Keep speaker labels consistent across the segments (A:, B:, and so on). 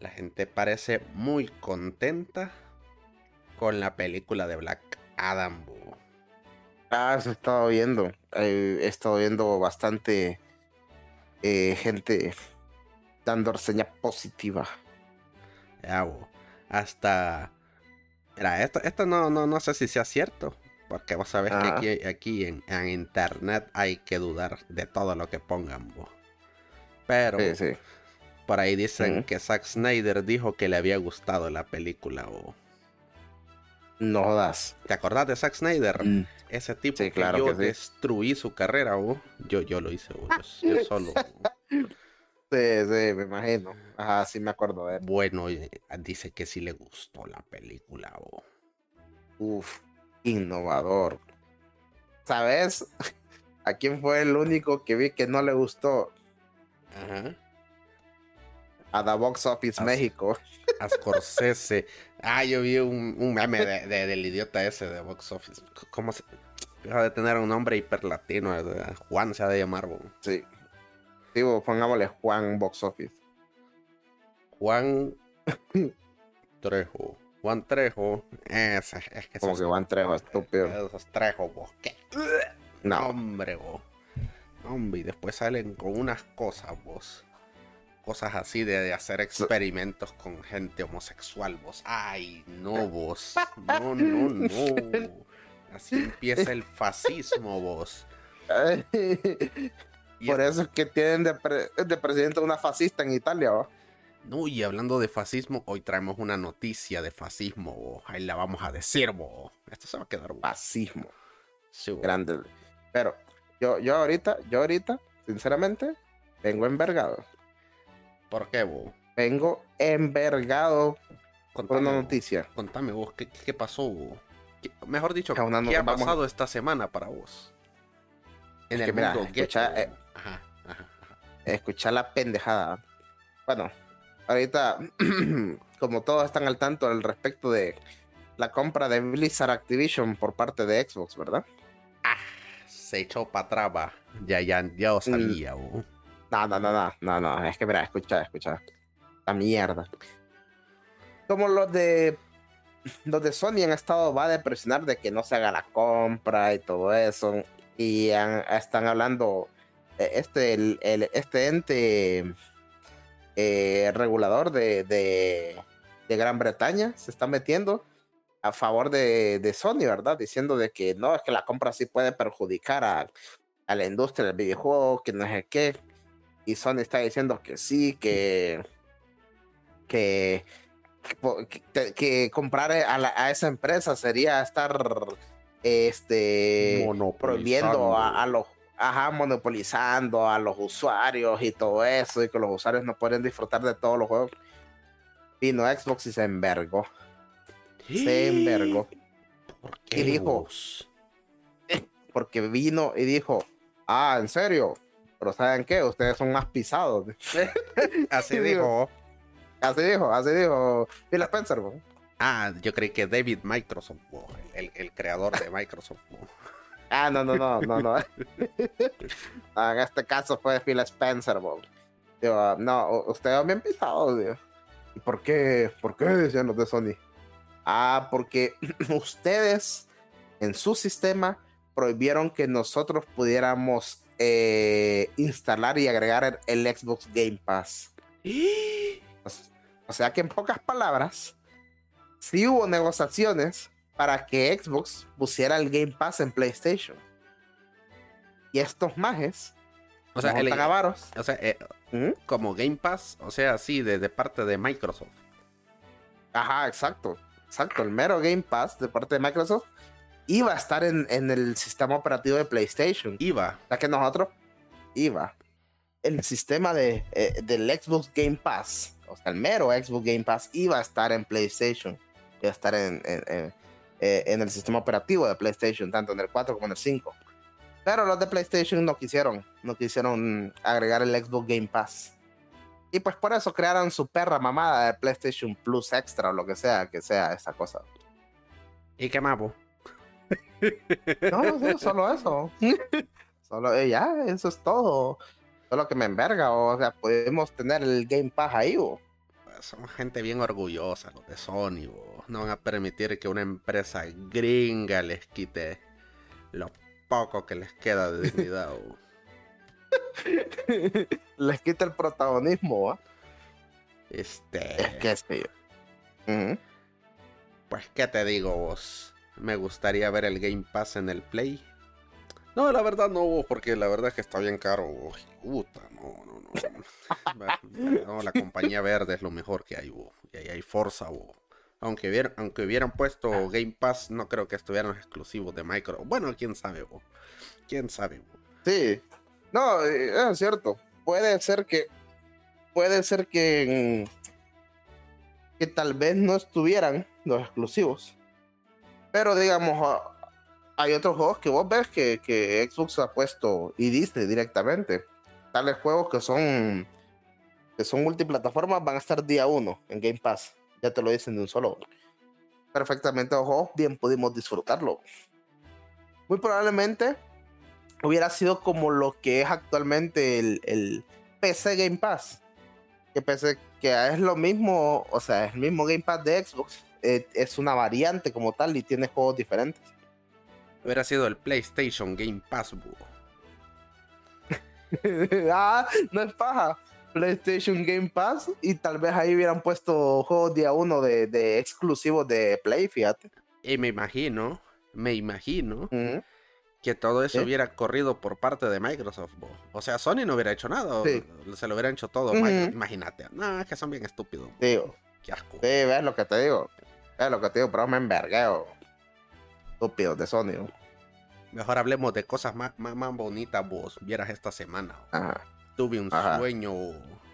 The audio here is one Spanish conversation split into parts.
A: La gente parece muy contenta con la película de Black Adam. bo.
B: Ah, se he estado viendo. Eh, he estado viendo bastante eh, gente dando reseña positiva.
A: Ya. Hasta. Mira, esto, esto no, no, no sé si sea cierto. Porque vos sabés que
B: Ajá.
A: aquí, aquí en, en internet hay que dudar de todo lo que pongan. bo. Pero
B: Sí, sí.
A: Por ahí dicen que Zack Snyder dijo que le había gustado la película. bo.
B: No jodas.
A: ¿Te acordás de Zack Snyder?
B: Mm,
A: Ese tipo
B: Sí,
A: que
B: claro
A: yo
B: que sí.
A: destruí su carrera, bo. Yo, yo lo hice, bo. yo, yo solo.
B: Sí, sí, me imagino. Ajá, sí me acuerdo de él.
A: Bueno, eh, dice que sí le gustó la película, bo.
B: Uf, innovador. ¿Sabes? ¿A quién fue el único que vi que no le gustó?
A: Ajá.
B: A The Box Office
A: Ah,
B: México.
A: A Scorsese. Ah, yo vi un, un meme de- de- del idiota ese de Box Office. ¿Cómo se.? Deja de tener un nombre hiper latino. Juan se ha de llamar, bo.
B: Sí. Digo, pongámosle Juan Box Office.
A: Juan Trejo. Juan Trejo. Ese, es que
B: Como
A: esos-
B: que Juan Trejo, estúpido.
A: Esos Trejo, vos. ¿Qué?
B: No.
A: Hombre, vos. Hombre, y después salen con unas cosas, vos. Cosas así de, de hacer experimentos con gente homosexual, vos. Ay, no, vos. No, no, no. Así empieza el fascismo, vos. Y
B: Por eso es que tienen de, pre- de presidente una fascista en Italia, ¿va?
A: No, y hablando de fascismo, hoy traemos una noticia de fascismo, vos. Ahí la vamos a decir, vos. Esto se va a quedar.
B: Fascismo.
A: Sí.
B: Grande. Pero yo, yo ahorita, yo ahorita, sinceramente, vengo envergado.
A: ¿Por qué, vos?
B: Vengo envergado
A: Contame,
B: una
A: vos.
B: noticia.
A: Contame vos, ¿qué, qué pasó? vos? ¿Qué- mejor dicho,
B: Ah, una no-
A: ¿qué ha
B: vamos-
A: pasado esta semana para vos? En
B: Es
A: el
B: que mira,
A: mundo
B: escucha,
A: ghetto.
B: eh,
A: Ajá, ajá, ajá.
B: Escuchar la pendejada. Bueno, ahorita, como todos están al tanto al respecto de la compra de Blizzard Activision por parte de Xbox, ¿verdad?
A: Se echó para va. Ya, ya, ya
B: Mm.
A: lo sabía, vos.
B: No, no, no, no, no, no, es que mira, escucha, escucha. La mierda. Como los de los de Sony han estado va de presionar de que no se haga la compra y todo eso. Y están hablando eh, este, el, este ente eh, regulador de, de, Gran Bretaña se está metiendo a favor de, de Sony, ¿verdad? Diciendo de que no, es que la compra sí puede perjudicar a, a la industria del videojuego, que no sé qué. Y Sony está diciendo que sí, que que, que, comprar a, la- a esa empresa sería estar este prohibiendo a, a los ajá, monopolizando a los usuarios y todo eso, y que los usuarios no pueden disfrutar de todos los juegos. Vino Xbox y se envergó. Se envergó.
A: ¿Por
B: Y dijo,
A: vos?
B: Porque vino y dijo, ah, ¿en serio? Pero ¿saben qué? Ustedes son más pisados.
A: Así
B: Sí,
A: dijo.
B: Así dijo, así dijo Phil Spencer. ¿no?
A: Ah, yo creí que David Microsoft, el, el creador de Microsoft.
B: Ah, no, no, no, no, no. Ah, en este caso fue Phil Spencer. Digo, no, ustedes son bien pisados, digo. ¿Y por qué? ¿Por qué? Decían los de Sony. Ah, porque ustedes en su sistema prohibieron que nosotros pudiéramos eh, instalar y agregar el, el Xbox Game Pass. O sea que en pocas palabras, sí hubo negociaciones para que Xbox pusiera el Game Pass en PlayStation. Y estos majes,
A: O sea, el- o sea eh,
B: ¿Mm?
A: como Game Pass, o sea, sí, de, de parte de Microsoft.
B: Ajá, exacto. Exacto. El mero Game Pass de parte de Microsoft iba a estar en, en el sistema operativo de PlayStation.
A: Iba.
B: Sea que nosotros iba. El sistema de, eh, del Xbox Game Pass, o sea, el mero Xbox Game Pass iba a estar en PlayStation. Iba a estar en, en, en- eh, el sistema operativo de PlayStation, tanto en el 4 como en el 5. Pero los de PlayStation no quisieron, no quisieron agregar el Xbox Game Pass. Y pues por eso crearon su perra mamada de PlayStation Plus Extra o lo que sea, que sea esa cosa.
A: ¿Y qué más, vos?
B: No, no, solo eso. Solo eh, ya, eso es todo. Solo que me enverga, o sea, podemos tener el Game Pass ahí, o.
A: son gente bien orgullosa, los de Sony, bo. No van a permitir que una empresa gringa les quite lo poco que les queda de dignidad.
B: Les quita el protagonismo, ¿va?
A: Este.
B: Es que sí. Ujú.
A: Pues, ¿qué te digo vos? Me gustaría ver el Game Pass en el Play. No, la verdad no, porque la verdad es que está bien caro. vos. Puta, no, no, no. No, la compañía verde es lo mejor que hay. Y ahí hay Forza. Aunque hubieran, aunque hubieran puesto Game Pass, no creo que estuvieran exclusivos de Microsoft. Bueno, quién sabe. Quién sabe.
B: Sí. No, eh, es cierto. Puede ser que. Puede ser que. mm, Que tal vez no estuvieran los exclusivos. Pero digamos, ah, hay otros juegos que vos ves que, que Xbox ha puesto y dice directamente. Tales juegos que son. Que son multiplataformas van a estar día uno en Game Pass. Ya te lo dicen de un solo. Perfectamente juegos, bien pudimos disfrutarlo. Muy probablemente hubiera sido como lo que es actualmente el, el PC Game Pass. Que PC que es lo mismo, o sea, es el mismo Game Pass de Xbox. Eh, es una variante como tal y tiene juegos diferentes.
A: Hubiera sido el PlayStation Game Pass,
B: ah, no es paja. PlayStation Game Pass y tal vez ahí hubieran puesto juegos día uno de, de exclusivos de Play, fíjate.
A: Y me imagino, me imagino que todo eso hubiera corrido por parte de Microsoft. bo. O sea, Sony no hubiera hecho nada.
B: Sí.
A: Se lo hubiera hecho todo. Imagínate. No, es que son bien estúpidos. bo.
B: Digo,
A: Qué asco.
B: sí, ves lo que te digo. Ves lo que te digo, pero me envergueo. Estúpidos de Sony. ¿no?
A: Mejor hablemos de cosas más, más, más bonitas, vos. Vieras esta semana.
B: Ajá,
A: Tuve un
B: Ajá.
A: sueño,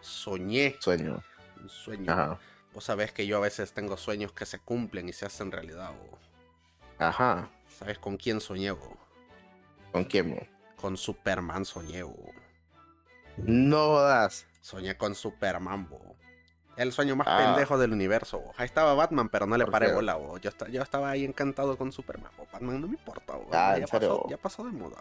A: soñé
B: sueño.
A: un sueño.
B: Ajá,
A: Vos sabés que yo a veces tengo sueños que se cumplen y se hacen realidad. bo.
B: ajá.
A: ¿Sabes con quién soñé? bo?
B: ¿Con quién?
A: Con Superman soñé.
B: No jodas.
A: Soñé con Superman, bo. El sueño más
B: Ah.
A: pendejo del universo, bo. Ahí estaba Batman, pero no le
B: ¿Por
A: paré
B: qué?
A: bola, bo. Yo, yo estaba ahí encantado con Superman, bo. Batman no me importa.
B: Ah,
A: ya, pasó, ya pasó de moda.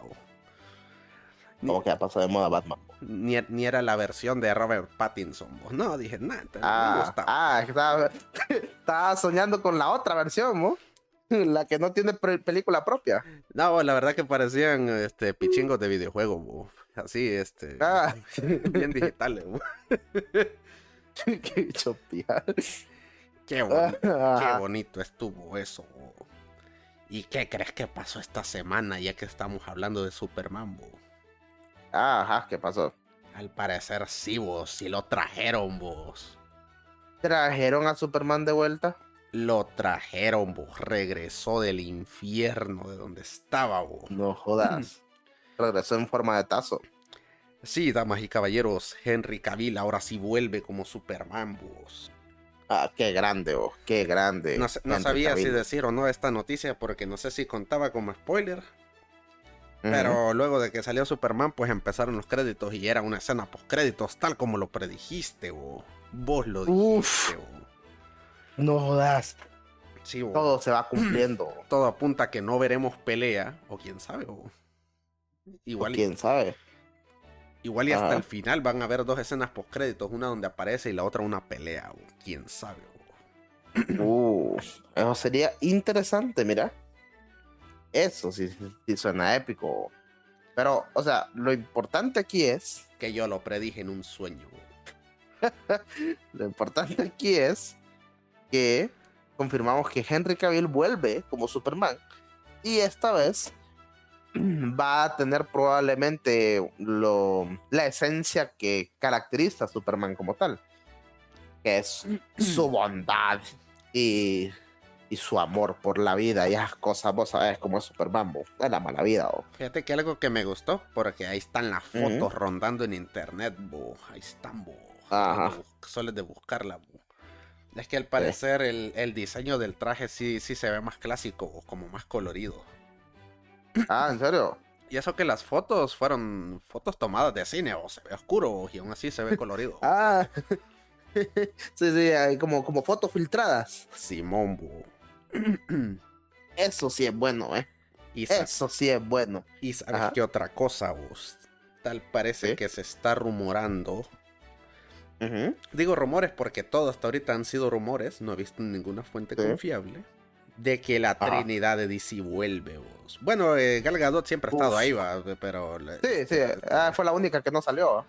A: Ni,
B: Como que ya pasó de moda Batman.
A: ni, ni era la versión de Robert Pattinson, bo. No, dije, nada, me
B: Ah,
A: gusta.
B: ah, estaba, estaba soñando con la otra versión, ¿no? La que no tiene película propia.
A: No, bo, la verdad que parecían este, pichingos de videojuego, bo. Así, este.
B: Ah.
A: Bien digitales, bo.
B: Qué chopia.
A: Qué bonito. Qué
B: Ajá.
A: bonito estuvo eso. ¿Y qué crees que pasó esta semana ya que estamos hablando de Superman? bo?
B: Ajá, ¿qué pasó?
A: Al parecer sí, vos, sí lo trajeron vos.
B: ¿Trajeron a Superman de vuelta?
A: Lo trajeron vos, regresó del infierno de donde estaba vos.
B: No jodas. Regresó en forma de tazo.
A: Sí, damas y caballeros, Henry Cavill ahora sí vuelve como Superman vos.
B: Ah, qué grande, oh, qué grande.
A: No, sabía si decir o no esta noticia porque no sé si contaba como spoiler. Pero luego de que salió Superman, pues empezaron los créditos y era una escena post créditos, tal como lo predijiste, vos. Vos lo dijiste, vos.
B: No jodas.
A: Sí, vos.
B: Todo se va cumpliendo.
A: todo apunta a que no veremos pelea, o quién sabe, o igual,
B: ¿Quién sabe?
A: Igual y hasta
B: Ajá.
A: el final van a haber dos escenas post créditos, una donde aparece y la otra una pelea, quién sabe.
B: Uh, eso sería interesante, mira. Eso sí, sí- suena épico. Pero, o sea, lo importante aquí es,
A: Que yo lo predije en un sueño.
B: lo importante aquí es que confirmamos que Henry Cavill vuelve como Superman y esta vez va a tener probablemente lo, la esencia que caracteriza a Superman como tal, que es su bondad y, y su amor por la vida y esas cosas, vos sabés cómo es Superman, bo, es la mala vida. bo.
A: Fíjate que algo que me gustó, porque ahí están las fotos rondando en internet, bo. ahí están, bo.
B: Ajá.
A: Solo de buscarla, bo. Es que al parecer el, el diseño del traje sí, sí se ve más clásico, o como más colorido.
B: Ah, ¿en serio?
A: Y eso que las fotos fueron fotos tomadas de cine, o se ve oscuro, y aún así se ve colorido.
B: Ah, sí, sí, hay como, como fotos filtradas.
A: Simón.
B: Eso sí es bueno, ¿eh?
A: y,
B: Eso sí es bueno.
A: y sabes
B: Ajá.
A: qué otra cosa, vos. Tal parece
B: ¿Sí?
A: que se está rumorando. Digo rumores porque todo hasta ahorita han sido rumores, no he visto ninguna fuente
B: Sí.
A: confiable, de que la
B: Ajá.
A: Trinidad de DC vuelve. vos. Bueno, eh, Gal Gadot siempre ha estado
B: Uf.
A: ahí, va, pero
B: Sí, sí, ah, fue la única que no salió.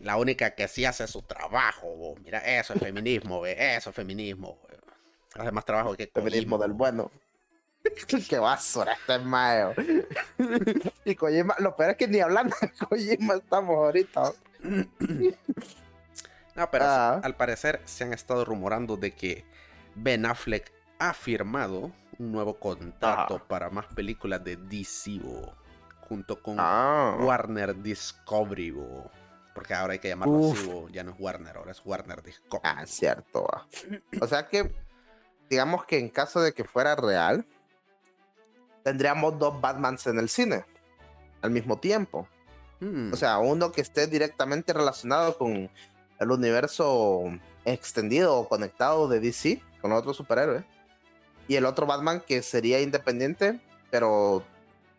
A: la única que sí hace su trabajo. vos. Mira, eso es feminismo, ve, eso es feminismo. ve. Hace más trabajo que
B: Feminismo
A: Kojima.
B: del bueno. Qué basura este mayo. y Kojima, lo peor es que ni hablando de Kojima estamos ahorita.
A: No, pero
B: Ah.
A: al parecer se han estado rumorando de que Ben Affleck ha firmado un nuevo contrato
B: Ajá.
A: para más películas de DC, junto con
B: Ah,
A: Warner Discovery, bo. porque ahora hay que llamarlo
B: Uf.
A: ya no es Warner, ahora es Warner Discovery.
B: ah, cierto. va. O sea que, digamos que en caso de que fuera real, tendríamos dos Batmans en el cine al mismo tiempo.
A: Hmm,
B: O sea, uno que esté directamente relacionado con el universo extendido o conectado de DC, con otros superhéroes. Y el otro Batman que sería independiente, pero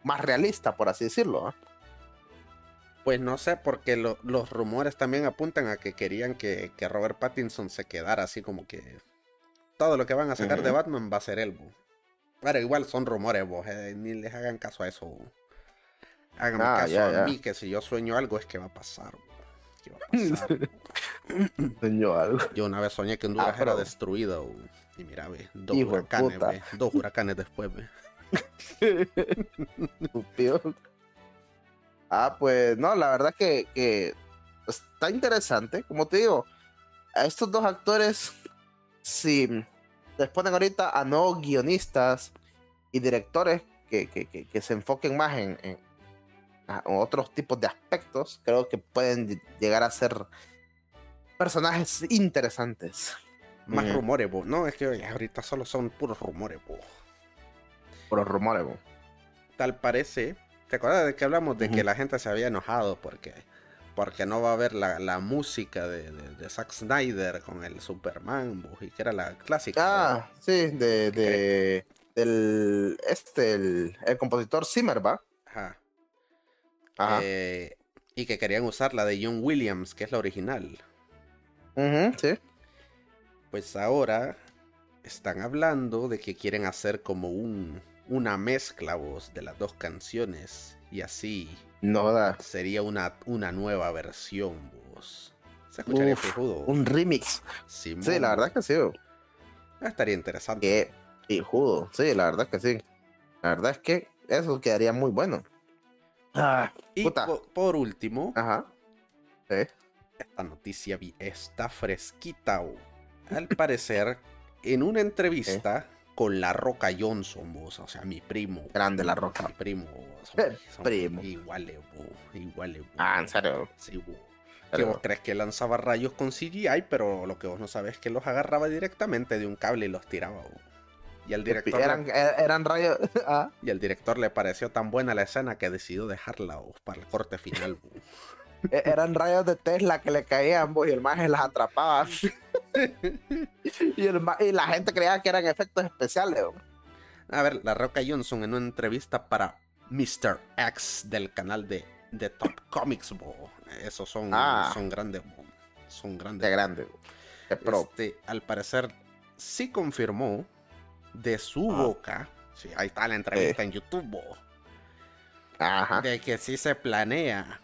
B: más realista, por así decirlo. ¿ah?
A: Pues no sé, porque lo- los rumores también apuntan a que querían que, que Robert Pattinson se quedara así como que todo lo que van a sacar de. Batman va a ser él. bo. Pero igual son rumores, bo, eh, ni les hagan caso a eso. bo. Háganme
B: Ah,
A: caso a mí, que si yo sueño algo es que va a pasar. bo. Que va a pasar.
B: Enseñó algo.
A: yo una vez soñé que Honduras
B: Ah, pero-
A: era destruida. Y mira, ve, dos
B: Hijo
A: huracanes, ve, dos huracanes después, ve.
B: Ah, pues no, la verdad que, que está interesante. Como te digo, a estos dos actores, si les ponen ahorita a nuevos guionistas y directores que, que- que- que se enfoquen más en, otros tipos de aspectos, creo que pueden ll- llegar a ser personajes interesantes.
A: Más rumores. No, es que ahorita solo son puros rumores.
B: Por los rumores, bo.
A: tal parece. ¿Te acuerdas de que hablamos de que la gente se había enojado porque, porque no va a haber la, la música de, de, de Zack Snyder con el Superman bo, y que era la clásica?
B: Ah, sí, de, de del este el, el compositor Zimmer, ¿va?
A: Ajá.
B: Ajá.
A: Eh, y que querían usar la de John Williams, que es la original.
B: Ujú, sí.
A: Pues ahora están hablando de que quieren hacer como un, una mezcla voz de las dos canciones y así
B: No da.
A: sería una, una nueva versión voz. Se escucharía
B: Uf. Un remix.
A: Simón.
B: Sí, la verdad que sí. bo.
A: Estaría interesante.
B: Que pijudo. Sí, la verdad que sí. La verdad es que eso quedaría muy bueno. Ah,
A: Y
B: puta.
A: po- por, último,
B: Ajá. Sí.
A: esta noticia vi- está fresquita. Al parecer, en una entrevista con La Roca Johnson, vos, o sea, mi primo.
B: Grande La Roca.
A: Mi primo. vos,
B: Eh,
A: son
B: primo.
A: Iguales, vos, iguales. vos.
B: Ah, en serio.
A: Sí, vos. Que vos crees que lanzaba rayos con CGI, pero lo que vos no sabes es que los agarraba directamente de un cable y los tiraba. vos. Y al director,
B: Eran, er- eran rayos. Ah,
A: y al director le pareció tan buena la escena que decidió dejarla vos, para el corte final. vos.
B: E- eran rayos de Tesla que le caían y el maje las atrapaba. y, el y la gente creía que eran efectos especiales.
A: A ver, La Roca Johnson en una entrevista para Mr. X del canal de, de Top Comics, bo. Esos son,
B: Ah.
A: son grandes, bo. Son
B: De
A: grandes.
B: grande. De pro.
A: Este, al parecer, sí confirmó de su
B: Ah.
A: boca, sí, ahí está la entrevista en YouTube, bo,
B: Ajá.
A: de que sí se planea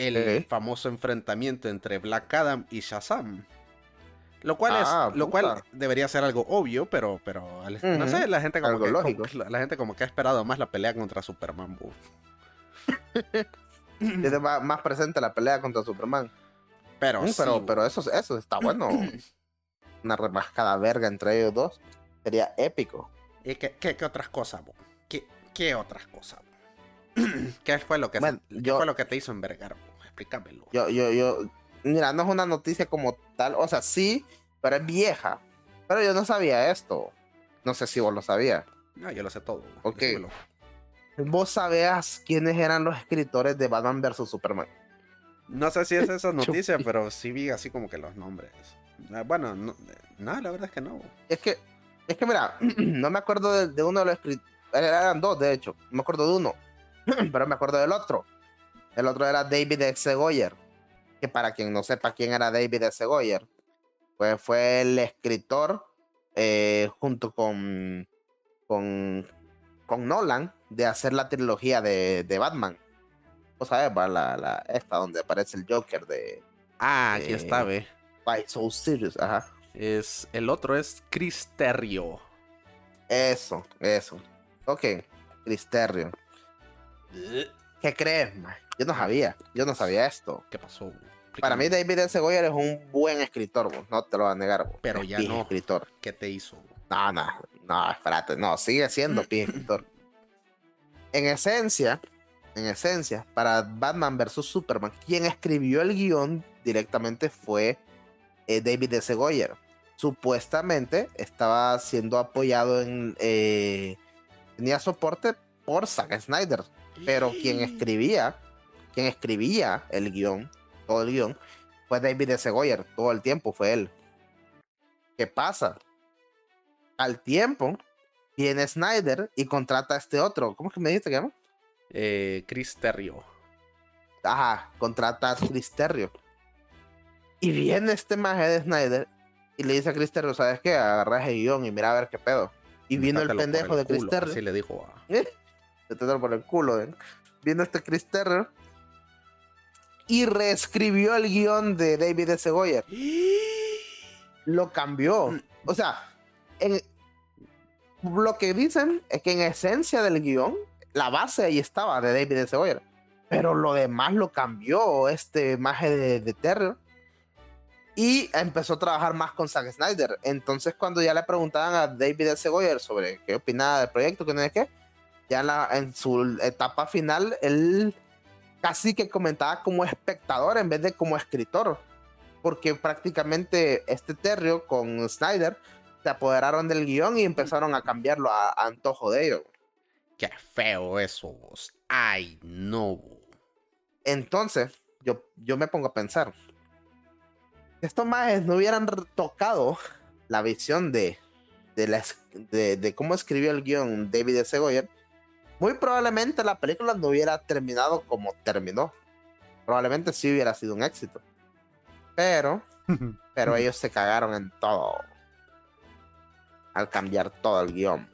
A: el famoso enfrentamiento entre Black Adam y Shazam. Lo cual
B: Ah,
A: es, lo cual debería ser algo obvio, pero, pero no sé, la gente como
B: algo
A: que,
B: lógico.
A: como- la gente como que ha esperado más la pelea contra Superman.
B: Tiene más, más presente la pelea contra Superman.
A: Pero,
B: Mm,
A: sí,
B: pero, pero eso, eso está bueno. Una remascada verga entre ellos dos. Sería épico.
A: ¿Y qué, qué- qué otras cosas? bo? ¿Qué, qué otras cosas? bo? ¿Qué fue lo que, se- qué fue lo que te hizo envergar? bo? Explícamelo.
B: Yo, yo, yo. Mira, no es una noticia como tal. O sea, sí, pero es vieja. Pero yo no sabía esto. No sé si vos lo sabías.
A: No, yo lo sé todo.
B: Ok.
A: Decímelo.
B: ¿Vos sabías quiénes eran los escritores de Batman vs Superman?
A: No sé si es esa noticia, pero sí vi así como que los nombres. Ah, Bueno, no, no, la verdad es que no.
B: Es que, es que mira, no me acuerdo de, de uno de los escritores. Eran dos, de hecho. No me acuerdo de uno. pero me acuerdo del otro. El otro era David X. Goyer. que para quien no sepa quién era David S. Goyer, pues fue el escritor eh, junto con, con, con Nolan de hacer la trilogía de, de Batman. Vos sabés, va la, la, esta donde aparece el Joker de
A: Ah, aquí
B: Eh,
A: está, ve.
B: Why So Serious, ajá.
A: Es, el otro es Chris Terrio.
B: Eso, eso. Ok, Cristerio. ¿Qué crees, man? Yo no sabía, yo no sabía esto.
A: ¿Qué pasó?
B: Para mí David S. Goyer es un buen escritor, no te lo voy a negar.
A: Pero
B: Es
A: ya no.
B: escritor.
A: ¿Qué te hizo?
B: No, no, no, espérate, no, sigue siendo pije escritor. En esencia, en esencia, para Batman vs. Superman, quien escribió el guion directamente fue eh, David S. Goyer. Supuestamente estaba siendo apoyado en... eh, tenía soporte por Zack Snyder, pero quien escribía, quien escribía el guion, todo el guion, fue David S. Goyer, todo el tiempo fue él. ¿Qué pasa? Al tiempo, viene Snyder y contrata a este otro. ¿Cómo es que me dijiste que llama?
A: Eh, Chris Terrio.
B: Ajá, contrata a Chris Terrio. Y viene este maje de Snyder y le dice a Chris Terrio, ¿sabes qué? Agarra ese guion y mira a ver qué pedo. Y vino el pendejo de Chris
A: culo,
B: Terrio.
A: Así le dijo a...
B: Métetelo por el culo, ¿eh? Vino este Chris Terrio y reescribió el guion de David S. Goyer. Lo cambió. O sea, en- lo que dicen es que en esencia del guion, la base ahí estaba de David S. Goyer. Pero lo demás lo cambió este maje de, de Terror. Y empezó a trabajar más con Zack Snyder. Entonces, cuando ya le preguntaban a David S. Goyer sobre qué opinaba del proyecto, que no es qué, ya en, la- en su etapa final, él casi que comentaba como espectador en vez de como escritor. Porque prácticamente este Terrio con Snyder se apoderaron del guion y empezaron a cambiarlo a, a antojo de ellos.
A: Qué feo eso, vos. Ay, no.
B: Entonces, yo, yo me pongo a pensar. Estos majes no hubieran tocado la visión de, de, la de, de cómo escribió el guion David S. Goyer, muy probablemente la película no hubiera terminado como terminó. Probablemente sí hubiera sido un éxito. Pero, pero ellos se cagaron en todo. Al cambiar todo el guion.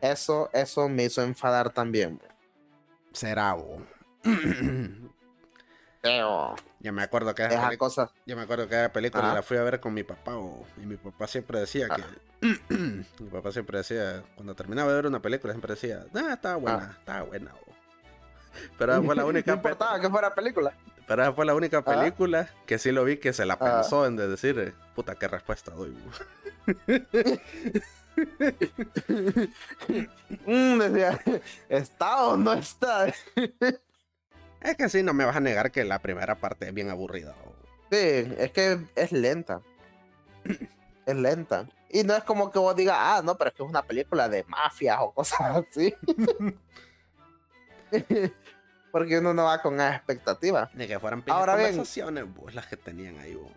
B: Eso, eso me hizo enfadar también.
A: Será.
B: Pero
A: Ya me acuerdo que esa,
B: cosa.
A: ya me acuerdo que esa película
B: Ajá.
A: la fui a ver con mi papá y mi papá siempre decía que mi papá siempre decía cuando terminaba de ver una película siempre decía ah estaba buena estaba buena bo". pero fue la única
B: no importaba que fuera película.
A: pero esa fue la única
B: Ajá.
A: película que sí lo vi que se la pensó en de decir puta qué respuesta doy bo".
B: Mm, decía, ¿está o no está?
A: Es que sí no me vas a negar que la primera parte es bien aburrida.
B: Sí, es que es lenta. Es lenta. Y no es como que vos digas, ah, no, pero es que es una película de mafias o cosas así. Porque uno no va con esa expectativa.
A: de que fueran
B: Ahora
A: Ahora
B: bien-
A: conversaciones bo, las que tenían ahí bo.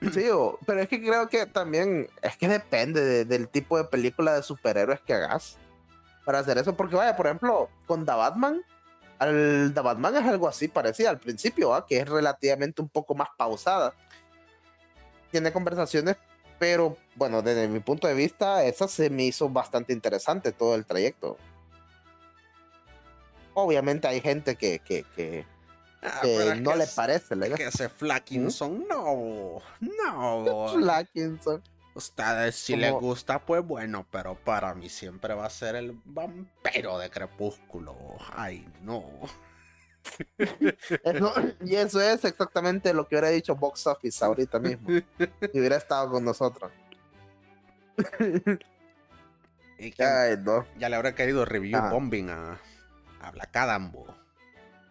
B: Sí, o- pero es que creo que también es que depende de- del tipo de película de superhéroes que hagas para hacer eso. Porque vaya, por ejemplo, con The Batman, al The Batman es algo así parecido al principio, ¿va? que es relativamente un poco más pausada. Tiene conversaciones, pero bueno, desde mi punto de vista, esa se me hizo bastante interesante todo el trayecto. Obviamente hay gente que, que, que-
A: Ah,
B: que no
A: que
B: le
A: es-
B: parece, ¿le?
A: que ese Flackinson no no.
B: Flackinson.
A: Ustedes si les gusta, pues bueno, pero para mí siempre va a ser el vampiro de Crepúsculo. Ay, no.
B: Eso- y eso es exactamente lo que hubiera dicho Box Office ahorita mismo. si hubiera estado con nosotros.
A: Y que
B: Ay, no.
A: ya le habrá querido review
B: Ajá.
A: bombing a, a Black Adam, bo.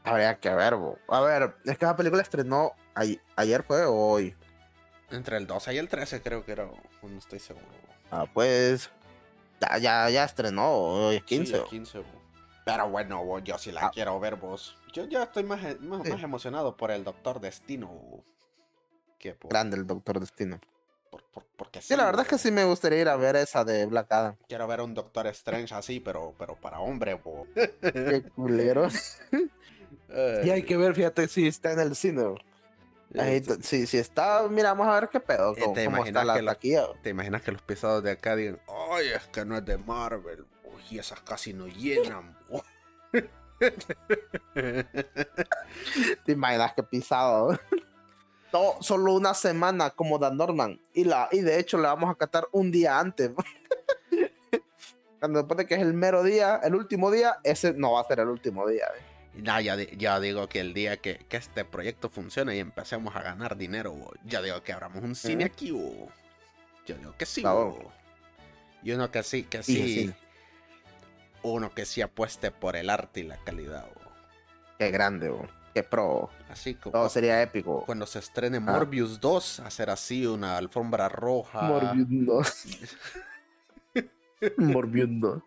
B: Habría que ver, bo. A ver, es que la película estrenó ay- ayer fue o hoy.
A: Entre el 12 y el 13 creo que era, no estoy seguro.
B: Ah, pues. Ya, ya, ya estrenó, hoy es 15.
A: Sí, el 15, bo. Pero bueno, bo, yo sí la
B: Ah.
A: quiero ver, vos. Yo ya estoy más, e- más,
B: Sí.
A: más emocionado por el Doctor Destino bo, que por,
B: Grande el Doctor Destino.
A: por- por- porque
B: Sí, la
A: bo.
B: verdad es que sí me gustaría ir a ver esa de Black Adam.
A: Quiero ver un Doctor Strange así, pero, pero para hombre.
B: Qué culero. y hay que ver, fíjate, si está en el cine.
A: Este,
B: si, si está, mira, vamos a ver qué pedo.
A: Eh,
B: Cómo,
A: ¿te
B: cómo está
A: imaginas
B: la
A: que la-
B: taquilla.
A: ¿Te imaginas que los pesados de acá digan, ay, es que no es de Marvel, bo, y esas casi no llenan, bo"?
B: ¿Te imaginas que pisado? No, solo una semana como Dan Norman. Y, la, y de hecho le vamos a catar un día antes. Cuando después de que es el mero día, el último día, ese no va a ser el último día. ¿eh?
A: Nada, ya, ya digo que el día que, que este proyecto funcione y empecemos a ganar dinero, bo, ya digo que abramos un cine aquí, bo. Yo digo que sí, bo. Y uno que sí, que
B: Sí,
A: sí,
B: sí.
A: uno que sí apueste por el arte y la calidad, bo.
B: Qué grande, bo. qué pro.
A: Así como
B: Todo sería épico.
A: cuando se estrene
B: Ah.
A: Morbius 2, hacer así una alfombra roja.
B: Morbiundo. Morbiundo.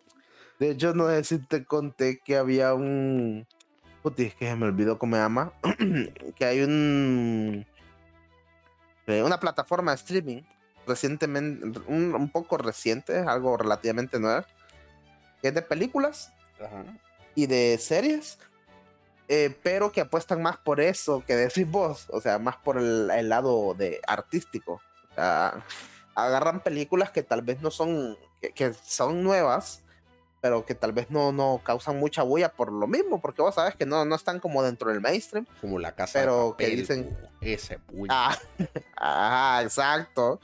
B: De hecho, no sé si te conté que había un. Puti, es que me olvidó cómo se llama. que hay un. eh, una plataforma de streaming recientemente, un, un poco reciente, algo relativamente nuevo, que es de películas
A: Ajá.
B: y de series, eh, pero que apuestan más por eso que decís vos, o sea, más por el, el lado de artístico. O sea, agarran películas que tal vez no son, que, que son nuevas, pero que tal vez no, no causan mucha bulla por lo mismo, porque vos sabes que no, no están como dentro del mainstream.
A: Como la casa
B: Pero
A: de
B: que
A: papel,
B: dicen-
A: bo, ese bull.
B: Ah, ajá, exacto.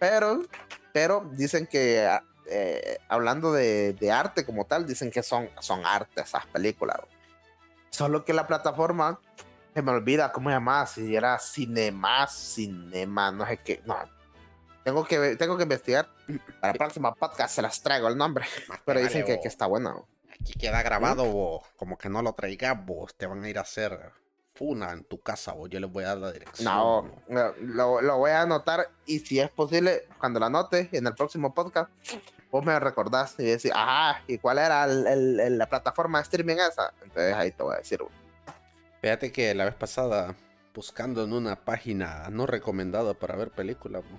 B: Pero, pero dicen que eh, hablando de, de arte como tal, dicen que son, son arte esas películas. bro. Solo que la plataforma se me olvida cómo se llamaba, si era Cinema, Cinema, no sé qué. No. Tengo que, tengo que investigar. Para el próximo podcast se las traigo el nombre.
A: Más te
B: Pero
A: vale,
B: dicen que,
A: bo.
B: que está buena. bro.
A: Aquí queda grabado, bo. Como que no lo traigas, vos. Te van a ir a hacer funa en tu casa, vos. Yo les voy a dar la dirección.
B: No, lo, lo voy a anotar y si es posible, cuando lo anote en el próximo podcast, vos me recordás y decís, ajá, ¿y cuál era el- el- el- la plataforma de streaming esa? Entonces ahí te voy a decir.
A: Fíjate que la vez pasada, buscando en una página no recomendada para ver películas, bo,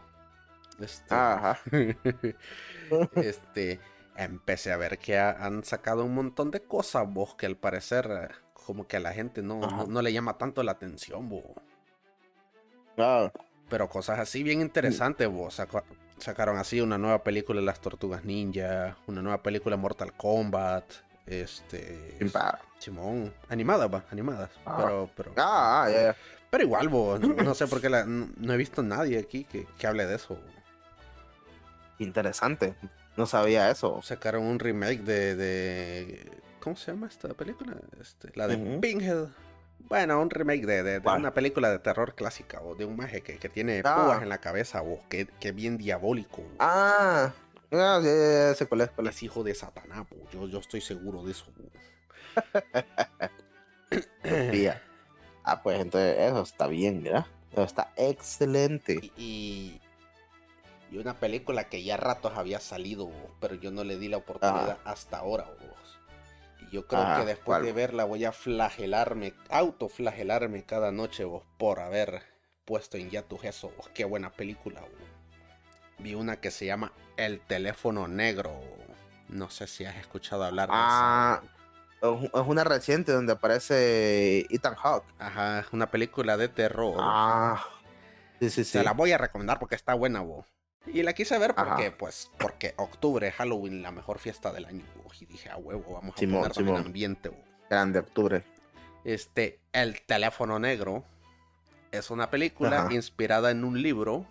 A: este,
B: Ajá.
A: este, empecé a ver que ha- han sacado un montón de cosas, vos, que al parecer eh, como que a la gente no, no, no le llama tanto la atención, vos.
B: Ah,
A: Pero cosas así bien interesantes, vos. Saca- sacaron así una nueva película de las Tortugas Ninja, una nueva película de Mortal Kombat, este...
B: impa-
A: Simón, animadas, va, animadas.
B: Ah.
A: Pero, pero,
B: ah, ah,
A: pero igual, vos, no, no sé por qué la- no, he visto nadie aquí que, que hable de eso.
B: Interesante. No sabía eso.
A: Sacaron un remake de, de ¿cómo se llama esta película? Este, la de
B: Ujú.
A: Pinhead. Bueno, un remake de, de- una película de terror clásica o de un maje que, que tiene
B: Ah.
A: púas en la cabeza o que, que bien diabólico. bo.
B: Ah, ah, ya sé cuál es, cuál es.
A: es hijo de Satanás, bo. yo, yo estoy seguro de eso.
B: Ah, pues entonces eso está bien, mira. Eso está excelente.
A: Y, y, y una película que ya ratos había salido, pero yo no le di la oportunidad hasta ahora. Y yo creo
B: Ajá,
A: que después
B: ¿cuál?
A: de verla voy a flagelarme, autoflagelarme cada noche vos por haber puesto en Yatus eso. bo. Qué buena película. Vi una que se llama El teléfono negro. No sé si has escuchado hablar de
B: Ah,
A: esa.
B: Es una reciente donde aparece Ethan Hawke.
A: Ajá, es una película de terror.
B: Ah, sí, sí, sí.
A: Se la voy a recomendar porque está buena, bo. Y la quise ver
B: Ajá.
A: porque, pues, porque octubre, Halloween, la mejor fiesta del año. Y dije, a huevo, vamos a
B: Simón,
A: ponernos en
B: Simón.
A: ambiente, bo.
B: Grande octubre.
A: Este, El teléfono negro es una película
B: Ajá.
A: inspirada en un libro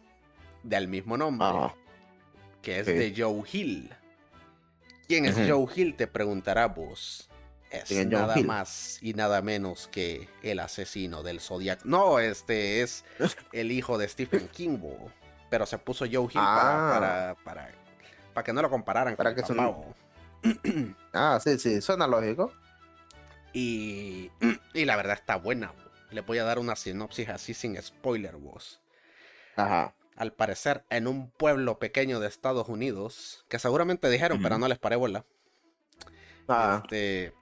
A: del mismo nombre,
B: Ajá.
A: que es
B: Sí.
A: de Joe Hill. ¿Quién es. Joe Hill? Te preguntará vos. Es
B: ¿Quién es Joe
A: nada
B: Hill?
A: más y nada menos que el asesino del Zodiac. No, este es el hijo de Stephen King, bo. Pero se puso Joe Hill
B: Ah.
A: para, para, para, para que no lo compararan
B: Para
A: con
B: que
A: el
B: son-. Ah, sí, sí, suena lógico.
A: Y, y la verdad está buena. bo. Le voy a dar una sinopsis así sin spoiler, vos.
B: Ajá.
A: Al parecer, en un pueblo pequeño de Estados Unidos, que seguramente dijeron, pero no les paré bola,
B: Ah,
A: este,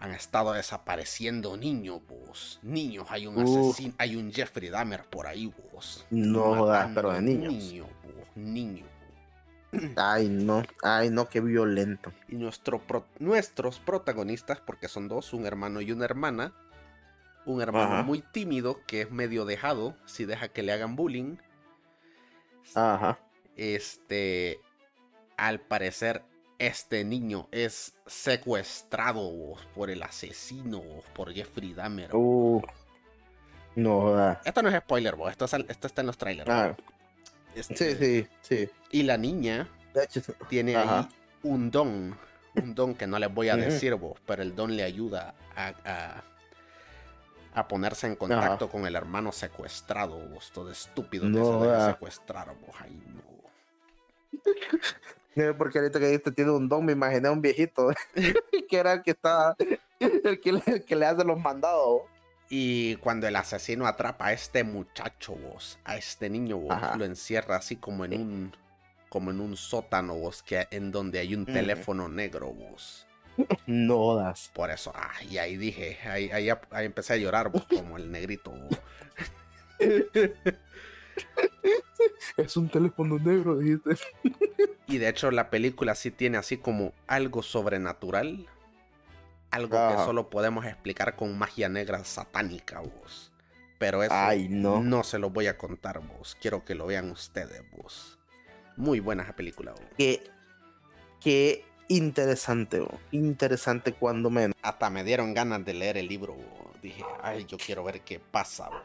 A: han estado desapareciendo niños, vos. Niños, hay un
B: Uh.
A: asesino, hay un Jeffrey Dahmer por ahí, vos.
B: No jodas, pero de niños.
A: Niños, vos, niños.
B: Ay, no. Ay, no, qué violento.
A: Y nuestro pro- nuestros protagonistas, porque son dos, un hermano y una hermana, un hermano
B: Ajá.
A: muy tímido que es medio dejado si deja que le hagan bullying.
B: Ajá.
A: Este, al parecer, este niño es secuestrado vos, por el asesino, vos, por Jeffrey Dahmer.
B: Uh. No joda.
A: Esto no es spoiler, vos, esto, es al- esto está en los trailers.
B: Ah,
A: Este,
B: sí, sí, sí.
A: Y la niña tiene
B: Ajá.
A: ahí un don, un don que no les voy a decir vos, pero el don le ayuda a, a, a ponerse en contacto con el hermano secuestrado, vos, todo estúpido que
B: No,
A: se deja
B: ah.
A: secuestrar, vos, ay, no.
B: Porque ahorita que dijiste tiene un don, me imaginé a un viejito que era el que está, el que le, el que le hace los mandados.
A: Y cuando el asesino atrapa a este muchacho, vos, a este niño, vos,
B: Ajá.
A: lo encierra así como en un como en un sótano, vos, que en donde hay un teléfono negro, vos.
B: No das.
A: Por eso, ah, y ahí dije, ahí, ahí, ahí empecé a llorar, vos, como el negrito, vos.
B: Es un teléfono negro, dijiste.
A: Y de hecho la película sí tiene así como algo sobrenatural. Algo que solo podemos explicar con magia negra satánica, vos. Pero eso
B: Ay, no.
A: no se lo voy a contar, vos. Quiero que lo vean ustedes, vos. Muy buena esa película, vos.
B: Qué, qué interesante, oh, interesante cuando menos.
A: Hasta me dieron ganas de leer el libro, vos. Dije, ay, yo quiero ver qué pasa, vos.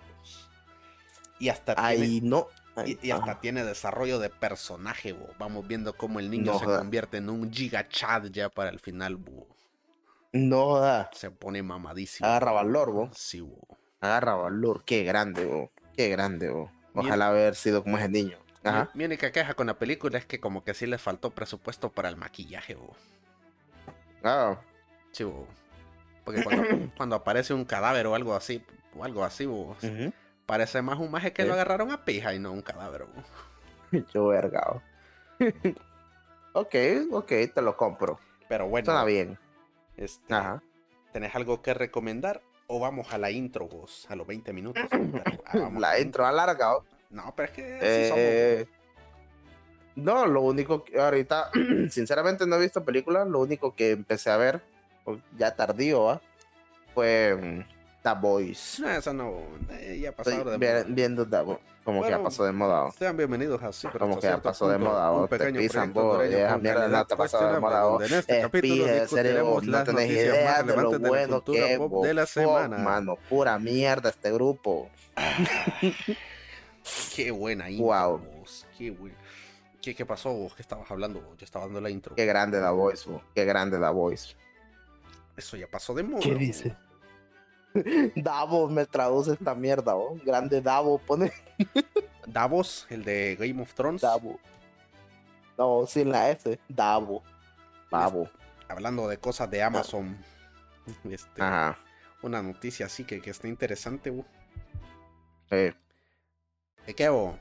A: Y hasta tiene,
B: no. Ay,
A: y, y hasta
B: ajá.
A: tiene desarrollo de personaje, vos. Vamos viendo cómo el niño
B: No
A: se
B: joda.
A: convierte en un giga chad ya para el final, vos.
B: No da.
A: Se pone mamadísimo.
B: Agarra valor, vos.
A: Sí, vos.
B: Agarra valor. Qué grande, vos. Qué grande, vos. Ojalá haber sido como ese niño.
A: Mi,
B: Ajá.
A: mi única queja con la película es que como que sí le faltó presupuesto para el maquillaje, vos.
B: Ah,
A: Sí, vos. Porque cuando, cuando aparece un cadáver o algo así, o algo así. Parece más un maje que lo agarraron a pija y no un cadáver.
B: Yo vergao. ok, ok, te lo compro.
A: Pero bueno,
B: Suena bien.
A: este,
B: Ajá.
A: ¿tenés algo que recomendar? O vamos a la intro, vos, a los 20 minutos. Pero, ah,
B: La intro alargado.
A: No, pero es que así somos,
B: Eh, no, lo único que ahorita, sinceramente no he visto películas, lo único que empecé a ver, ya tardío, ¿va? fue mm, The Boys.
A: No, eso no, eh, ya pasó
B: Estoy
A: de moda.
B: viendo The Boys, como que ya
A: Bueno,
B: pasó de moda.
A: Sean bienvenidos a Super
B: Como que ya pasó de moda,
A: un
B: vos te
A: pequeño
B: pisan, vos, esa
A: con
B: mierda no te pasó de moda, vos.
A: En este capítulo discutiremos
B: no
A: las
B: tenés
A: noticias
B: idea
A: más
B: de lo
A: relevantes de la
B: bueno que
A: pop de la semana.
B: mano, pura mierda este grupo.
A: Qué buena intro,
B: Wow.
A: vos, Qué buena. ¿Qué, ¿Qué pasó vos? ¿Qué estabas hablando vos? Yo estaba dando la intro.
B: Qué grande The Voice, vos, qué grande The Voice.
A: Eso ya pasó de moda.
B: ¿Qué
A: vos.
B: Davos me traduce esta mierda, ¿o? Grande Davos, pone
A: Davos, el de Game of Thrones.
B: Davos. No, sin la S. Davo. Davo.
A: Hablando de cosas de Amazon. Este,
B: Ajá.
A: Una noticia así que, que está interesante, vos.
B: Sí,
A: ¿De qué vos?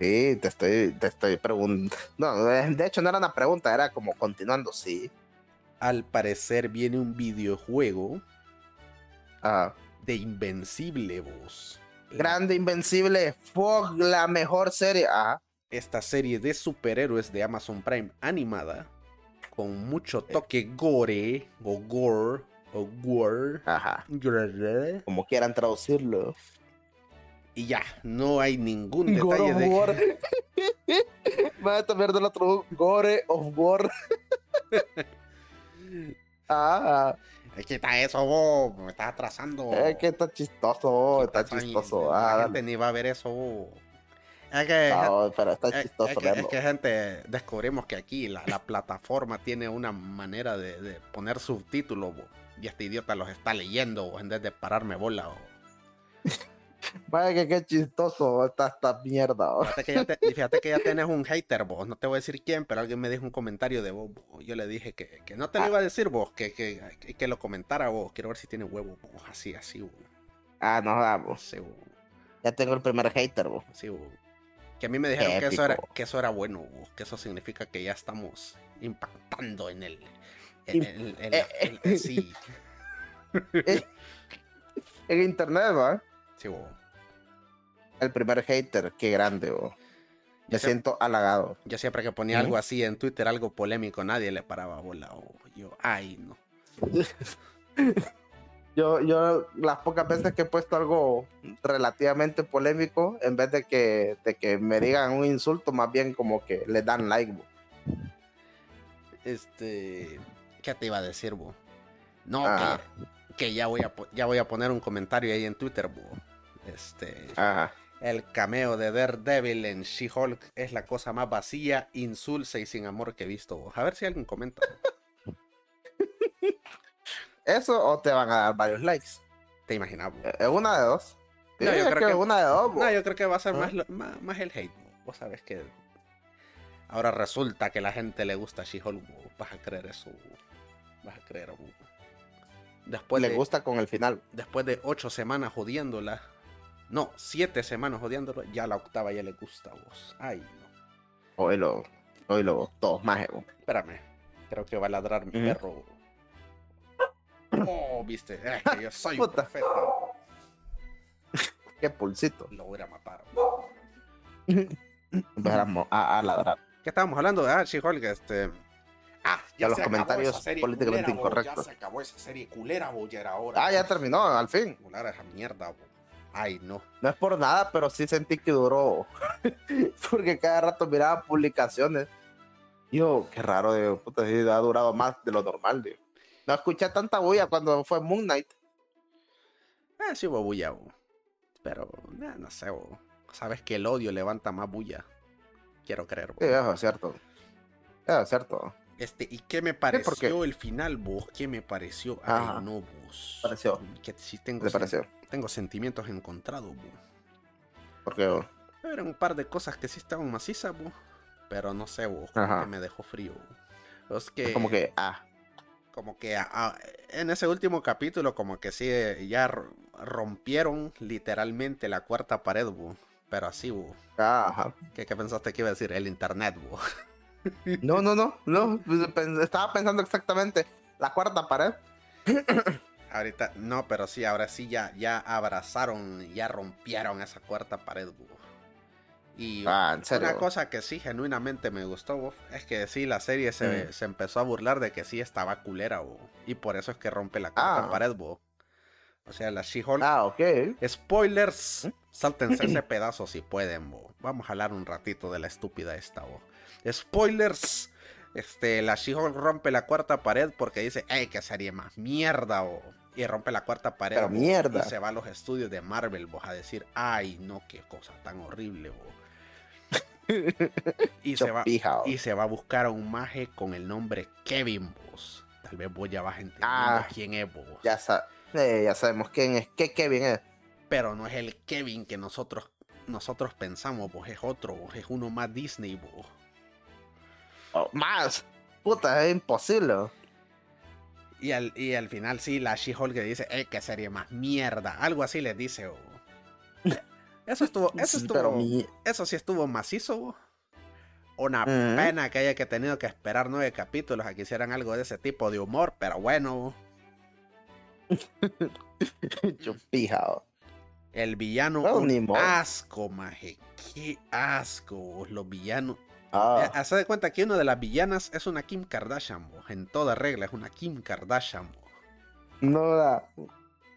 B: sí, te estoy, te estoy preguntando. No, de hecho no era una pregunta, era como continuando, sí.
A: Al parecer viene un videojuego
B: Ajá.
A: de Invencible, vos.
B: Grande Invencible, Fog, la mejor serie. Ajá.
A: esta serie de superhéroes de Amazon Prime animada con mucho toque gore o gore o gore
B: Ajá. Como quieran traducirlo.
A: y ya no hay ningún detalle de
B: Gore. Va a mierda lo tradujo Gore of War. ah,
A: es que está eso vos me estás atrasando
B: es que está chistoso, está
A: Estás ahí,
B: chistoso.
A: la
B: Ah,
A: gente ni va a ver eso vos. es que
B: no, pero está
A: Es, es
B: chistoso
A: que, es que, gente, descubrimos que aquí la, la plataforma tiene una manera de, de poner subtítulos bo, y este idiota los está leyendo bo, en vez de pararme bola. bo.
B: Vaya que qué chistoso está esta mierda.
A: Fíjate que, ya te- y fíjate que ya tienes un hater, vos. No te voy a decir quién, pero alguien me dijo un comentario de vos. bo. Yo le dije que, que no te lo
B: Ah.
A: iba a decir vos, que, que, que, lo comentara vos. Quiero ver si tiene huevo, bo. así, así, bo.
B: Ah, no, vamos.
A: Así, bo.
B: Ya tengo el primer hater, bo.
A: Así, bo. Que a mí me dijeron que eso, era, que eso era bueno, bo, que eso significa que ya estamos impactando en el. En, en
B: eh,
A: en- sí,
B: En internet, va.
A: Sí, bo.
B: El primer hater, qué grande, bo.
A: Yo,
B: Me
A: siempre,
B: siento halagado.
A: yo siempre que ponía algo así en Twitter, algo polémico, nadie le paraba bola. o yo, ay, no.
B: Yo, yo las pocas veces que he puesto algo relativamente polémico, en vez de que, de que me digan un insulto, más bien como que le dan like. bo.
A: Este. ¿Qué te iba a decir, bo? No,
B: Ajá.
A: que, que ya, voy a, ya voy a poner un comentario ahí en Twitter, bo. Este.
B: Ajá.
A: El cameo de Daredevil en She-Hulk es la cosa más vacía, insulsa y sin amor que he visto. bo. A ver si alguien comenta.
B: ¿Eso o te van a dar varios likes?
A: ¿Te imaginas? bo?
B: Eh, Es una de dos.
A: No, yo
B: es
A: creo que-
B: una de dos.
A: No, yo creo que va a ser
B: ¿Ah?
A: más, lo- más, más el hate. Vos sabes que ahora resulta que la gente le gusta She-Hulk. Vas a creer eso. Vas a creer. bo. Después
B: le
A: de,
B: gusta con el final.
A: después de ocho semanas jodiéndola. No, siete semanas jodiéndola. Ya la octava ya le gusta a vos. Ay, no.
B: Hoy lo, hoy lo, todos más. bo.
A: Espérame. Creo que va a ladrar mi perro. Oh, viste. Es que yo soy un
B: Puta.
A: profeta.
B: Qué pulsito.
A: Lo voy a matar.
B: Empezamos a, a ladrar.
A: ¿Qué estábamos hablando? Ah, She-Hulk, este. Ah,
B: Ya los
A: se acabó
B: comentarios
A: esa
B: políticamente
A: culera, bo,
B: incorrectos.
A: Ya se acabó esa serie culera, bo, ya era hora.
B: Ah, ya terminó, al fin.
A: Culera esa mierda, bo. Ay, no.
B: No es por nada, pero sí sentí que duró. Porque cada rato miraba publicaciones. Yo, qué raro, digo, puta, sí, ha durado más de lo normal, digo. No escuché tanta bulla cuando fue Moon Knight.
A: Ah, sí hubo bulla, bo. Pero, nah, no sé, bo. Sabes que el odio levanta más bulla. Quiero creer, bo.
B: Sí, eso es cierto. Eso es cierto.
A: Este, ¿y qué me pareció
B: porque-
A: el final, vos? ¿Qué me pareció?
B: Ajá.
A: Ay, no, vos.
B: Pareció.
A: Que sí
B: ¿Qué
A: tengo,
B: te
A: sen-
B: pareció?
A: tengo sentimientos encontrados, bo.
B: Porque
A: Eran un par de cosas que sí estaban macizas, bo. Pero no sé,
B: Ajá.
A: que me dejó frío. Es que...
B: como que, ah,
A: como que ah, ah, en ese último capítulo como que sí eh, ya rompieron literalmente la cuarta pared, bu. pero así, bu.
B: ah, ajá.
A: ¿Qué, qué pensaste que iba a decir? El internet, bu.
B: No, no, no, no. pues, Estaba pensando exactamente la cuarta pared.
A: Ahorita, no, pero sí, ahora sí ya, ya abrazaron, ya rompieron esa cuarta pared, bu. Y
B: Ah, en serio.
A: una cosa que sí genuinamente me gustó, bu, es que sí, la serie se,
B: Mm.
A: se empezó a burlar de que sí estaba culera, bu, y por eso es que rompe la cuarta
B: Ah.
A: pared. O sea, la She-Hulk
B: Ah, ok.
A: Spoilers.
B: ¿Mm?
A: Sáltense ese pedazo si pueden, bo. Vamos a hablar un ratito de la estúpida esta, bo. Spoilers. Este, la She-Hulk rompe la cuarta pared porque dice, ¡ay, qué serie más mierda! Y rompe la cuarta pared.
B: Pero mierda.
A: Y se va a los estudios de Marvel, bo, a decir, ¡ay, no, qué cosa tan horrible, y, se va, y se va a buscar a un maje con el nombre Kevin, vos. Tal vez vos ya vas entendiendo
B: Ah.
A: quién es, vos.
B: Ya, sa- eh, ya sabemos quién es. ¿Qué Kevin es?
A: Pero no es el Kevin que nosotros, nosotros pensamos, pues es otro, vos, es uno más Disney, vos.
B: Oh, más. Puta, es imposible.
A: Y al, y al final sí, la She-Hulk le dice, eh, qué serie más mierda. Algo así les dice, bo. Eso estuvo, eso
B: Sí,
A: estuvo,
B: Pero mi-
A: eso sí estuvo macizo. Una
B: Ujú.
A: pena que haya que tenido que esperar nueve capítulos a que hicieran algo de ese tipo de humor, pero bueno, bo.
B: Chupija. oh.
A: el villano,
B: Bueno,
A: un asco, maje, qué asco, los villanos.
B: Ah,
A: Eh, Hace de cuenta que una de las villanas es una Kim Kardashian, bo. en toda regla es una Kim Kardashian. bo.
B: no la,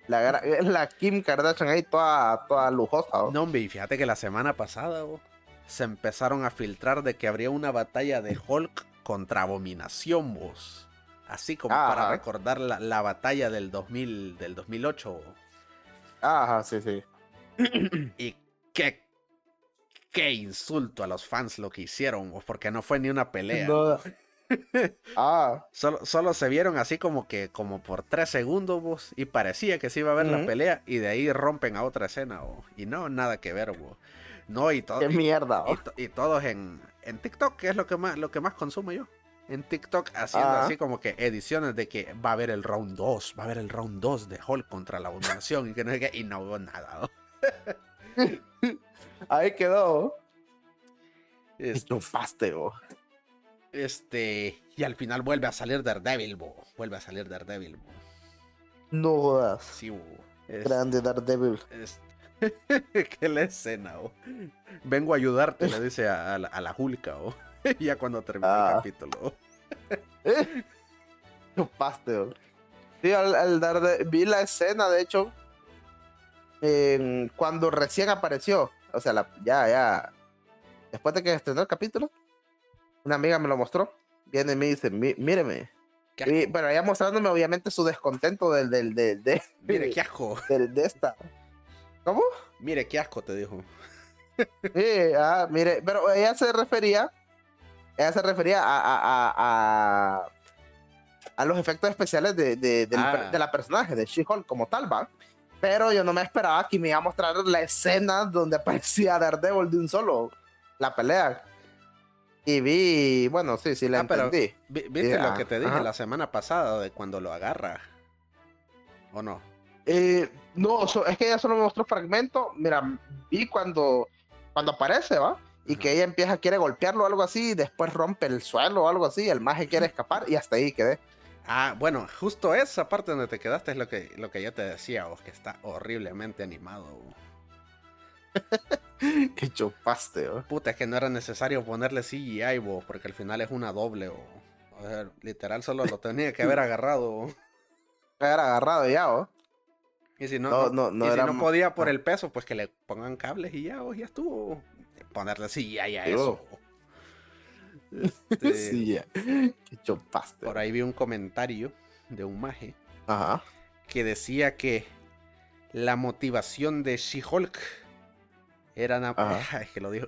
B: la, es la Kim Kardashian ahí toda, toda lujosa. oh.
A: No, hombre, y fíjate que la semana pasada bo, se empezaron a filtrar de que habría una batalla de Hulk contra Abominación, vos. Así como para recordar la, la batalla del, 2000, del 2008. bo.
B: Ajá, sí, sí.
A: Y qué, qué insulto a los fans lo que hicieron, porque no fue ni una pelea.
B: No. Ah,
A: Solo, solo se vieron así como que como por tres segundos vos, y parecía que se iba a ver la
B: Ujú.
A: pelea y de ahí rompen a otra escena vos, y no nada que ver vos. no y todo
B: qué
A: y,
B: mierda. oh.
A: y to- y todos en, en TikTok que es lo que más lo que más consumo yo en TikTok haciendo
B: Ah.
A: así como que ediciones de que va a haber el round 2 va a haber el round 2 de Hulk contra la abominación y que no sé qué, y no hubo nada.
B: Ahí quedó.
A: Es-
B: Chupaste, oh.
A: este y al final vuelve a salir Daredevil bo, vuelve a salir Daredevil bo.
B: No jodas.
A: sí bo. Es-
B: Grande Daredevil.
A: Es- que la escena. Vengo a ayudarte, le dice a, a la, a la oh. ya cuando termina el
B: Ah.
A: capítulo. oh.
B: Sí, al, al Darede- vi la escena, de hecho, cuando recién apareció. O sea, la- ya, ya. Después de que estrenó el capítulo, una amiga me lo mostró. Viene y me dice, "Mi- míreme. Y, bueno, ella mostrándome obviamente su descontento del, del, del- de,
A: Mire, qué asco.
B: del- de esta. ¿Cómo?
A: Mire, qué asco, te dijo.
B: Sí, ah, mire, pero ella se refería, ella se refería a, a, a, a, a los efectos especiales de, de, del
A: Ah.
B: de la personaje, de She-Hulk como tal, va. Pero yo no me esperaba que me iba a mostrar la escena donde aparecía Daredevil de un solo, la pelea. Y vi, bueno, sí, sí la
A: Ah, pero-
B: entendí.
A: Vi- ¿Viste
B: Ya,
A: lo que te dije
B: ajá.
A: la semana pasada de cuando lo agarra? ¿O no?
B: Eh, no, so- es que ella solo me mostró fragmento. Mira, vi cuando, cuando aparece, ¿va? Y
A: Ajá.
B: que ella empieza, quiere golpearlo o algo así, y después rompe el suelo o algo así, el maje quiere escapar y hasta ahí quedé.
A: Ah, bueno, justo esa parte donde te quedaste es lo que, lo que yo te decía, vos, que está horriblemente animado. vos.
B: Que chupaste, ¿va?
A: Puta, es que no era necesario ponerle CGI, vos, porque al final es una doble, vos. O sea, literal solo lo tenía que haber agarrado. vos.
B: Era agarrado ya, ¿va?
A: Y si no,
B: No,
A: no,
B: no,
A: y si no podía por el peso, pues que le pongan cables y ya, vos, ya estuvo. Ponerle CGI a eso.
B: vos.
A: Este,
B: Sí, chupaste.
A: Por ahí vi un comentario de un maje
B: Ajá.
A: que decía que la motivación de She-Hulk era na-
B: Ajá.
A: es que lo dijo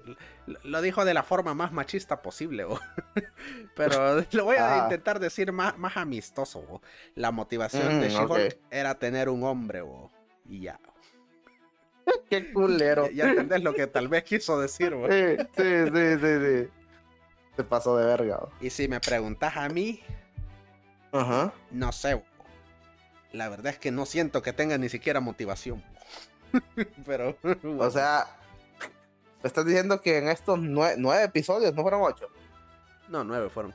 A: lo, dijo de la forma más machista posible bo. pero lo voy a
B: Ajá.
A: intentar decir más, más amistoso bo. la motivación de
B: Mm,
A: She-Hulk era tener un hombre bo. y ya
B: Qué culero.
A: ya, ya entendés lo que tal vez quiso decir bo.
B: Sí, sí, sí, sí, sí. Se pasó de verga.
A: y si me preguntas a mí
B: Ajá.
A: no sé la verdad es que no siento que tenga ni siquiera motivación pero
B: O sea, me estás diciendo que en estos nue- nueve episodios, no fueron ocho.
A: no nueve fueron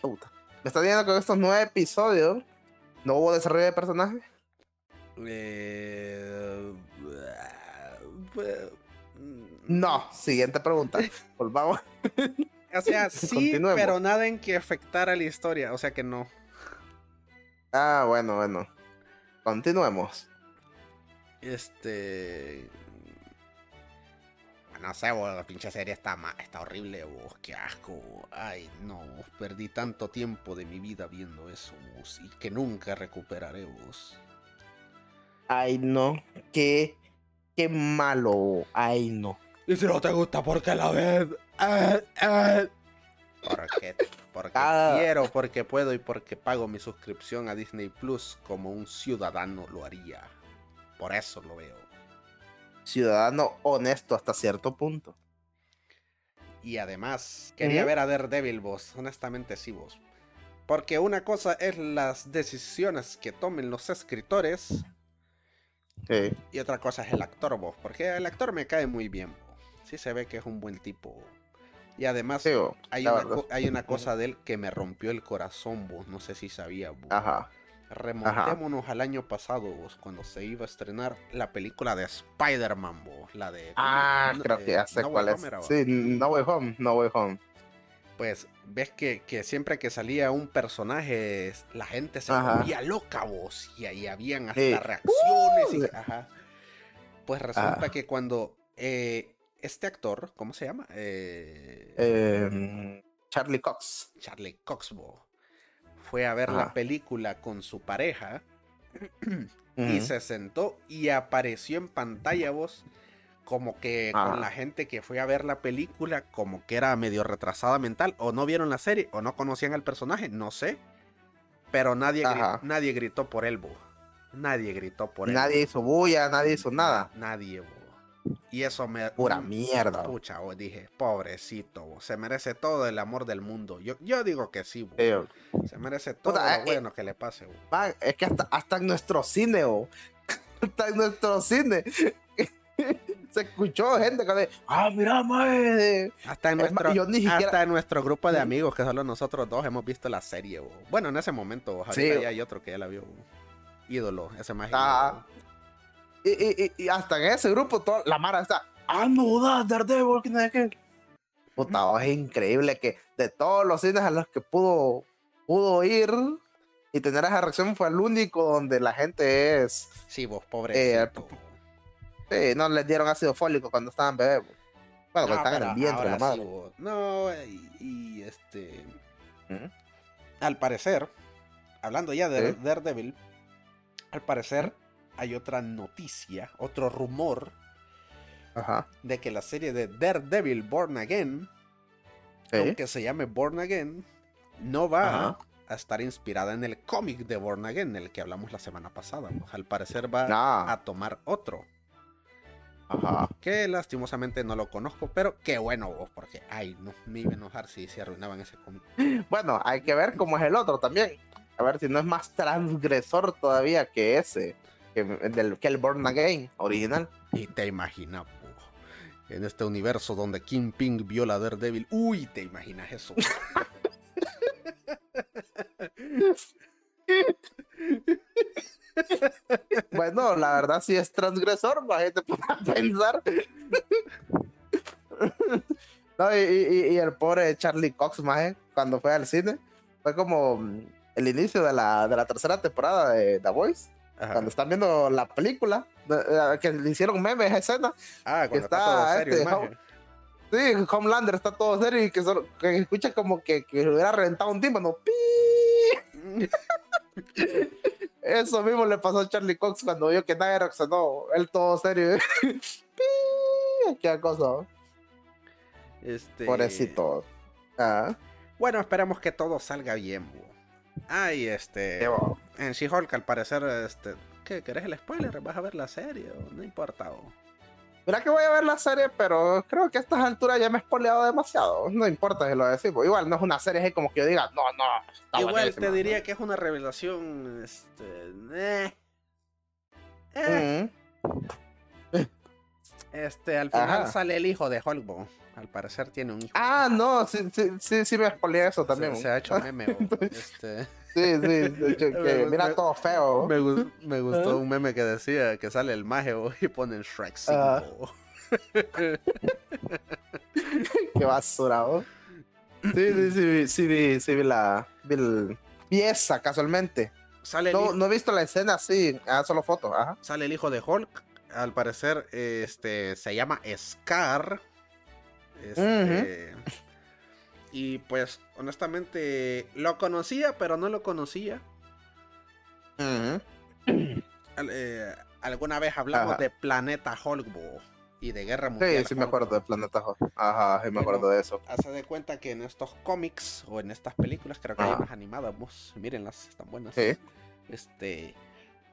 B: puta. Me estás diciendo que en estos nueve episodios no hubo desarrollo de personaje.
A: Eh,
B: No. Siguiente pregunta. Volvamos.
A: O sea, sí, pero nada en que afectara la historia. O sea que no.
B: Ah, bueno, bueno. Continuemos.
A: Este. No sé, bo, la pinche serie está, ma- está horrible, vos. Qué asco. Ay, no. Perdí tanto tiempo de mi vida viendo eso, vos. Y que nunca recuperaré, vos.
B: Ay, no. Qué, qué malo. Ay, no.
A: Y si no te gusta, ¿por qué la ves? Ah, ah. Porque, porque
B: Ah.
A: quiero, porque puedo y porque pago mi suscripción a Disney Plus como un ciudadano lo haría. Por eso lo veo.
B: Ciudadano honesto hasta cierto punto.
A: Y además, quería ver a Daredevil, vos. Honestamente, sí, vos. Porque una cosa es las decisiones que tomen los escritores
B: Sí.
A: y otra cosa es el actor, vos. Porque el actor me cae muy bien. Sí se ve que es un buen tipo. Y además,
B: Sí, bo,
A: hay, una, hay una cosa de él que me rompió el corazón, vos. No sé si sabía, vos.
B: Ajá.
A: Remontémonos al año pasado, vos, cuando se iba a estrenar la película de Spider-Man, vos. La de.
B: Ah,
A: no,
B: creo
A: eh,
B: que ya sé
A: No Way
B: cuál es.
A: Era.
B: Sí, No Way Home, No Way Home.
A: Pues ves que, que siempre que salía un personaje, la gente se
B: Ajá.
A: volvía loca, vos. Y ahí habían hasta
B: Sí.
A: reacciones. y-
B: Uh.
A: ajá. Pues resulta
B: Ah.
A: que cuando eh, este actor, ¿cómo se llama? Eh,
B: Eh, Charlie Cox.
A: Charlie Coxbo fue a ver la
B: Ajá.
A: película con su pareja y se sentó y apareció en pantalla vos como que con la gente que fue a ver la película como que era medio retrasada mental o no vieron la serie o no conocían al personaje, no sé. Pero nadie, gri- nadie gritó por él, bo. Nadie gritó por él.
B: Nadie hizo bulla, nadie hizo nada.
A: Nadie, bo. Y eso me...
B: Pura mierda.
A: Pucha, bo, dije, pobrecito, se merece todo el amor del mundo. Yo, yo digo que sí. Se merece todo
B: Puta,
A: lo
B: eh,
A: bueno que le pase.
B: Man, es que hasta, hasta en nuestro cine, bo. hasta en nuestro cine. Se escuchó gente que dice, ah, mira, mae.
A: Hasta en, nuestro,
B: yo ni siquiera-
A: hasta en nuestro grupo de amigos, que solo nosotros dos hemos visto la serie. Bueno, en ese momento, bo, ahorita
B: Sí.
A: ya hay otro que ya la vio. Ídolo, ese más.
B: Y, y, y, y hasta en ese grupo, toda la mara está, ah, no, da, Daredevil, que. Puta, oh, es increíble que de todos los cines a los que pudo, pudo ir, y tener esa reacción fue el único donde la gente es.
A: Sí, vos, pobre.
B: sí, no les dieron ácido fólico cuando estaban bebés. Bueno, cuando estaban en el vientre, la madre.
A: no, y, este. Al parecer, hablando ya de Daredevil, al parecer hay otra noticia, otro rumor de que la serie de Daredevil Born Again, aunque se llame Born Again, no va a estar inspirada en el cómic de Born Again, del que hablamos la semana pasada. Al parecer va ah. a tomar otro. Ajá. Que lastimosamente no lo conozco, pero qué bueno vos, porque ay, no me iba a enojar si se arruinaban ese cómic.
B: Bueno, hay que ver cómo es el otro también. A ver si no es más transgresor todavía que ese, que, del, que el Born Again original.
A: Y te imaginas, en este universo donde Ping viola a Daredevil. Uy, te imaginas eso.
B: bueno, la verdad sí es transgresor, la gente puede pensar. y, el pobre Charlie Cox, más cuando fue al cine, fue como el inicio de la, de la tercera temporada de The Voice. Cuando están viendo la película, eh, que le hicieron memes esa escena.
A: Ah, cuando está, todo serio,
B: este, Sí, Homelander está todo serio y que, que escucha como que, que hubiera reventado un tímpano. Eso mismo le pasó a Charlie Cox cuando vio que nadie reaccionó. Él todo serio. Qué cosa.
A: Este...
B: Pobrecito. Ah.
A: Bueno, esperamos que todo salga bien. Ay, este. En She-Hulk, al parecer, este. ¿Qué? ¿Querés el spoiler? ¿Vas a ver la serie? no importa.
B: Mira que voy a ver la serie, pero creo que a estas alturas ya me he spoileado demasiado. No importa si lo decimos. Igual no es una serie como que yo diga, no, no.
A: Igual te diría que es una revelación. Este. Eh. Eh. Mm. Este, al final sale el hijo de Hulk. Al parecer tiene un hijo.
B: Ah, no, sí, sí, sí, sí me spoileé eso también.
A: Se, ha hecho meme. este...
B: Sí, sí, que mira todo feo.
A: Me, me gustó un meme que decía que sale el mago y ponen Shrek 5.
B: Qué basura, Sí, sí, sí, sí, vi, sí, vi la, vi pieza casualmente. Sale no, no he visto la escena así, ah, solo fotos. Ajá.
A: Sale el hijo de Hulk. Al parecer, este se llama Scar. Este, y pues, honestamente, lo conocía, pero no lo conocía. Eh, alguna vez hablamos de Planeta Hulk y de Guerra Mundial.
B: Sí, sí me acuerdo de Planeta Hulk. Ajá, sí me acuerdo de eso.
A: Hace de cuenta que en estos cómics o en estas películas, creo que hay más animadas, vos. Mírenlas, están buenas. Sí. Este,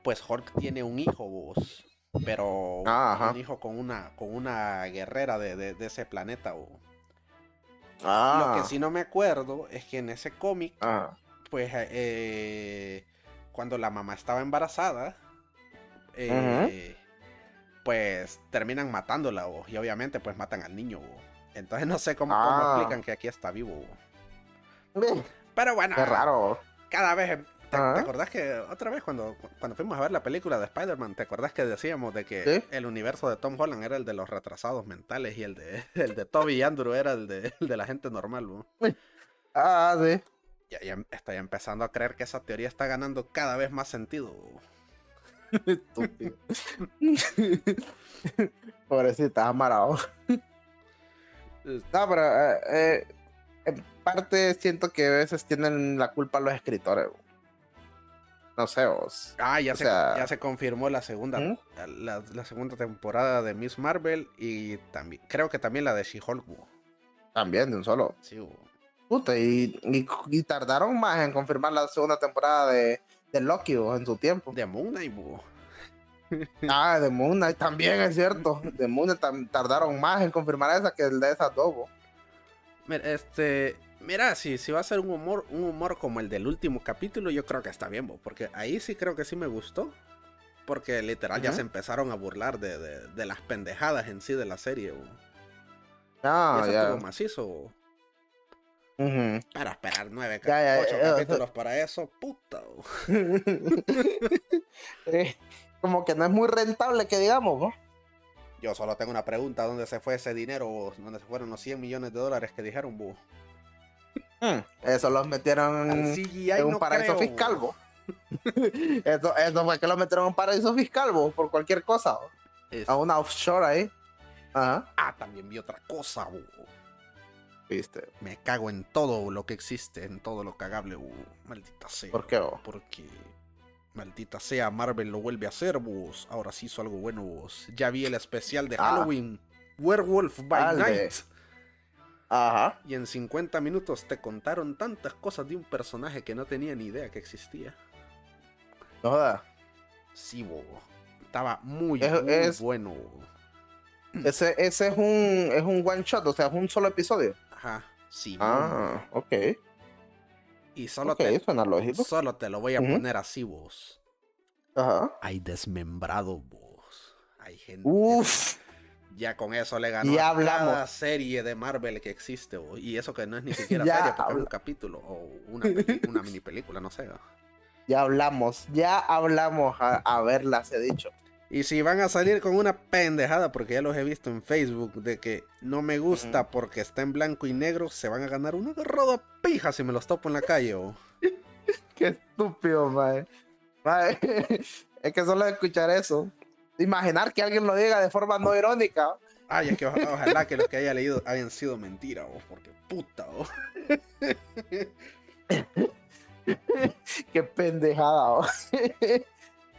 A: pues Hulk tiene un hijo, vos. Pero un hijo con una, con una guerrera de, de, ese planeta. O... Lo que ah. sí no me acuerdo es que en ese cómic, ah. pues eh, cuando la mamá estaba embarazada, eh, pues terminan matándola y obviamente pues matan al niño. Entonces no sé cómo, ah. explican que aquí está vivo. Pero bueno,
B: es raro.
A: Cada vez ¿Te, acordás que otra vez cuando, cuando fuimos a ver la película de Spider-Man, ¿te acordás que decíamos de que el universo de Tom Holland era el de los retrasados mentales y el de, el de Toby y Andrew era el de, la gente normal?
B: Ah, sí.
A: Ya, estoy empezando a creer que esa teoría está ganando cada vez más sentido.
B: Estúpido. Pobrecita, amarado. no, pero eh, eh, en parte siento que a veces tienen la culpa los escritores. No sé, vos.
A: Ah, ya, se, ya se confirmó la segunda, la, segunda temporada de Miss Marvel y también, creo que también la de She-Hulk.
B: También, de un solo.
A: Sí,
B: Puta, y, y, tardaron más en confirmar la segunda temporada de, de Loki en su tiempo.
A: De Moon Knight,
B: Ah, de Moon Knight también es cierto. De Moon Knight tardaron más en confirmar esa que el de esas dos.
A: Mira, este, Mira, si, si va a ser un humor, un humor como el del último capítulo, yo creo que está bien, porque ahí sí creo que sí me gustó. Porque literal ya se empezaron a burlar de, las pendejadas en sí de la serie.
B: Ah,
A: y eso macizo. Para esperar nueve, ocho capítulos para eso, puta.
B: como que no es muy rentable que digamos, ¿no?
A: Yo solo tengo una pregunta, ¿dónde se fue ese dinero? ¿Dónde se fueron los 100 millones de dólares que dijeron, búho?
B: Hmm, eso los metieron en un paraíso fiscal, Esto, esto fue que lo metieron a un paraíso fiscal, bo, por cualquier cosa. A una offshore ahí. Ajá.
A: Ah, también vi otra cosa, bo.
B: Viste.
A: Me cago en todo lo que existe, en todo lo cagable, bo. Maldita sea.
B: ¿Por qué, bo?
A: Porque, maldita sea, Marvel lo vuelve a hacer, vos. Ahora sí hizo algo bueno, vos. Ya vi el especial de
B: Ah.
A: Halloween. Werewolf by
B: Alde.
A: Night.
B: Ajá.
A: Y en 50 minutos te contaron tantas cosas de un personaje que no tenía ni idea que existía.
B: No.
A: Sí, bobo. Estaba muy,
B: Es-
A: muy
B: es-
A: bueno.
B: Ese, ese es un es un one shot, o sea, es un solo episodio.
A: Ajá. Sí.
B: Ah, ok.
A: Y solo, te,
B: suena lógico.
A: solo te lo voy a
B: Ujú.
A: poner así, vos.
B: Ajá.
A: Hay desmembrado, vos. Hay gente.
B: Uf.
A: Ya con eso le ganó
B: Ya
A: a
B: hablamos.
A: cada serie de Marvel que existe. bo. Y eso que no es ni siquiera serie, porque es un capítulo o una, una mini película, no sé.
B: Ya hablamos, ya hablamos a, a verlas, he dicho.
A: Y si van a salir con una pendejada, porque ya los he visto en Facebook, de que no me gusta porque está en blanco y negro, se van a ganar una agarrada pija si me los topo en la calle.
B: Qué estúpido, mae. Mae, Es que solo escuchar eso. Imaginar que alguien lo diga de forma no irónica.
A: Ay, es que oja- ojalá que los que haya leído hayan sido mentira, bo, porque puta. bo.
B: Qué pendejada. oh.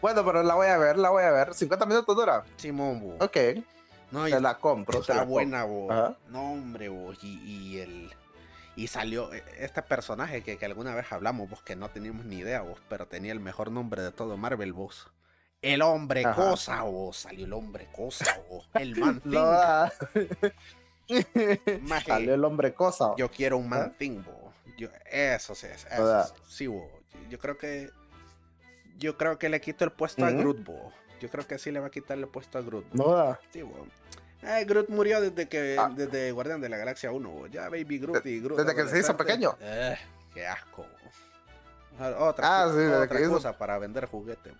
B: bueno, pero la voy a ver, la voy a ver. 50 minutos dura.
A: Simón, bo.
B: Ok,
A: No,
B: te la compro.
A: Está
B: la
A: buena.
B: Ajá.
A: No, hombre, bo. Y, y el. Y salió eh, este personaje que, que alguna vez hablamos, vos, que no teníamos ni idea, vos, pero tenía el mejor nombre de todo Marvel, vos. El hombre
B: Ajá.
A: cosa, vos. Salió el hombre cosa, vos. El man
B: ah.
A: Maje,
B: Salió el hombre cosa.
A: Yo quiero un man thing, bo. Yo, eso sí, eso,
B: ¿Verdad?
A: sí. Yo creo que. Yo creo que le quito el puesto a. Groot, bo. Yo creo que sí le va a quitar el puesto a Groot. bo.
B: No.
A: Sí, bo. Eh, Groot murió desde que
B: Ah.
A: desde Guardián de la Galaxia 1, bo. ya Baby Groot y Groot.
B: desde que se hizo pequeño.
A: Eh, qué asco. Otra,
B: Ah, sí,
A: otra
B: que hizo-
A: cosa para vender juguetes.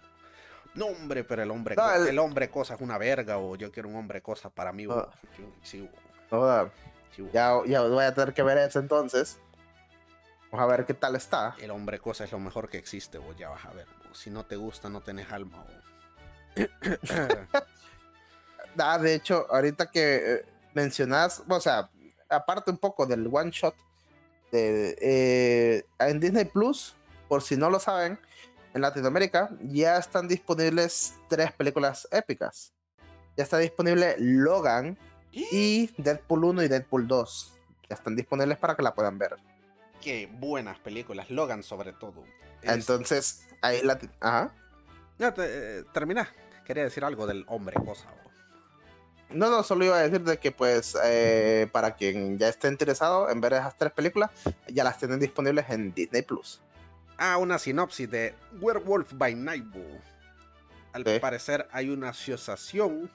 A: No, hombre, pero el hombre,
B: No, el-
A: el... hombre cosa es una verga, o yo quiero un hombre cosa para mí, Sí. Sí.
B: Ya, ya voy a tener que ver eso entonces. Vamos a ver qué tal está.
A: El hombre cosa es lo mejor que existe, vos ya vas a ver. bo. Si no te gusta, no tenés alma.
B: Ah, de hecho, ahorita que eh, mencionas, o sea, aparte un poco del one shot, de, eh, en Disney Plus, por si no lo saben, en Latinoamérica ya están disponibles tres películas épicas. Ya está disponible Logan y Deadpool 1 y Deadpool 2. Ya están disponibles para que la puedan ver.
A: Qué buenas películas, Logan sobre todo. Es-
B: Entonces, ahí la... Ajá.
A: No, te- eh, termina. Quería decir algo del hombre cosa.
B: No, no, solo iba a decir de que pues eh, para quien ya esté interesado en ver esas tres películas, ya las tienen disponibles en Disney Plus.
A: Ah, una sinopsis de Werewolf by Night. bo. Al parecer hay una asociación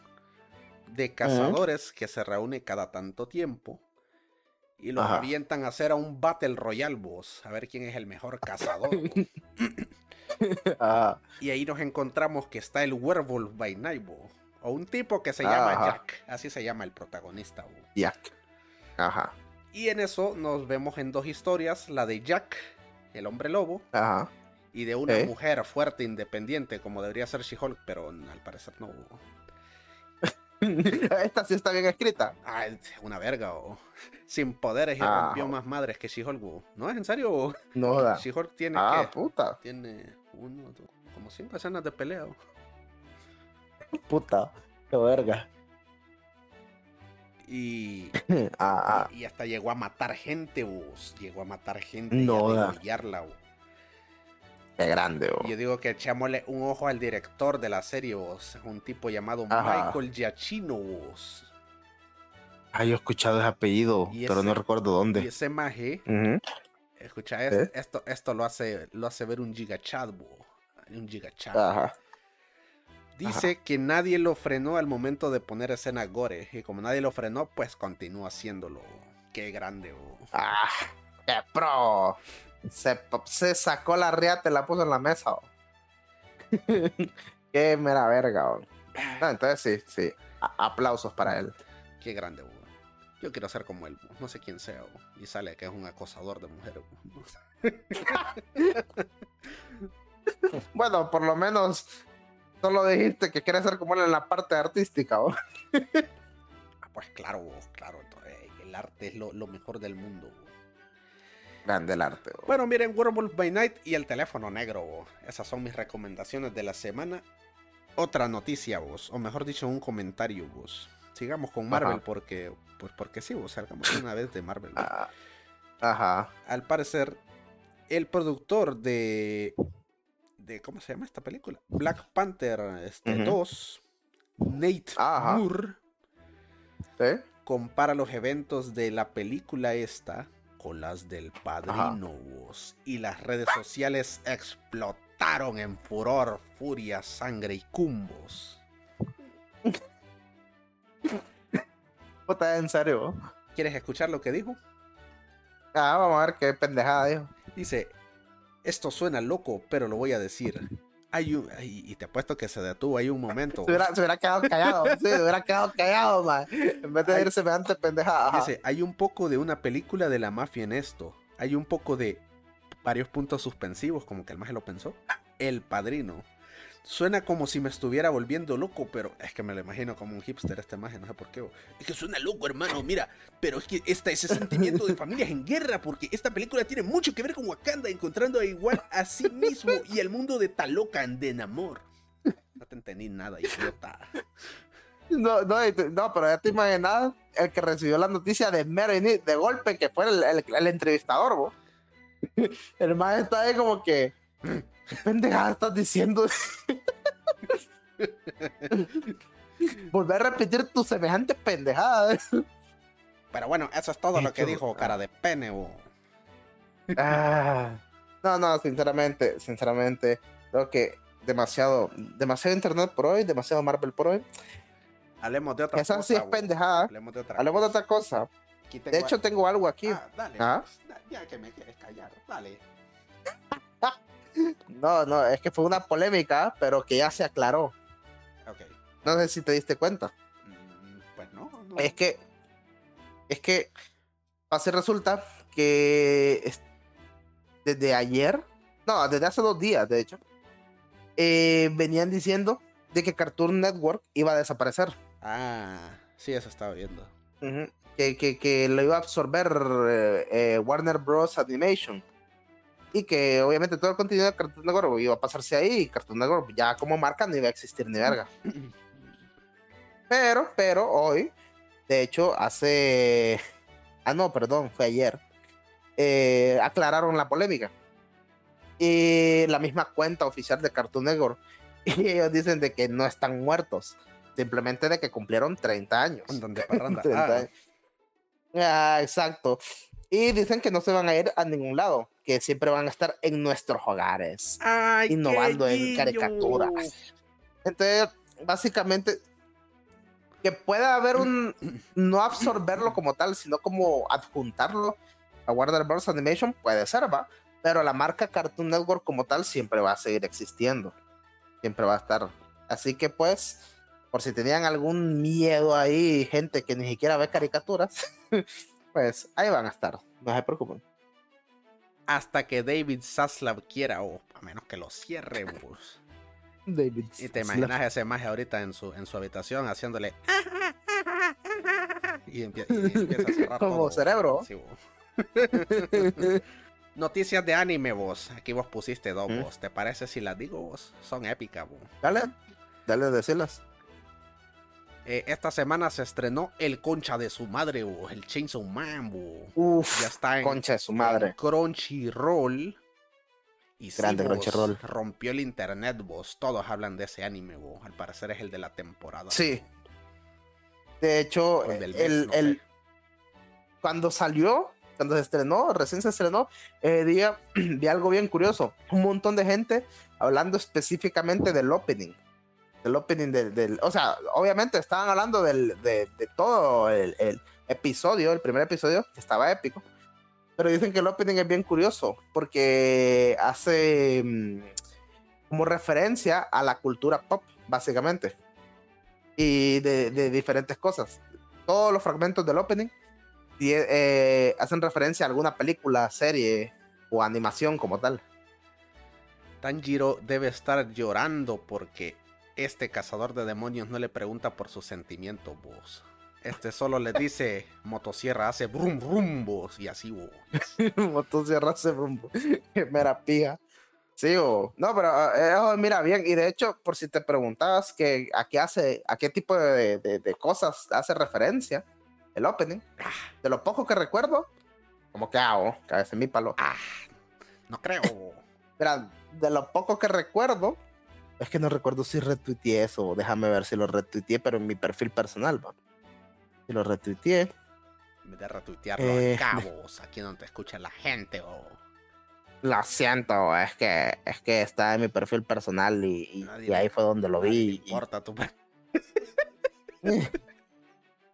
A: de cazadores que se reúne cada tanto tiempo y los
B: Ajá.
A: avientan a hacer a un Battle Royale, boss. A ver quién es el mejor cazador.
B: Ah,
A: Y ahí nos encontramos que está el Werewolf by Night, bo. o un tipo que se llama. Jack, así se llama el protagonista. bo.
B: Jack. Ajá.
A: Y en eso nos vemos en dos historias, la de Jack, el hombre lobo,
B: Ajá.
A: y de una
B: ¿Eh?
A: mujer fuerte, independiente, como debería ser She-Hulk, pero al parecer no.
B: Esta sí está bien escrita.
A: Ah, una verga, o sin poderes y
B: Ah.
A: rompió más madres que She-Hulk. ¿No es en serio?
B: No joda.
A: She-Hulk tiene
B: Ah,
A: ¿qué?
B: puta.
A: Tiene uno, dos, como cinco escenas de pelea.
B: Puta. Qué verga.
A: Y
B: Ah, ah.
A: Y, y hasta llegó a matar gente, vos. Llegó a matar gente
B: No
A: y a
B: da.
A: degollarla, vos.
B: Qué grande.
A: Y Yo digo que echémosle un ojo al director de la serie, vos. Un tipo llamado
B: Ajá.
A: Michael Giacchino, vos.
B: Ah, yo he escuchado ese apellido,
A: Y
B: pero no recuerdo
A: Y
B: dónde.
A: ese maje, escucha, es-
B: ¿Eh?
A: esto, esto lo hace, lo hace ver un gigachad, vos. Un gigachad.
B: Ajá.
A: Dice que nadie lo frenó al momento de poner escena gore. Y como nadie lo frenó, pues continúa haciéndolo. Qué grande, vos.
B: Ah, qué pro. Se, se sacó la riata y la puso en la mesa. oh. qué mera verga. oh. No, entonces sí, sí. A- aplausos para él.
A: Qué grande, weón. Yo quiero ser como él, weón. no sé quién sea, weón. Y sale que es un acosador de mujeres, weón.
B: Bueno, por lo menos solo dijiste que quieres ser como él en la parte artística, ¿o?
A: Ah, pues claro, vos, claro. entonces, el arte es lo, lo mejor del mundo. vos.
B: Grande el arte. ¿o?
A: Bueno, miren, Werewolf by Night y el teléfono negro. vos. Esas son mis recomendaciones de la semana. Otra noticia, vos, o mejor dicho, un comentario, vos. Sigamos con Marvel
B: Ajá.
A: porque, pues porque sí, vos, salgamos una vez de Marvel. vos.
B: Ah, ajá.
A: Al parecer, el productor de, de. ¿Cómo se llama esta película? Black Panther este,
B: Ujú.
A: 2, Nate
B: Ajá.
A: Moore,
B: ¿Sí?
A: compara los eventos de la película esta con las del Padrino vos, y las redes sociales explotaron en furor, furia, sangre y cumbos.
B: En serio.
A: ¿Quieres escuchar lo que dijo?
B: Ah, vamos a ver qué pendejada dijo.
A: Dice, esto suena loco, pero lo voy a decir. Hay un, ay, y te apuesto que se detuvo ahí un momento.
B: Se hubiera, se hubiera quedado callado. Sí, se hubiera quedado callado, man. En vez de
A: Ay.
B: ir semejante pendejada. ajá.
A: Dice, hay un poco de una película de la mafia en esto. Hay un poco de varios puntos suspensivos, como que el maje lo pensó. El padrino. Suena como si me estuviera volviendo loco, pero es que me lo imagino como un hipster este maje, no sé por qué. Es que suena loco, hermano, mira. Pero es que está ese sentimiento de familias en guerra, porque esta película tiene mucho que ver con Wakanda, encontrando a igual a sí mismo y el mundo de Talocan de Namor. No te entendí nada, idiota.
B: No, no, y te- no, pero ya te imaginas el que recibió la noticia de mero ini- de golpe, que fue el, entrevistador, ¿bo? El man está ahí como que. ¿Qué pendejada estás diciendo? Volver a repetir tu semejante pendejada.
A: Pero bueno, eso es todo lo que dijo
B: ah.
A: cara de pene.
B: Ah. No, no, sinceramente, sinceramente, creo que demasiado, demasiado internet por hoy, demasiado Marvel por hoy.
A: Hablemos de otra
B: Esa
A: cosa.
B: sí es pendejada.
A: Hablemos de otra
B: Hablemos de
A: cosa.
B: otra De hecho, tengo algo aquí.
A: Ah, dale.
B: Ah.
A: pues, ya que me quieres callar, dale.
B: No, no, es que fue una polémica, pero que ya se aclaró.
A: Ok.
B: No sé si te diste cuenta.
A: Mm, pues no, no.
B: Es que, es que, así resulta que es- desde ayer, no, desde hace dos días, de hecho, eh, venían diciendo de que Cartoon Network iba a desaparecer.
A: Ah, sí, eso estaba viendo.
B: Que, que, que lo iba a absorber eh, eh, Warner Bros. Animation. Y que obviamente todo el contenido de Cartoon Network iba a pasarse ahí. Y Cartoon Network ya como marca no iba a existir ni verga. Pero, pero hoy, de hecho, hace. Ah, no, perdón, fue ayer. eh, aclararon la polémica. Y la misma cuenta oficial de Cartoon Network. Y ellos dicen de que no están muertos. Simplemente de que cumplieron 30 años.
A: Andan de parranda.
B: 30
A: Ah,
B: años. Ah, exacto. Y dicen que no se van a ir a ningún lado, que siempre van a estar en nuestros hogares,
A: Ay,
B: innovando en caricaturas. Entonces, básicamente, que pueda haber un, no absorberlo como tal, sino como adjuntarlo a Warner Bros. Animation, puede ser, va. Pero la marca Cartoon Network como tal siempre va a seguir existiendo. Siempre va a estar. Así que pues, por si tenían algún miedo ahí, gente que ni siquiera ve caricaturas, pues ahí van a estar. No se preocupen.
A: Hasta que David Zaslav quiera, o a menos que lo cierre, vos.
B: David.
A: Y te imaginas ese maje ahorita en su, en su habitación haciéndole. Y, empie- y empieza a cerrar
B: Como
A: todo.
B: cerebro.
A: Sí. Noticias de anime, vos. Aquí vos pusiste dos,
B: ¿Mm?
A: vos. ¿Te parece si las digo, vos? Son épicas, vos.
B: Dale, dale decirlas.
A: Eh, esta semana se estrenó El Concha de su Madre. El Chainsaw Man.
B: Uf,
A: Ya está en,
B: concha de su madre.
A: Crunchyroll. Y
B: Grande Crunchyroll.
A: Rompió el internet, vos. Todos hablan de ese anime, vos. Al parecer es el de la temporada.
B: Sí. De hecho,
A: el del mes,
B: el,
A: no
B: el-
A: sé.
B: cuando salió, cuando se estrenó, recién se estrenó, eh, vi algo bien curioso. Un montón de gente hablando específicamente del opening. Del opening del. del- o sea, obviamente estaban hablando del, de, de todo el, el episodio, el primer episodio, que estaba épico. Pero dicen que el opening es bien curioso porque hace mm, como referencia a la cultura pop, básicamente. Y de, de diferentes cosas. Todos los fragmentos del opening y, eh, hacen referencia a alguna película, serie o animación como tal.
A: Tanjiro debe estar llorando porque este cazador de demonios no le pregunta por sus sentimientos, vos. Este solo le dice motosierra hace brum brum vos y así vos.
B: motosierra hace brum mera pija. Sí, o... no, pero eh, oh, mira bien, y de hecho, por si te preguntabas que a qué hace, a qué tipo de, de, cosas hace referencia el opening, ah. de lo poco que recuerdo, como que hago, que a veces mi palo.
A: Ah, no creo.
B: mira, de lo poco que recuerdo, es que no recuerdo si retuiteé eso, déjame ver si lo retuiteé, pero en mi perfil personal, ¿va? Si lo retuiteé.
A: En vez de retuitearlo eh, cabos, aquí donde te escucha la gente, o.
B: Lo siento, es que, es que está en mi perfil personal y, y, ahí fue donde lo vi.
A: No importa tu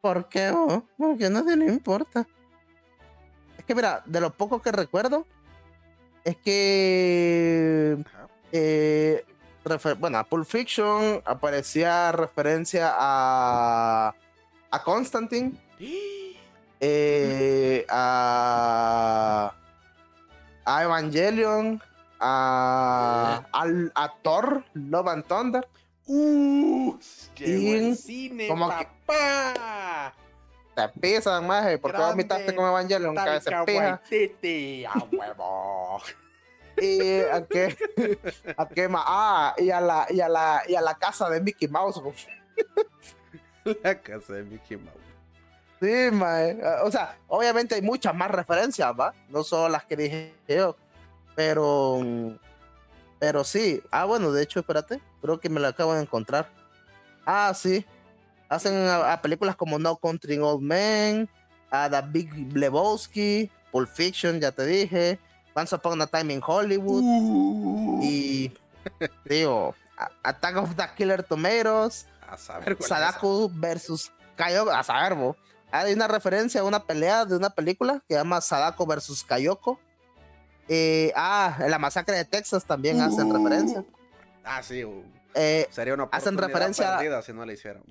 B: ¿Por qué? Oh? Porque a nadie le importa. Es que mira, de lo poco que recuerdo, es que eh, bueno, a Pulp Fiction aparecía referencia a a Constantine, eh, a a Evangelion, a, al, a Thor, Love and Thunder.
A: Uh, y cine, como papá.
B: Que te pisan, maje, porque vos imitaste con Evangelion, se pija.
A: a huevo.
B: Y a qué, a qué más, ah, y a la, y a la, y a la casa de Mickey Mouse.
A: la casa de Mickey Mouse.
B: Sí, mae. O sea, obviamente hay muchas más referencias, ¿va? No solo las que dije yo. Pero. Pero sí. Ah, bueno, de hecho, espérate. Creo que me lo acabo de encontrar. Ah, sí. Hacen a, películas como No Country Old Men, a The Big Lebowski, Pulp Fiction, ya te dije. Once Upon a Time in Hollywood. Uh. Y. digo, Attack of the Killer Tomatoes.
A: A saber
B: Sadako versus Kayoko. A saber, bo. Hay una referencia a una pelea de una película que se llama Sadako versus Kayoko. Eh, ah, la masacre de Texas también hacen uh. referencia.
A: Ah, sí.
B: Eh,
A: sería una
B: hacen referencia
A: perdida si no la hicieran.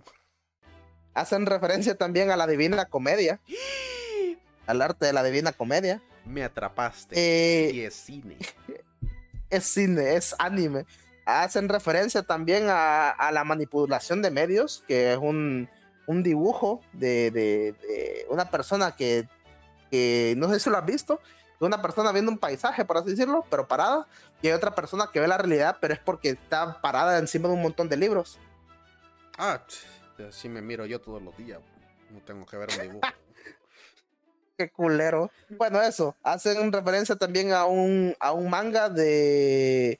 B: Hacen referencia también a la Divina Comedia. al arte de la Divina Comedia.
A: Me atrapaste.
B: Eh,
A: y es cine.
B: es cine, es anime. Hacen referencia también a, a la manipulación de medios, que es un, un dibujo de, una persona que, no sé si lo has visto, de una persona viendo un paisaje, por así decirlo, pero parada, y hay otra persona que ve la realidad, pero es porque está parada encima de un montón de libros.
A: Ah, así me miro yo todos los días, no tengo que ver un dibujo.
B: Qué culero. Bueno, eso, hacen referencia también a un, a un manga de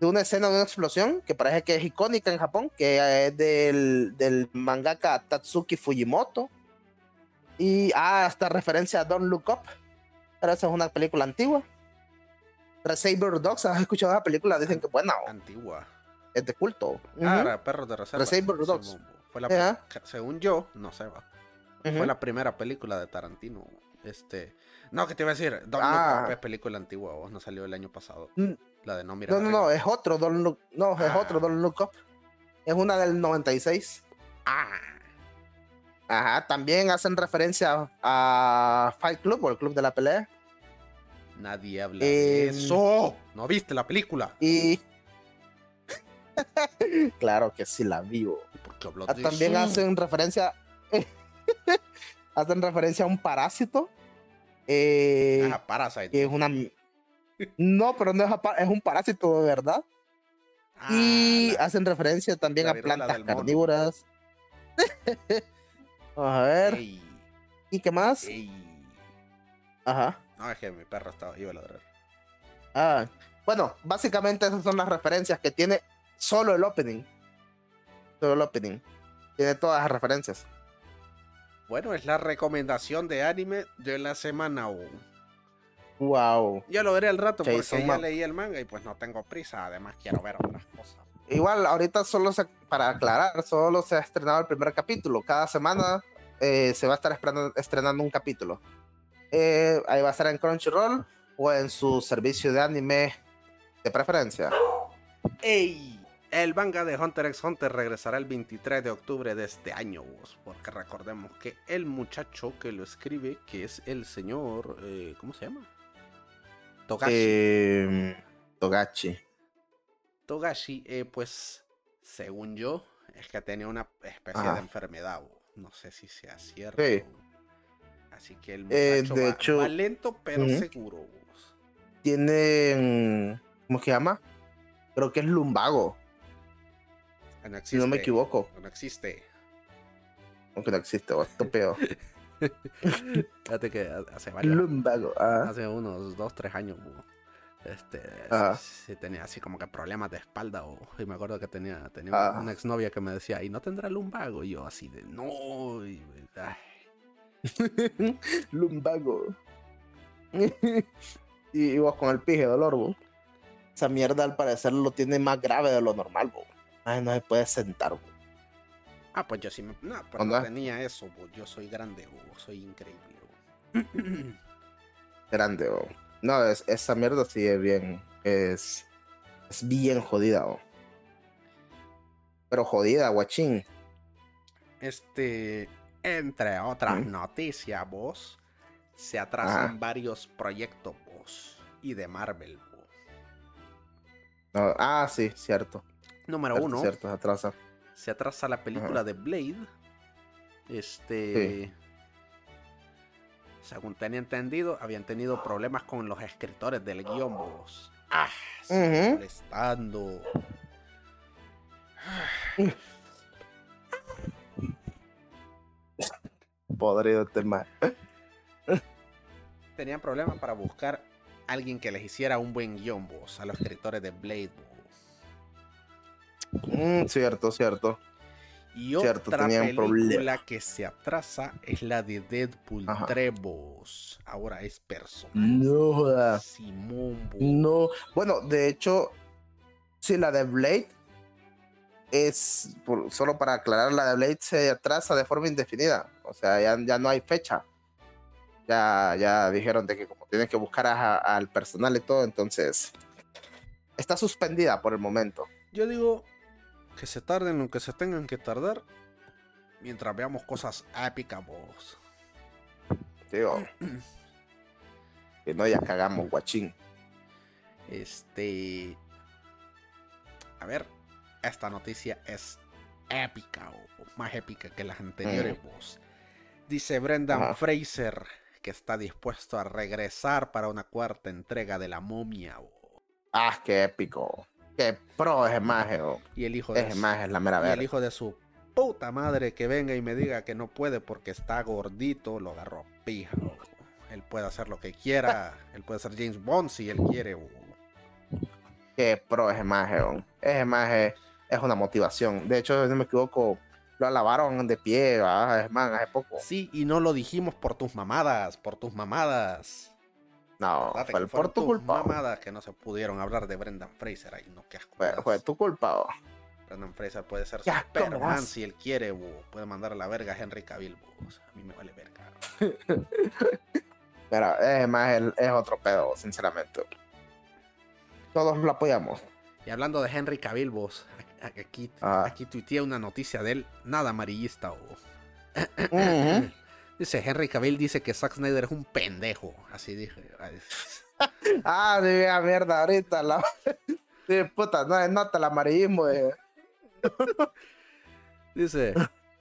B: de una escena de una explosión que parece que es icónica en Japón, que es del, del mangaka Tatsuki Fujimoto. Y ah, hasta referencia a Don't Look Up. Pero esa es una película antigua. Reservoir Dogs, ¿has escuchado esa película? Dicen que buena.
A: Antigua.
B: Es de culto.
A: Ah, Perros de Reserva.
B: Dogs.
A: Fue la, Según yo, no sé, va. Fue la primera película de Tarantino. Este. No, que te iba a decir, Don't Look Up ah. es película antigua, vos no salió el año pasado. Mm, la de no mirar.
B: No, no, no, es otro Don't Look, no, es otro ah. Don't Look Up. Es una del 96.
A: Ah.
B: Ajá, también hacen referencia a Fight Club o el club de la pelea.
A: Nadie habla de eso. ¿No viste la película?
B: Y. claro que sí la vivo.
A: Ah,
B: también hacen referencia. Hacen referencia a un parásito. Eh,
A: ah, Parasite.
B: Que es una, no, pero no es, es un parásito de verdad. y ah, hacen referencia también a plantas carnívoras. a ver. ¿Y qué más? Ajá.
A: No, es que mi perro estaba, iba a ladrar.
B: Ah, bueno, básicamente esas son las referencias que tiene solo el opening. Solo el opening. Tiene todas las referencias.
A: Bueno, es la recomendación de anime de la semana.
B: Wow.
A: Yo lo veré al rato porque ya leí el manga y pues no tengo prisa. Además, quiero ver otras cosas.
B: Igual, ahorita solo se, para aclarar, solo se ha estrenado el primer capítulo. Cada semana eh, se va a estar estrenando, un capítulo. Eh, ahí va a estar en Crunchyroll o en su servicio de anime de preferencia.
A: ¡Ey! El manga de Hunter x Hunter regresará el 23 de octubre de este año, porque recordemos que el muchacho que lo escribe, que es el señor, eh, ¿cómo se llama?
B: Togashi. Em, Togachi.
A: Togashi, eh, pues, según yo, es que tenía una especie de enfermedad. bo. No sé si sea cierto.
B: Sí.
A: Así que el
B: Eh,
A: muchacho
B: de
A: va,
B: hecho-
A: va lento, pero seguro. vos.
B: Tienen. ¿Cómo se llama? Creo que es lumbago,
A: Ah,
B: si no me equivoco.
A: No existe.
B: Aunque no existe, estúpido.
A: Fíjate que hace varios
B: lumbago. Ah.
A: hace unos dos, tres años, bo, este,
B: Ajá.
A: sí tenía así como que problemas de espalda, o, y me acuerdo que tenía, tenía
B: Ajá.
A: una exnovia que me decía, ¿y no tendrá lumbago? Y yo así de, no, y, ay,
B: lumbago. y, y vos con el pije dolor, bo. Esa mierda al parecer lo tiene más grave de lo normal, bo. Ay, no se puede sentar.
A: Ah, pues yo sí me, no, pues no tenía eso, yo soy grande, bo, soy increíble.
B: Grande, bo. No, es, esa mierda sí es bien. Es. Es bien jodida, bo. Pero jodida, guachín.
A: Este, entre otras
B: Mm.
A: noticias, vos, se atrasan
B: Ajá.
A: varios proyectos, vos, y de Marvel.
B: No, ah, sí, cierto.
A: Número uno,
B: Cierto, se atrasa.
A: se atrasa la película de Blade. Este.
B: Sí.
A: Según tenía entendido, habían tenido problemas con los escritores del guion, vos. Ah, sí,
B: Ujú.
A: molestando.
B: Podrido este tema.
A: Tenían problemas para buscar alguien que les hiciera un buen guion, vos, a los escritores de Blade.
B: Mm, cierto, cierto.
A: Y
B: Cierto,
A: otra película
B: problemas.
A: que se atrasa es la de Deadpool
B: Ajá.
A: 3, vos. Ahora es personal.
B: No jodas.
A: Simón.
B: No. Bueno, de hecho, sí, la de Blade es, por- solo para aclarar, la de Blade se atrasa de forma indefinida. O sea, ya, ya no hay fecha. Ya, ya dijeron de que como tienen que buscar al personal y todo, entonces está suspendida por el momento.
A: Yo digo que se tarden lo que se tengan que tardar mientras veamos cosas épicas, vos.
B: Digo, que no ya cagamos, guachín.
A: Este. A ver, esta noticia es épica o más épica que las anteriores, vos. Dice Brendan
B: Ajá.
A: Fraser que está dispuesto a regresar para una cuarta entrega de la momia, vos.
B: Ah, qué épico. Qué pro es maje, oh.
A: Y el hijo de
B: Es
A: su-
B: maje, es la mera
A: y el hijo de su puta madre que venga y me diga que no puede porque está gordito, lo agarró pija. Él puede hacer lo que quiera. él puede ser James Bond si él quiere.
B: Qué pro es maje, oh. Ese maje es una motivación. De hecho, si no me equivoco, lo alabaron de pie, ¿verdad? es man, hace poco.
A: Sí, y no lo dijimos por tus mamadas, por tus mamadas.
B: No,
A: Acordate
B: fue
A: fueron
B: tu culpa.
A: mamadas que no se pudieron hablar de Brendan Fraser. Ay, no, qué asco.
B: Fue, fue tu culpa. oh.
A: Brendan Fraser puede ser
B: me
A: Superman si él quiere. bo. Puede mandar a la verga a Henry Cavill. O sea, a mí me vale verga.
B: Pero ese maje es, es otro pedo, sinceramente. Todos lo apoyamos.
A: Y hablando de Henry Cavill, vos, aquí,
B: Ah.
A: aquí tuiteé una noticia de él, nada amarillista. bo.
B: Ujú.
A: Dice, Henry Cavill dice que Zack Snyder es un pendejo. Así dije.
B: Ah, diga mierda, ahorita la. Sí, puta, no es nota el amarillismo de.
A: Dice,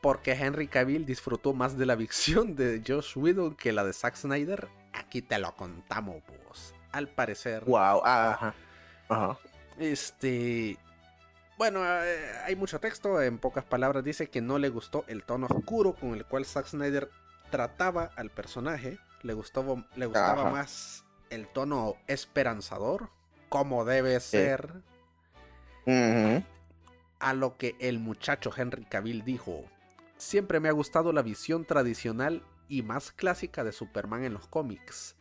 A: porque Henry Cavill disfrutó más de la visión de Josh Whedon que la de Zack Snyder. Aquí te lo contamos, vos. Al parecer,
B: Wow, ajá. Ajá.
A: este... Bueno, eh, hay mucho texto. En pocas palabras dice que no le gustó el tono oscuro con el cual Zack Snyder trataba al personaje. Le, gustó, le gustaba
B: Ajá.
A: más el tono esperanzador, como debe ser. A lo que el muchacho Henry Cavill dijo, siempre me ha gustado la visión tradicional y más clásica de Superman en los cómics.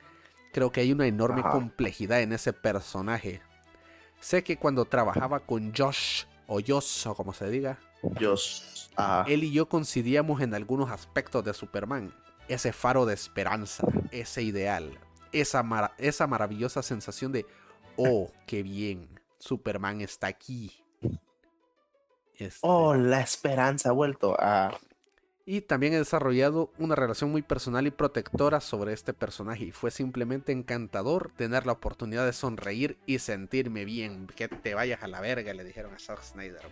A: Creo que hay una enorme
B: Ajá.
A: complejidad en ese personaje. Sé que cuando trabajaba con Josh, o Josh, o como se diga,
B: Dios. Ajá.
A: él y yo coincidíamos en algunos aspectos de Superman. Ese faro de esperanza, ese ideal, esa, esa maravillosa sensación de, oh, qué bien, Superman está aquí. Este,
B: Oh, la esperanza ha vuelto a.
A: Y también he desarrollado una relación muy personal y protectora sobre este personaje. Y fue simplemente encantador tener la oportunidad de sonreír y sentirme bien. Que te vayas a la verga, le dijeron a Zack Snyder.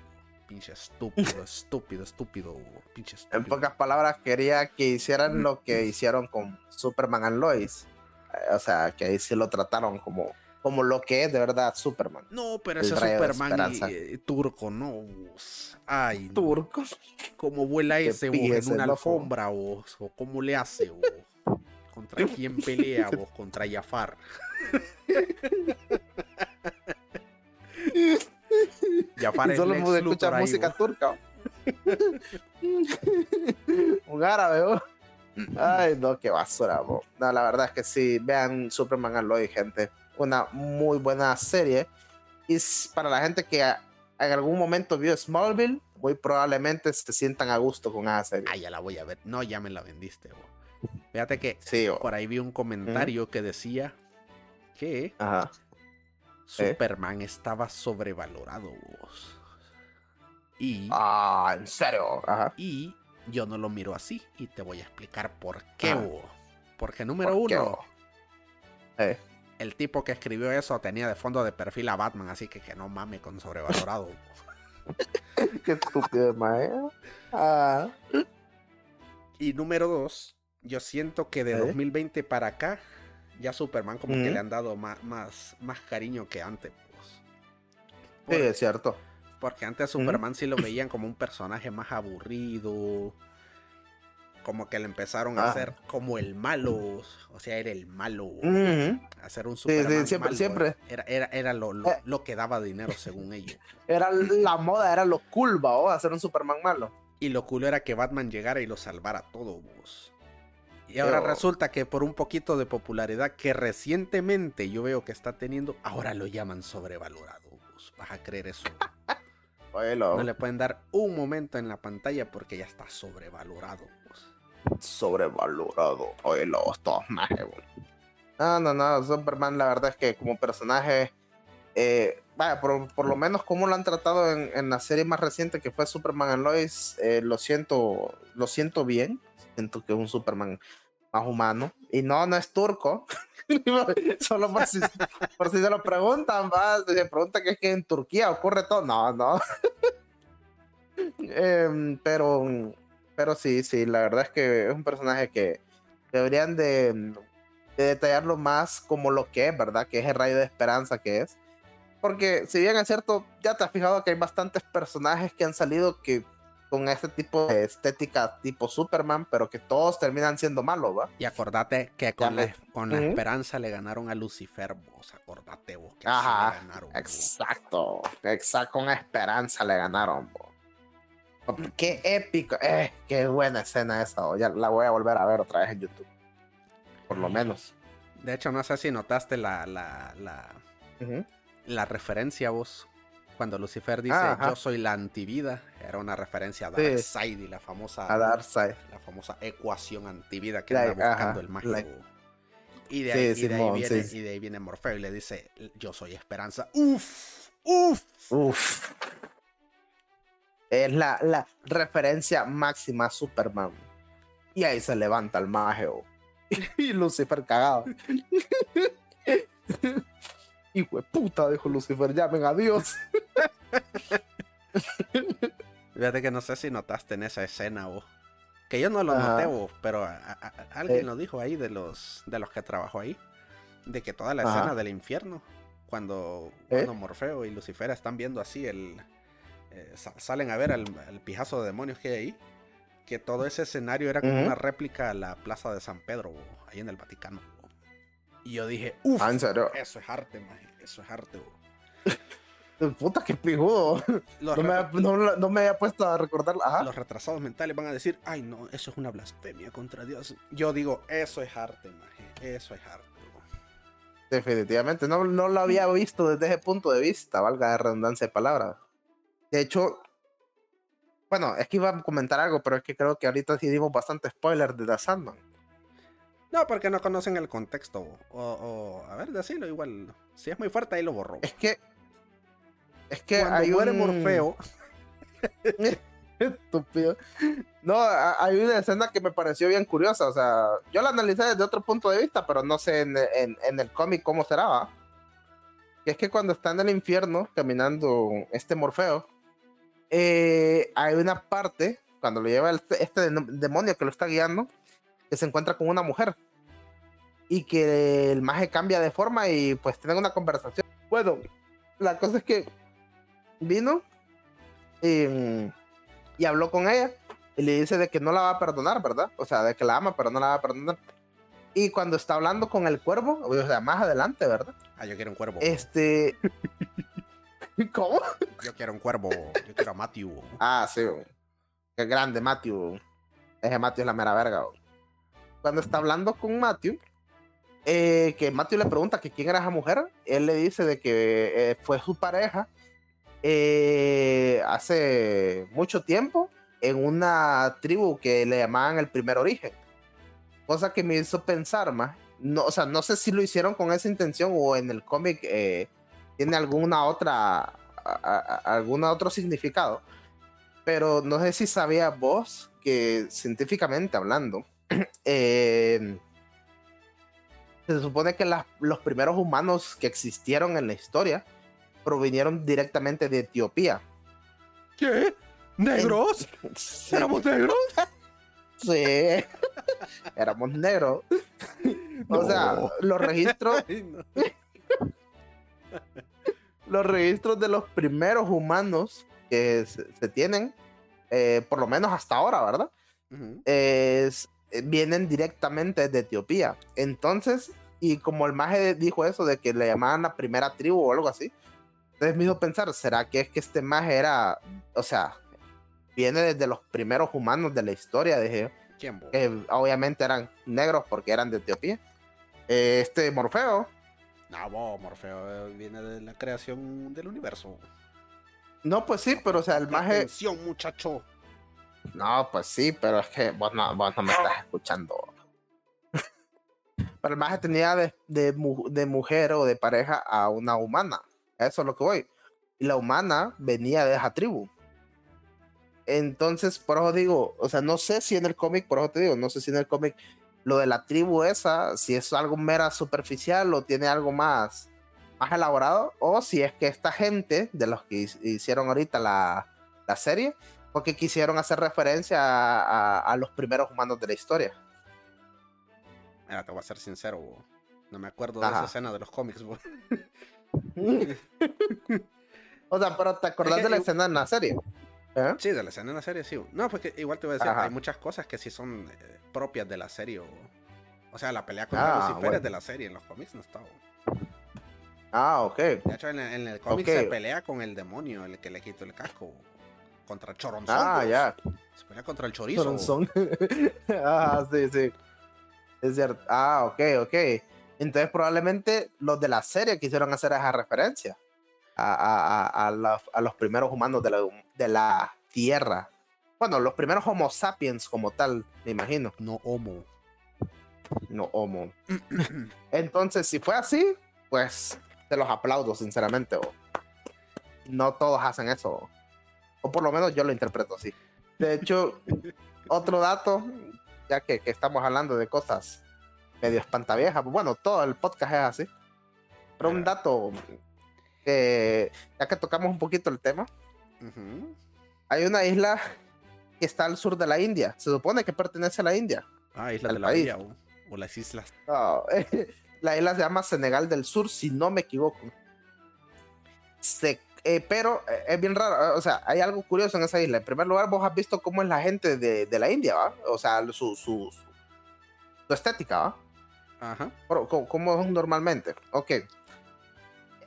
A: Pinche estúpido, estúpido, estúpido, pinche estúpido.
B: En pocas palabras, quería que hicieran lo que hicieron con Superman and Lois. Eh, O sea, que ahí sí lo trataron como, como lo que es de verdad Superman.
A: No, pero ese Superman y- y turco, no. vos. Ay, no.
B: Turco.
A: ¿Cómo vuela ese vos, en una
B: loco.
A: alfombra vos? ¿O cómo le hace vos? ¿Contra quién pelea vos? Contra Jafar. Jafar
B: Y solo pude escuchar
A: ahí,
B: música turca. Un árabe. Ay, no, qué basura, bo. No, la verdad es que sí, vean Superman Lois, gente. Una muy buena serie. Y para la gente que en algún momento vio Smallville, muy probablemente se sientan a gusto con esa serie.
A: Ah, ya la voy a ver. No, ya me la vendiste, vos. Fíjate que
B: Sí, bo.
A: por ahí vi un comentario que decía que
B: Ajá.
A: Superman estaba sobrevalorado, vos. Y,
B: Ah, en serio. Ajá.
A: y yo no lo miro así. Y te voy a explicar por qué,
B: Ah.
A: vos. Porque número
B: ¿Por qué,
A: uno?
B: Eh,
A: el tipo que escribió eso tenía de fondo de perfil a Batman, así que que no mame con sobrevalorado.
B: qué estúpido, mae. Ah.
A: y número dos, yo siento que de
B: ¿Eh?
A: 2020 para acá, ya Superman como que le han dado más, más, más cariño que antes. pues.
B: Sí, es cierto.
A: Porque antes a Superman sí lo veían como un personaje más aburrido. Como que le empezaron a
B: Ah.
A: hacer como el malo. O sea, era el malo. Hacer un
B: sí,
A: Superman
B: siempre-
A: malo,
B: siempre.
A: Era, era, era lo, lo,
B: Eh.
A: lo que daba dinero según ellos.
B: Era la moda, era lo cool, ¿va? hacer un Superman malo.
A: Y lo cool era que Batman llegara y lo salvara todo, vos. Y ahora
B: Pero-
A: resulta que por un poquito de popularidad que recientemente yo veo que está teniendo, ahora lo llaman sobrevalorado. vos. Vas a creer eso. No le pueden dar un momento en la pantalla porque ya está sobrevalorado.
B: sobrevalorado. Oílo, todos más. No, no, no. Superman, la verdad es que como personaje. eh, vaya, por, por lo menos como lo han tratado en, en la serie más reciente que fue Superman and Lois, eh, lo siento, lo siento bien. Siento que es un Superman más humano. Y no, no es turco. Solo por si, por si se lo preguntan, va. Se pregunta que es que en Turquía ocurre todo. No, no. Em, pero, pero sí, sí, la verdad es que es un personaje que deberían de, de detallarlo más como lo que es, ¿verdad? Que es el rayo de esperanza que es. Porque si bien es cierto, ya te has fijado que hay bastantes personajes que han salido que con este tipo de estética tipo Superman, pero que todos terminan siendo malos, ¿va?
A: Y acordate que con, la, con la
B: Ujú.
A: esperanza le ganaron a Lucifer, vos. Acordate vos que
B: Ajá,
A: sí le ganaron. vos.
B: Exacto, exacto, con esperanza le ganaron. bo. Qué épico, eh, qué buena escena esa, oh, ya la voy a volver a ver otra vez en YouTube. Por lo menos.
A: De hecho, no sé si notaste la, la, la, la referencia vos. Cuando Lucifer dice
B: Ah,
A: yo soy la antivida, era una referencia a
B: Sí.
A: Darkseid y la famosa,
B: A Darkseid.
A: la famosa ecuación antivida que
B: Like,
A: anda buscando
B: ajá,
A: el mágico.
B: like.
A: Y de,
B: Sí,
A: ahí, y de
B: Simón,
A: viene,
B: sí.
A: y de ahí viene Morfeo y le dice, yo soy esperanza. Uf, uf.
B: Uf. Es la, la referencia máxima a Superman. Y ahí se levanta el magio. Y Lucifer cagado. Hijo de puta, dijo Lucifer, llamen a Dios.
A: Fíjate que no sé si notaste en esa escena vos. Que yo no lo
B: Ajá.
A: noté vos, pero a- a- a- alguien
B: Eh.
A: lo dijo ahí de los, de los que trabajó ahí. De que toda la
B: Ajá.
A: escena del infierno, cuando,
B: ¿Eh?
A: cuando Morfeo y Lucifer están viendo así el... eh, sa- salen a ver al, al pijazo de demonios que hay ahí. Que todo ese escenario era como una réplica a la plaza de San Pedro, ahí en el Vaticano. Y yo dije, uff, eso es arte, maje, eso es arte. vos".
B: Puta, qué pijudo. No me,
A: re-
B: no, no me había puesto a recordar. Ajá.
A: los retrasados mentales van a decir, ay no, eso es una blasfemia contra Dios. Yo digo, eso es arte, maje, eso es arte. vos".
B: Definitivamente, no, no lo había visto desde ese punto de vista, valga la redundancia de palabras. De hecho, bueno, es que iba a comentar algo, pero es que creo que ahorita sí dimos bastante spoiler de The Sandman.
A: No, porque no conocen el contexto. O, o, a ver, decirlo igual. Si es muy fuerte, ahí lo borro.
B: Es que. Es que
A: Cuando
B: hay
A: muere
B: un...
A: Morfeo,
B: Estúpido. No, hay una escena que me pareció bien curiosa. O sea, yo la analicé desde otro punto de vista, pero no sé en, el cómic cómo será. ¿va? Que es que cuando está en el infierno caminando este Morfeo, eh, hay una parte, cuando lo lleva este demonio que lo está guiando, que se encuentra con una mujer. Y que el maje cambia de forma y pues tienen una conversación. Bueno, la cosa es que vino y, y habló con ella y le dice de que no la va a perdonar, ¿verdad? O sea, de que la ama, pero no la va a perdonar. Y cuando está hablando con el cuervo, o sea, más adelante, ¿verdad?
A: Ah, yo quiero un cuervo.
B: Este. ¿Cómo?
A: Yo quiero un cuervo. Yo quiero a Matthew.
B: Ah, sí. Qué grande, Matthew. Ese Matthew es la mera verga. Cuando está hablando con Matthew, eh, que Matthew le pregunta que quién era esa mujer, él le dice de que eh, fue su pareja eh, hace mucho tiempo en una tribu que le llamaban el primer origen. Cosa que me hizo pensar más. No, o sea, no sé si lo hicieron con esa intención o en el cómic tiene alguna otra, alguna otro significado. Pero no sé si sabías vos que científicamente hablando, eh, se supone que los primeros humanos que existieron en la historia provinieron directamente de Etiopía.
A: ¿Qué? ¿Negros? ¿Éramos negros?
B: Sí, éramos negros. O sea, los registros. los registros de los primeros humanos que se, tienen, eh, por lo menos hasta ahora, ¿verdad? es, vienen directamente de Etiopía. Entonces, y como el maje dijo eso de que le llamaban la primera tribu o algo así, entonces me hizo pensar, ¿será que es que este maje era, o sea, viene desde los primeros humanos de la historia? Dije,
A: ¿Quién,
B: que obviamente eran negros porque eran de Etiopía. Eh, este Morfeo.
A: No, Morfeo viene de la creación del universo.
B: No, pues sí, pero o sea, el maje.
A: Atención, muchacho.
B: No, pues sí, pero es que vos no, vos no me estás escuchando. pero el maje tenía de, de, mujer o de pareja a una humana. Eso es lo que voy. Y la humana venía de esa tribu. Entonces, por eso digo, o sea, no sé si en el cómic, por eso te digo, no sé si en el cómic lo de la tribu esa, si es algo mera superficial o tiene algo más, más elaborado, o si es que esta gente de los que hicieron ahorita la, la serie porque quisieron hacer referencia a, los primeros humanos de la historia.
A: Mira, te voy a ser sincero, no me acuerdo de esa escena de los cómics.
B: o sea, pero ¿te acordás de la escena en la serie?
A: ¿Eh? Sí, de la escena en la serie, sí. No, pues que igual te voy a decir, hay muchas cosas que sí son eh, propias de la serie. O, sea, la pelea con ah, Lucifer es de la serie, en los cómics no está.
B: Ah, ok.
A: De hecho, en, el cómic se pelea con el demonio, el que le quitó el casco contra Choronzón.
B: Ah, pues. ya.
A: Se pelea contra el chorizo.
B: Choronzón. ah, sí, sí. Es cierto. Ah, ok, ok. Entonces probablemente los de la serie quisieron hacer esa referencia a, a, los primeros humanos de la, de la Tierra. Bueno, los primeros Homo sapiens como tal, me imagino.
A: No Homo.
B: No Homo. Entonces, si fue así, pues te los aplaudo, sinceramente. No todos hacen eso. O por lo menos yo lo interpreto así. De hecho, otro dato, ya que, estamos hablando de cosas medio espantaviejas, bueno, todo el podcast es así. Pero un dato que, ya que tocamos un poquito el tema, hay una isla que está al sur de la India. Se supone que pertenece a la India.
A: Ah, isla de la India o, las islas.
B: la isla se llama Senegal del Sur, si no me equivoco. Se eh, pero eh, es bien raro, o sea, hay algo curioso en esa isla. En primer lugar, vos has visto cómo es la gente de, de la India, ¿va? O sea, su, su, su, estética, ¿va?
A: Ajá.
B: ¿Cómo, es normalmente? Ok.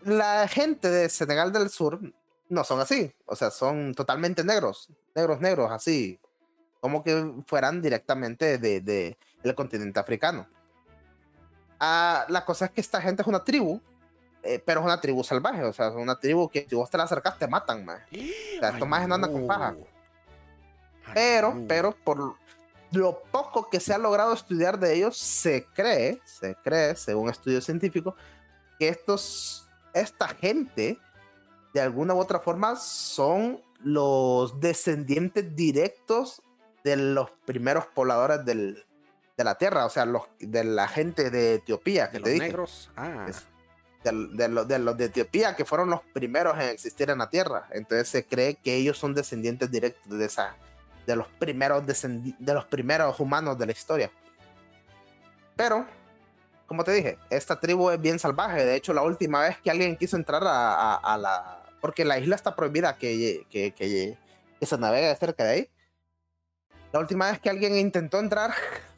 B: La gente de Senegal del Sur no son así, o sea, son totalmente negros, negros, negros, así, como que fueran directamente de, de del continente africano. Ah, la cosa es que esta gente es una tribu eh, pero es una tribu salvaje, o sea, es una tribu que si vos te la acercas te matan, más. O sea, estos más no andan con paja. Pero, pero por lo poco que se ha logrado estudiar de ellos, se cree, se cree, según estudios científicos, que estos, esta gente, de alguna u otra forma, son los descendientes directos de los primeros pobladores del, de la tierra, o sea, los, de la gente de Etiopía.
A: De
B: Que
A: los
B: te dije.
A: negros. Ah,
B: Es- de, de los, de los de Etiopía, que fueron los primeros en existir en la Tierra. Entonces se cree que ellos son descendientes directos de esa, de los primeros de los primeros humanos de la historia. Pero, como te dije, esta tribu es bien salvaje. De hecho, la última vez que alguien quiso entrar a, a- a la, porque la isla está prohibida que, que, que, que se navegue cerca de ahí. La última vez que alguien intentó entrar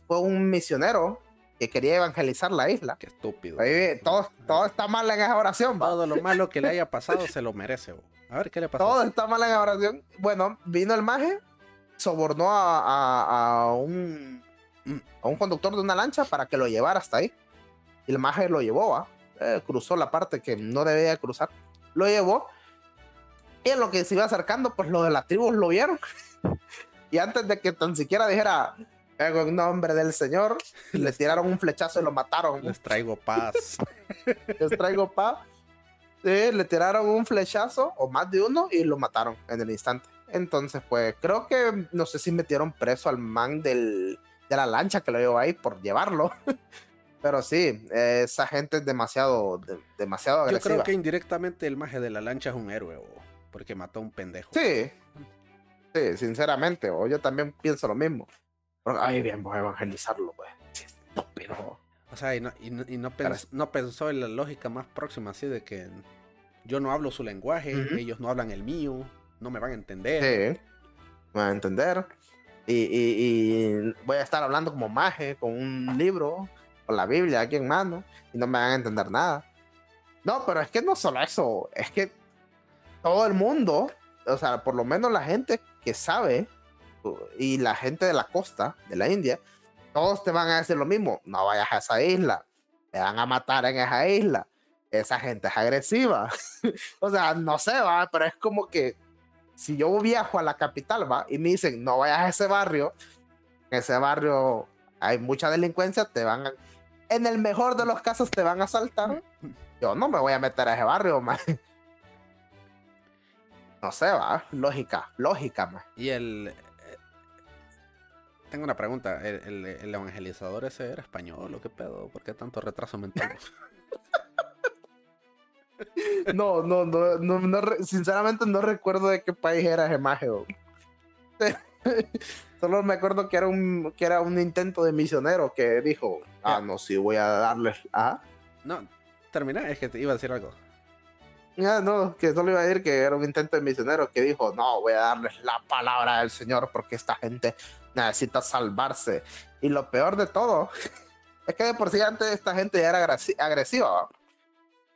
B: fue un misionero que quería evangelizar la isla.
A: qué estúpido.
B: Ahí, todo, todo está mal en esa oración, va.
A: Todo lo malo que le haya pasado se lo merece. bo. A ver qué le pasó.
B: Todo está mal en esa oración. Bueno, vino el maje, sobornó a, a- a un, a un conductor de una lancha para que lo llevara hasta ahí. Y el maje lo llevó, ¿va? Eh, cruzó la parte que no debía cruzar. Lo llevó. Y en lo que se iba acercando, pues los de las tribus lo vieron. y antes de que tan siquiera dijera en nombre del Señor, le tiraron un flechazo y lo mataron.
A: Les traigo paz.
B: les traigo pa. Sí, le tiraron un flechazo o más de uno y lo mataron en el instante. Entonces, pues creo que no sé si metieron preso al man del, de la lancha que lo llevó ahí por llevarlo. Pero sí, esa gente es demasiado, de- demasiado
A: Yo
B: agresiva.
A: creo que indirectamente el maje de la lancha es un héroe, porque mató a un pendejo.
B: Sí, sí, sinceramente, o yo también pienso lo mismo. Ay, bien, voy a evangelizarlo, pues. Estúpido.
A: O sea, y no, y no, y no pens- no pensó en la lógica más próxima, así de que yo no hablo su lenguaje,
B: Ujú.
A: ellos no hablan el mío, no me van a entender.
B: Sí, me van a entender. Y, y- y voy a estar hablando como maje, con un libro, con la Biblia aquí en mano, y no me van a entender nada. No, pero es que no solo eso, es que todo el mundo, o sea, por lo menos la gente que sabe, y la gente de la costa, de la India, todos te van a decir lo mismo, no vayas a esa isla, te van a matar en esa isla, esa gente es agresiva. o sea, no sé, va, pero es como que si yo viajo a la capital, va, y me dicen, no vayas a ese barrio, en ese barrio hay mucha delincuencia, te van a, en el mejor de los casos te van a asaltar. Yo no me voy a meter a ese barrio, man. No sé, va, lógica, lógica, man.
A: Y el... Tengo una pregunta, ¿el, el- el evangelizador ese era español o qué pedo? ¿Por qué tanto retraso mental?
B: No, no, no, no, sinceramente no recuerdo de qué país era bo. Solo me acuerdo que era un que era un intento de misionero que dijo, ah, no, sí, voy a darles, ah,
A: no, termina, es que te iba a decir algo.
B: Ah, no, que solo iba a decir que era un intento de misionero que dijo, no, voy a darles la palabra del Señor porque esta gente necesita salvarse. Y lo peor de todo es que de por sí antes esta gente ya era agresi- agresiva, ¿va?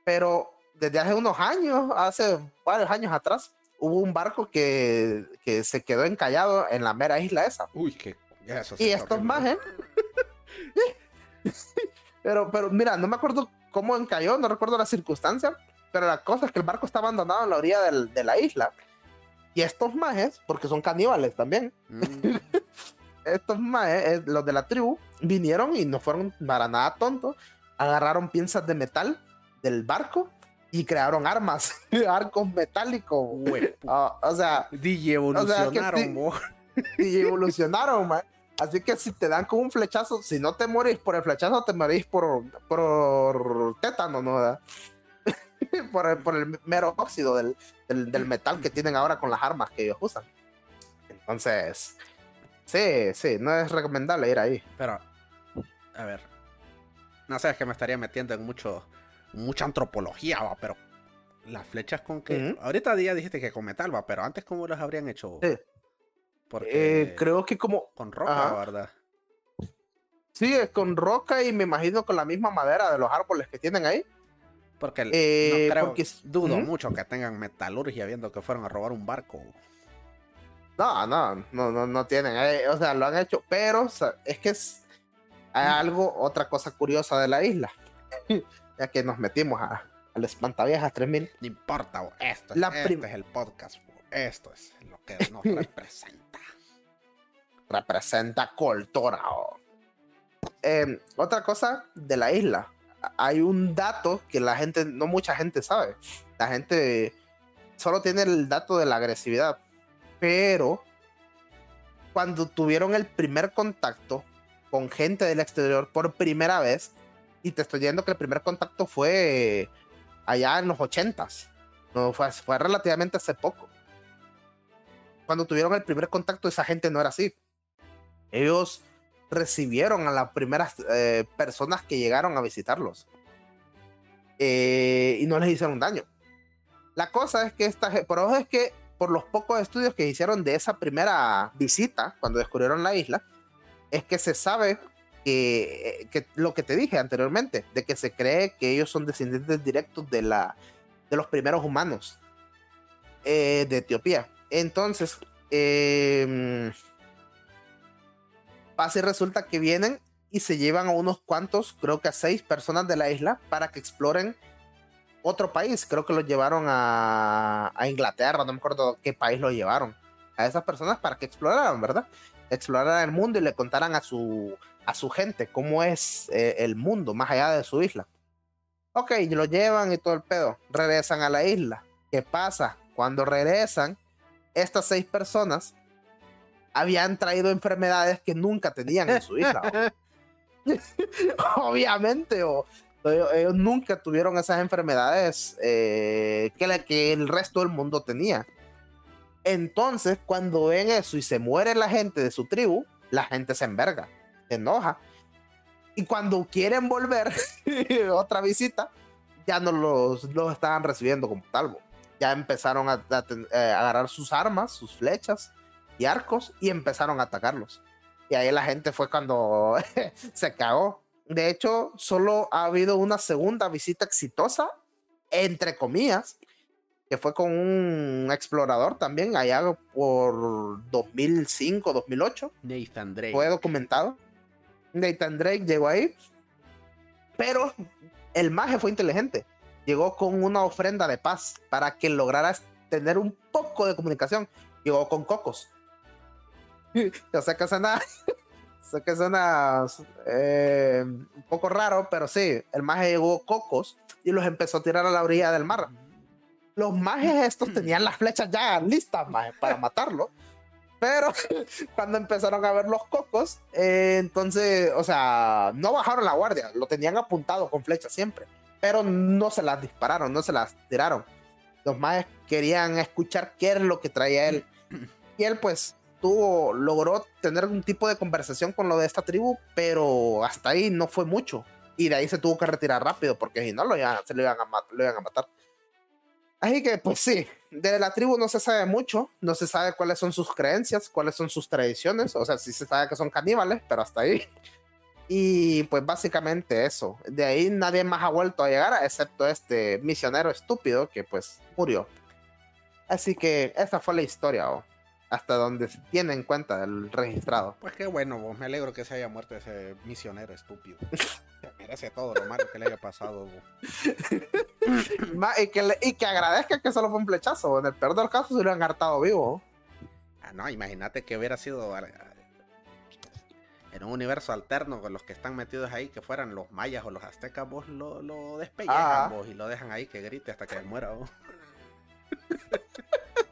B: pero desde hace unos años, hace varios años atrás, hubo un barco que, que se quedó encallado en la mera isla esa.
A: Uy, que... Eso
B: Y estos
A: horrible.
B: más, ¿eh? pero, pero mira, no me acuerdo cómo encalló, no recuerdo la circunstancia, pero la cosa es que el barco está abandonado en la orilla del- de la isla. Y estos majes, porque son caníbales también,
A: Mm,
B: estos majes, eh, los de la tribu, vinieron y no fueron para nada tontos, agarraron piezas de metal del barco y crearon armas, arcos metálicos. Ah, o sea,
A: DJ
B: O sea,
A: evolucionaron,
B: sí.
A: bo.
B: y evolucionaron, man. Así que si te dan con un flechazo, si no te morís por el flechazo, te morís por, por tétano, ¿no? por, el, por el mero óxido del, del, del metal que tienen ahora con las armas que ellos usan. Entonces, sí, sí, no es recomendable ir ahí.
A: Pero, a ver. No sé, es que me estaría metiendo en mucho, mucha antropología, va, pero las flechas con que. Ahorita ya dijiste que con metal, va, pero antes, ¿cómo las habrían hecho?
B: Sí.
A: Porque
B: Eh, creo que como,
A: con roca,
B: Ajá.
A: ¿verdad?
B: sí, es con roca y me imagino con la misma madera de los árboles que tienen ahí.
A: Porque el-
B: Eh,
A: no creo,
B: porque
A: dudo mucho que tengan metalurgia viendo que fueron a robar un barco.
B: No, no, no, no, no tienen. eh, o sea, lo han hecho, pero o sea, es que es hay algo, otra cosa curiosa de la isla. ya que nos metimos a, al Espantaviejas 3000.
A: No importa, bo, esto,
B: La prim-
A: es el podcast, bo, esto es lo que nos representa.
B: Representa cultura. Eh, otra cosa de la isla. Hay un dato que la gente, no mucha gente sabe. La gente solo tiene el dato de la agresividad. Pero cuando tuvieron el primer contacto con gente del exterior por primera vez, y te estoy diciendo que el primer contacto fue allá en los ochentas, no fue, fue relativamente hace poco. Cuando tuvieron el primer contacto, esa gente no era así. Ellos recibieron a las primeras eh, personas que llegaron a visitarlos eh, y no les hicieron daño. La cosa es que esta, por eso es que por los pocos estudios que hicieron de esa primera visita, cuando descubrieron la isla, es que se sabe que, que, lo que te dije anteriormente, de que se cree que ellos son descendientes directos de, la, de los primeros humanos eh, de Etiopía. Entonces, eh, pasa y resulta que vienen y se llevan a unos cuantos, creo que a seis personas de la isla, para que exploren otro país. Creo que los llevaron a, a Inglaterra, no me acuerdo qué país lo llevaron. A esas personas para que exploraran, ¿verdad? Exploraran el mundo y le contaran a su, a su gente cómo es eh, el mundo más allá de su isla. Ok, y lo llevan y todo el pedo. Regresan a la isla. ¿Qué pasa? Cuando regresan, estas seis personas habían traído enfermedades que nunca tenían en su isla. Obviamente, o, ellos, nunca tuvieron esas enfermedades eh, que, que el resto del mundo tenía. Entonces, cuando ven eso y se muere la gente de su tribu, la gente se enverga, se enoja. Y cuando quieren volver, otra visita, ya no los, los estaban recibiendo como tal. Ya empezaron a, a, a, eh, agarrar sus armas, sus flechas y arcos y empezaron a atacarlos. Y ahí la gente fue cuando se cagó. De hecho, solo ha habido una segunda visita exitosa, entre comillas, que fue con un explorador también, allá por 2005, 2008.
A: Nathan Drake.
B: Fue documentado. Nathan Drake llegó ahí, pero el maje fue inteligente. Llegó con una ofrenda de paz para que lograra tener un poco de comunicación. Llegó con cocos. Que suena, sé que suena eh, un poco raro, pero sí, el maje llegó cocos y los empezó a tirar a la orilla del mar. Los majes estos tenían las flechas ya listas, maje, para matarlo. Pero cuando empezaron a ver los cocos, eh, entonces, o sea, no bajaron la guardia, lo tenían apuntado con flechas siempre, pero no se las dispararon, no se las tiraron. Los majes querían escuchar qué era lo que traía él. Y él, pues, tuvo, logró tener un tipo de conversación con lo de esta tribu, pero hasta ahí no fue mucho. Y de ahí se tuvo que retirar rápido, porque si no lo iban, se lo iban, a, lo iban a matar. Así que, pues sí, de la tribu no se sabe mucho, no se sabe cuáles son sus creencias, cuáles son sus tradiciones, o sea, sí se sabe que son caníbales, pero hasta ahí. Y pues básicamente eso. De ahí nadie más ha vuelto a llegar, excepto este misionero estúpido que pues murió. Así que esa fue la historia. ¿o? Hasta donde se tiene en cuenta el registrado.
A: Pues qué bueno, vos. me alegro que se haya muerto ese misionero estúpido. Se merece todo lo malo que le haya pasado.
B: y, que le, y que agradezca que solo fue un flechazo. En el peor del caso se lo han hartado vivo.
A: Ah, no, imagínate que hubiera sido en un universo alterno con los que están metidos ahí, que fueran los mayas o los aztecas, vos lo, lo despellejan ah. vos y lo dejan ahí que grite hasta que muera. Vos.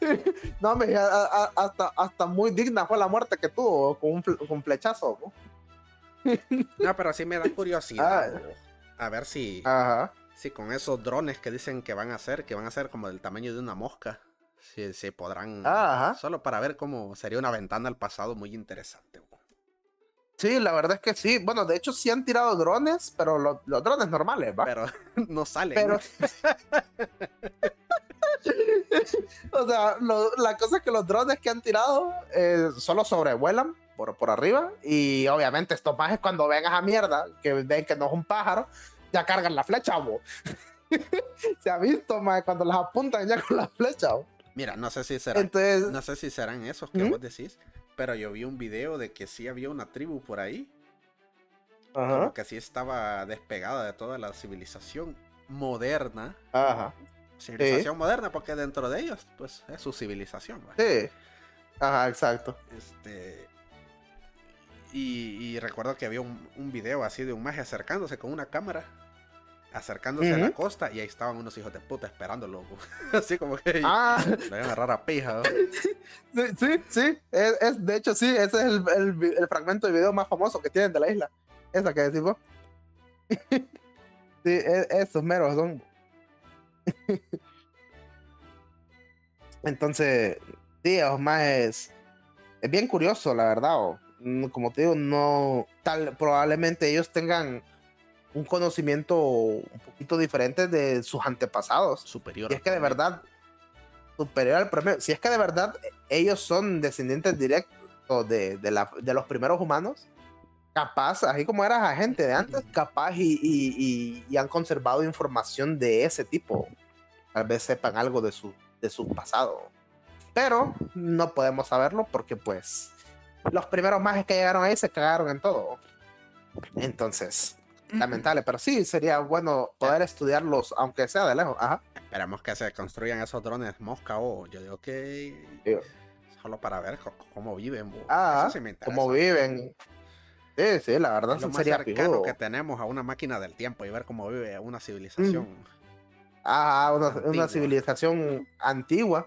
B: no, me, hasta, hasta muy digna fue la muerte que tuvo con un, con flechazo.
A: ¿no? no, pero sí me da curiosidad. Ah. A ver si,
B: Ajá.
A: si con esos drones que dicen que van a hacer, que van a ser como del tamaño de una mosca, si, si podrán.
B: Ajá.
A: Solo para ver cómo sería una ventana al pasado muy interesante.
B: Sí, la verdad es que sí. Bueno, de hecho sí han tirado drones, pero los, los drones normales, ¿va?
A: Pero no salen.
B: Pero... o sea, lo, la cosa es que los drones que han tirado eh, solo sobrevuelan por, por arriba. Y obviamente estos majes cuando ven a mierda, que ven que no es un pájaro, ya cargan la flecha, bo. Se ha visto, maje, cuando las apuntan ya con la flecha, bo.
A: Mira, no sé si serán,
B: Entonces,
A: no sé si serán esos que
B: ¿Mm?
A: vos decís, pero yo vi un video de que sí había una tribu por ahí,
B: Ajá,
A: como que sí estaba despegada de toda la civilización moderna,
B: ajá,
A: civilización moderna, porque dentro de ellos, pues es su civilización. ¿va?
B: sí. Ajá, exacto.
A: Este. Y, y recuerdo que había un, un video así de un maje acercándose con una cámara acercándose a la costa y ahí estaban unos hijos de puta esperándolo. Así como que
B: Ah,
A: le iban a agarrar a pija. ¿no?
B: sí, sí, sí. Es, es- de hecho, sí, ese es el, el fragmento de video más famoso que tienen de la isla. Esa que decimos. sí, e- esos meros son. Entonces, sí, es más es, es bien curioso, la verdad. o, mm, Como te digo, no tal, probablemente ellos tengan un conocimiento un poquito diferente de sus antepasados.
A: Superior.
B: Si es que de verdad superior al promedio, si es que de verdad ellos son descendientes directos de, de, la- de los primeros humanos, capaz, así como era la gente de antes, capaz y, y- y- y han conservado información de ese tipo. Tal vez sepan algo de su, de su pasado. Pero no podemos saberlo porque pues los primeros mages que llegaron ahí se cagaron en todo. Entonces, lamentable, pero sí sería bueno poder estudiarlos, aunque sea de lejos. Ajá.
A: Esperemos que se construyan esos drones mosca o yo digo que
B: Digo.
A: solo para ver cómo viven.
B: Ah,
A: sí me interesa.
B: cómo viven. Sí, sí, la verdad
A: Es lo más cercano
B: pijudo.
A: que tenemos a una máquina del tiempo y ver cómo vive una civilización.
B: Ah, una,
A: Antigua.
B: una civilización antigua.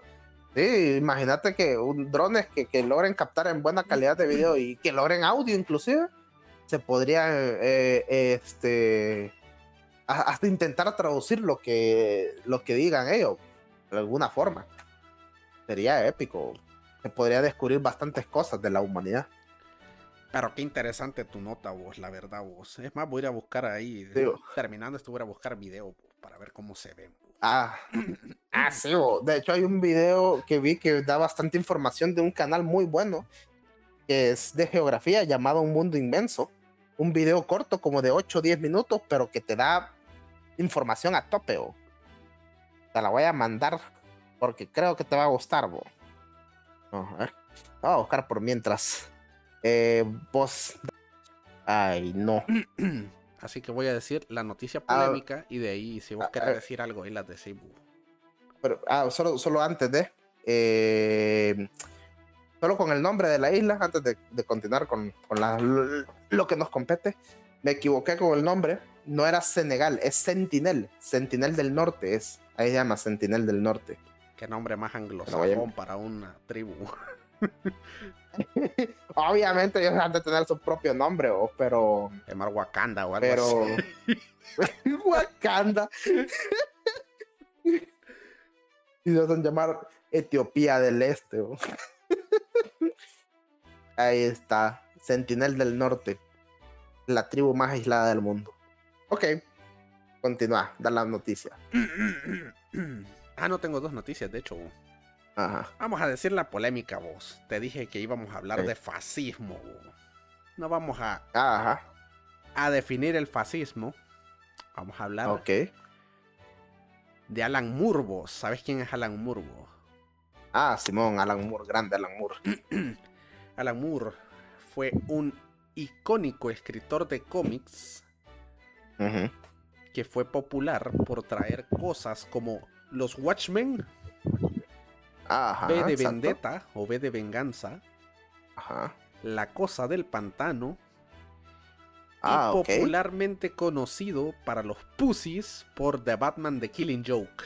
B: Sí, imagínate que un drones que, que logren captar en buena calidad de video y que logren audio inclusive, se podría eh, eh, este hasta intentar traducir lo que lo que digan ellos de alguna forma. Sería épico. Se podría descubrir bastantes cosas de la humanidad.
A: Pero qué interesante tu nota, vos, la verdad, vos. Es más, voy a ir a buscar ahí.
B: Digo.
A: Terminando esto, voy a buscar video para ver cómo se ven.
B: Ah, ah, sí, bo. de hecho hay un video que vi que da bastante información de un canal muy bueno que es de geografía llamado Un Mundo Inmenso. Un video corto como de 8 o 10 minutos, pero que te da información a tope. bo. Te la voy a mandar porque creo que te va a gustar. bo. Vamos a ver. Voy a buscar por mientras. Eh, vos. Ay, no.
A: Así que voy a decir la noticia
B: Ah,
A: polémica y de ahí, si vos
B: ah,
A: querés
B: ah.
A: decir algo, ahí las decís.
B: Pero, ah, solo, solo antes de. eh, solo con el nombre de la isla, antes de, de continuar con, con la- lo que nos compete. Me equivoqué con el nombre. No era Senegal, es Sentinel. Sentinel del Norte es. Ahí se llama Sentinel del Norte.
A: Qué nombre más anglosajón para una tribu.
B: Obviamente ellos han de tener su propio nombre, pero.
A: Llamar Wakanda o algo
B: Pero.
A: así.
B: Wakanda. y se hacen llamar Etiopía del Este. Ahí está. Sentinel del Norte. La tribu más aislada del mundo. Ok. Continúa. Da la noticia.
A: ah, no tengo dos noticias, de hecho.
B: Ajá.
A: Vamos a decir la polémica, vos. Te dije que íbamos a hablar de fascismo. No vamos a,
B: Ajá.
A: a definir el fascismo. Vamos a hablar
B: Ok.
A: de Alan Moore, vos. ¿Sabes quién es Alan Moore, vos?
B: Ah, Simón, Alan Moore. Grande Alan Moore.
A: Alan Moore fue un icónico escritor de cómics que fue popular por traer cosas como los Watchmen,
B: Ajá.
A: V de
B: exacto.
A: Vendetta o V de Venganza,
B: Ajá.
A: La Cosa del Pantano
B: Ah,
A: y popularmente conocido para los pussies por The Batman The Killing Joke.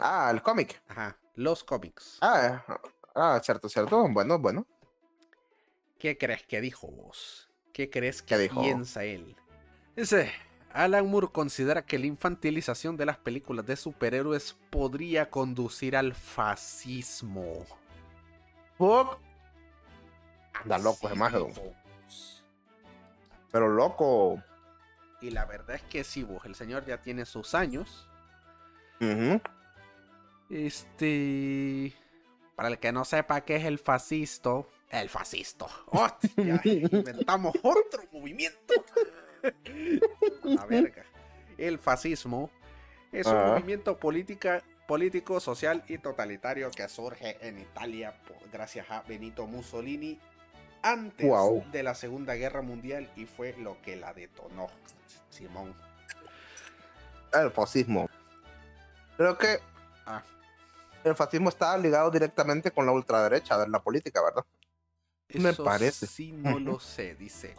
B: Ah, el cómic.
A: Ajá, los cómics.
B: Ah, ah, cierto, cierto. Bueno, bueno.
A: ¿Qué crees que dijo vos? ¿Qué crees
B: ¿Qué
A: que
B: dijo?
A: piensa él? Dice, Alan Moore considera que la infantilización de las películas de superhéroes podría conducir al fascismo.
B: Fuck. Anda loco ese
A: vos.
B: Pero loco.
A: Y la verdad es que sí, vos, el señor ya tiene sus años.
B: Ujú.
A: Este. Para el que no sepa qué es el fascisto. El fascisto. ¡Hostia! Inventamos otro movimiento. La verga. El fascismo es un movimiento política, político, social y totalitario que surge en Italia gracias a Benito Mussolini antes de la Segunda Guerra Mundial y fue lo que la detonó. Simón.
B: El fascismo. Creo que
A: Ah.
B: el fascismo está ligado directamente con la ultraderecha de la política, ¿verdad? Me
A: Eso
B: parece.
A: Sí, no lo sé, dice.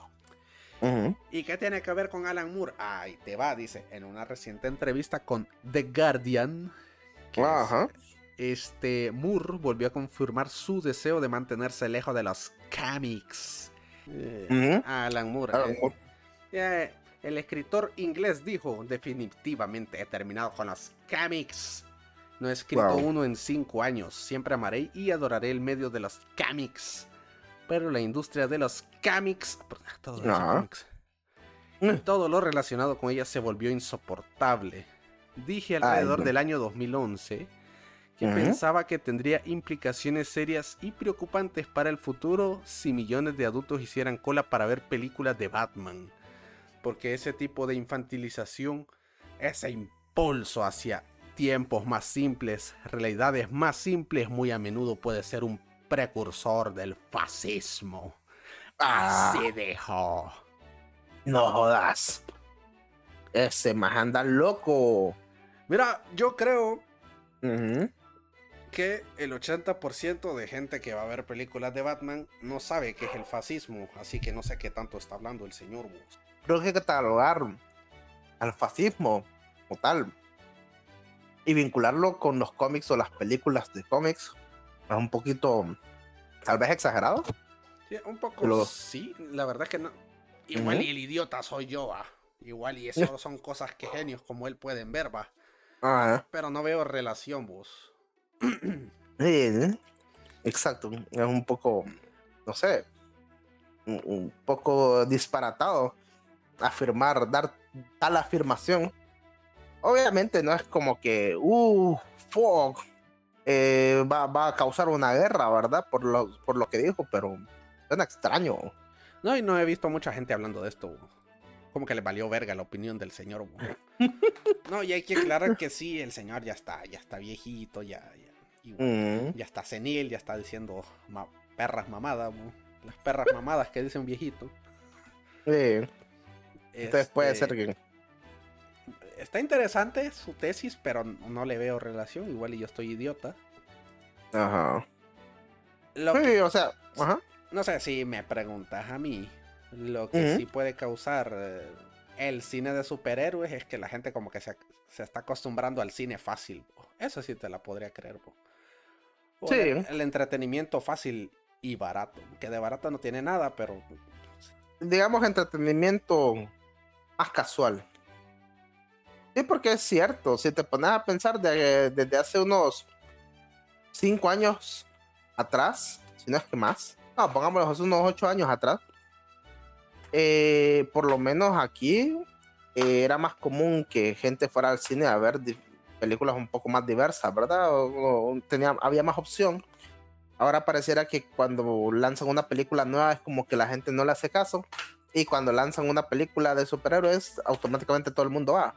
A: ¿Y qué tiene que ver con Alan Moore? Ahí te va, dice, en una reciente entrevista con The Guardian. que es-
B: Ajá.
A: este Moore volvió a confirmar su deseo de mantenerse lejos de los cómics. Alan Moore.
B: Alan
A: eh,
B: Moore.
A: eh, el escritor inglés dijo, definitivamente he terminado con los cómics. No he escrito
B: Wow.
A: uno en cinco años. Siempre amaré y adoraré el medio de los cómics. Pero la industria de los cómics... Todo.
B: Mm.
A: Todo lo relacionado con ella se volvió insoportable. Dije alrededor
B: no.
A: del año 2011 que pensaba que tendría implicaciones serias y preocupantes para el futuro si millones de adultos hicieran cola para ver películas de Batman. Porque ese tipo de infantilización, ese impulso hacia tiempos más simples, realidades más simples, muy a menudo puede ser un precursor del fascismo.
B: Ah.
A: Así dijo.
B: No jodas. Ese más anda loco.
A: Mira, yo creo que el 80% de gente que va a ver películas de Batman no sabe qué es el fascismo, así que no sé qué tanto está hablando el señor Bus.
B: Creo que catalogar al fascismo o tal y vincularlo con los cómics o las películas de cómics es un poquito tal vez exagerado.
A: Sí, un poco
B: Lo-
A: sí, la verdad que no. Igual y el idiota soy yo, va. Igual y eso son cosas que genios como él pueden ver, va.
B: Ah,
A: Pero no veo relación, Bus.
B: sí, exacto. Es un poco, no sé, un, un poco disparatado afirmar, dar tal afirmación. Obviamente no es como que, uh, fuck, eh, va, va a causar una guerra, ¿verdad? Por lo, por lo que dijo, pero suena extraño.
A: No, y no he visto mucha gente hablando de esto. Bus. Como que le valió verga la opinión del señor. No, y hay que aclarar que sí, el señor ya está, ya está viejito, ya, ya, y-
B: Mm,
A: ya está senil, ya está diciendo ma- perras mamadas, las perras mamadas que dice un viejito.
B: sí. Entonces puede
A: Este,
B: ser que...
A: Está interesante su tesis, pero no le veo relación. Igual y yo estoy idiota.
B: Ajá.
A: Lo que-
B: Sí, o sea, ajá.
A: no sé si me preguntas a mí. Lo que sí puede causar eh, el cine de superhéroes es que la gente como que se, se está acostumbrando al cine fácil. Eso sí te la podría creer.
B: Sí.
A: El, el entretenimiento fácil y barato. Que de barato no tiene nada, pero
B: digamos, entretenimiento más casual. Sí, porque es cierto, si te pones a pensar de- desde hace unos cinco años atrás, si no es que más, no, pongámoslo hace unos ocho años atrás, eh, por lo menos aquí eh, era más común que gente fuera al cine a ver películas un poco más diversas, ¿verdad? O- o tenía, había más opción. Ahora pareciera que cuando lanzan una película nueva es como que la gente no le hace caso. Y cuando lanzan una película de superhéroes, automáticamente todo el mundo va.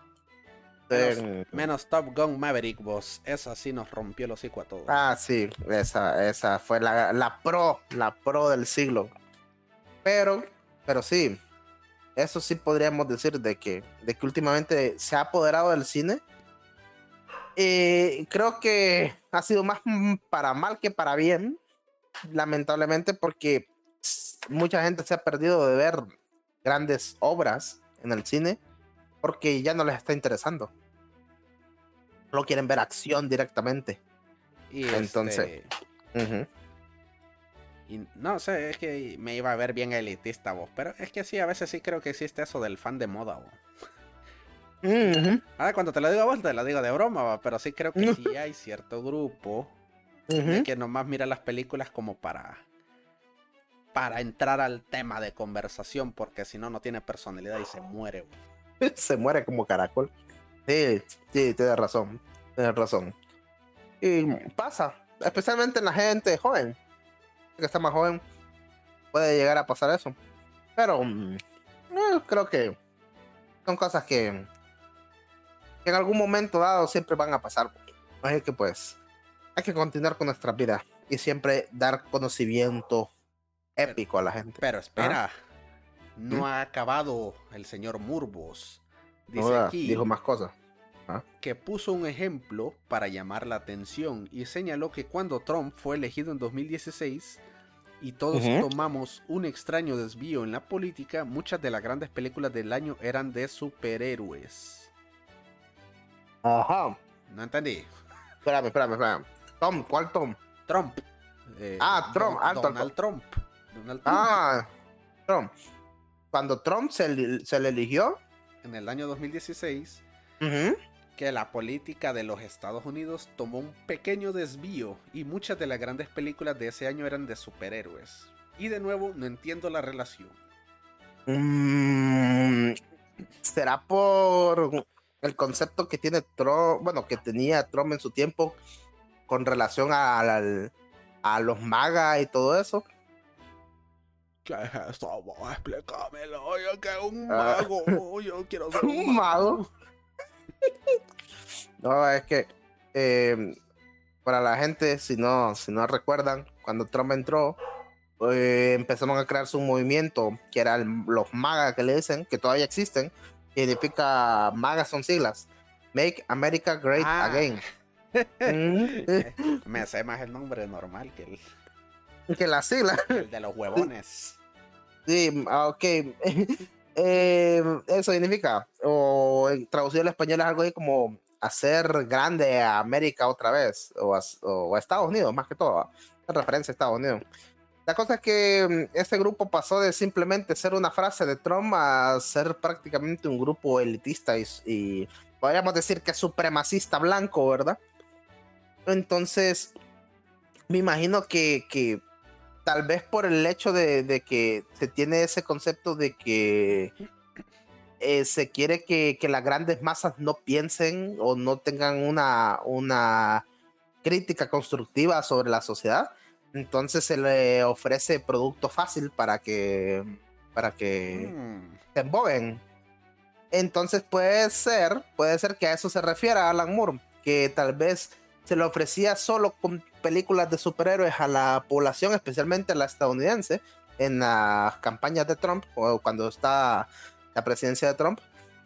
A: Menos- menos Top Gun Maverick, vos. Esa sí nos rompió el hocico a todos.
B: ah, sí, esa, esa fue la, la pro, la pro del siglo. Pero, pero sí, eso sí podríamos decir de que, de que últimamente se ha apoderado del cine. Eh, creo que ha sido más para mal que para bien, lamentablemente, porque mucha gente se ha perdido de ver grandes obras en el cine porque ya no les está interesando. Solo quieren ver acción directamente.
A: Y
B: entonces-
A: este. Y no sé, es que me iba a ver bien elitista vos, pero es que sí, a veces sí creo que existe eso del fan de moda vos. Ahora cuando te lo digo a vos, te lo digo de broma, va, pero sí creo que sí hay cierto grupo que nomás mira las películas como para para entrar al tema de conversación, porque si no, no tiene personalidad y se muere. vos.
B: Se muere como caracol. Sí, sí, tienes razón. Tienes razón. Y pasa, especialmente en la gente joven. Que está más joven, puede llegar a pasar eso. Pero mm, eh, creo que son cosas que, que en algún momento dado siempre van a pasar. Así que pues hay que continuar con nuestra vida y siempre dar conocimiento épico a la gente.
A: Pero espera, no ha acabado el señor Murbos. Dice aquí
B: Dijo más cosas.
A: que puso un ejemplo para llamar la atención y señaló que cuando Trump fue elegido en 2016, y todos tomamos un extraño desvío en la política, muchas de las grandes películas del año eran de superhéroes.
B: Ajá.
A: No entendí.
B: Espérame, espérame, espérame. Tom, ¿cuál Tom?
A: Trump. Eh,
B: Ah, Trump,
A: Don- Donald. Trump. Donald Trump.
B: Ah, Trump. Cuando Trump se, le eligió,
A: En el año 2016,
B: ujú,
A: que la política de los Estados Unidos tomó un pequeño desvío y muchas de las grandes películas de ese año eran de superhéroes. Y de nuevo, no entiendo la relación.
B: mm, será por el concepto que tiene Trump, bueno, que tenía Trump en su tiempo con relación al- a los magas y todo eso.
A: ¿Qué es esto? Vos explícamelo. Yo que un
B: Ah.
A: mago. Yo quiero ser
B: Un mago. No, es que eh, para la gente, si no, si no recuerdan, cuando Trump entró, eh, empezaron a crearse un movimiento que eran los magas que le dicen, que todavía existen, que significa magas son siglas. Make America Great
A: Ah.
B: Again. Mm,
A: Me sé más el nombre normal que el,
B: que la sigla.
A: el de los huevones.
B: Sí, ah, ok. Eh, eso significa, o traducido al español es algo así como hacer grande a América otra vez, o a, o a Estados Unidos, más que todo, ¿va? en referencia a Estados Unidos. La cosa es que mm, este grupo pasó de simplemente ser una frase de Trump a ser prácticamente un grupo elitista y, y podríamos decir que supremacista blanco, ¿verdad? Entonces, me imagino que, que tal vez por el hecho de, de que se tiene ese concepto de que eh, se quiere que, que las grandes masas no piensen o no tengan una, una crítica constructiva sobre la sociedad, entonces se le ofrece producto fácil para que, para que
A: Mm.
B: se emboguen. Entonces puede ser, puede ser que a eso se refiera Alan Moore, que tal vez se le ofrecía solo con películas de superhéroes a la población, especialmente a la estadounidense, en las campañas de Trump o cuando está la presidencia de Trump,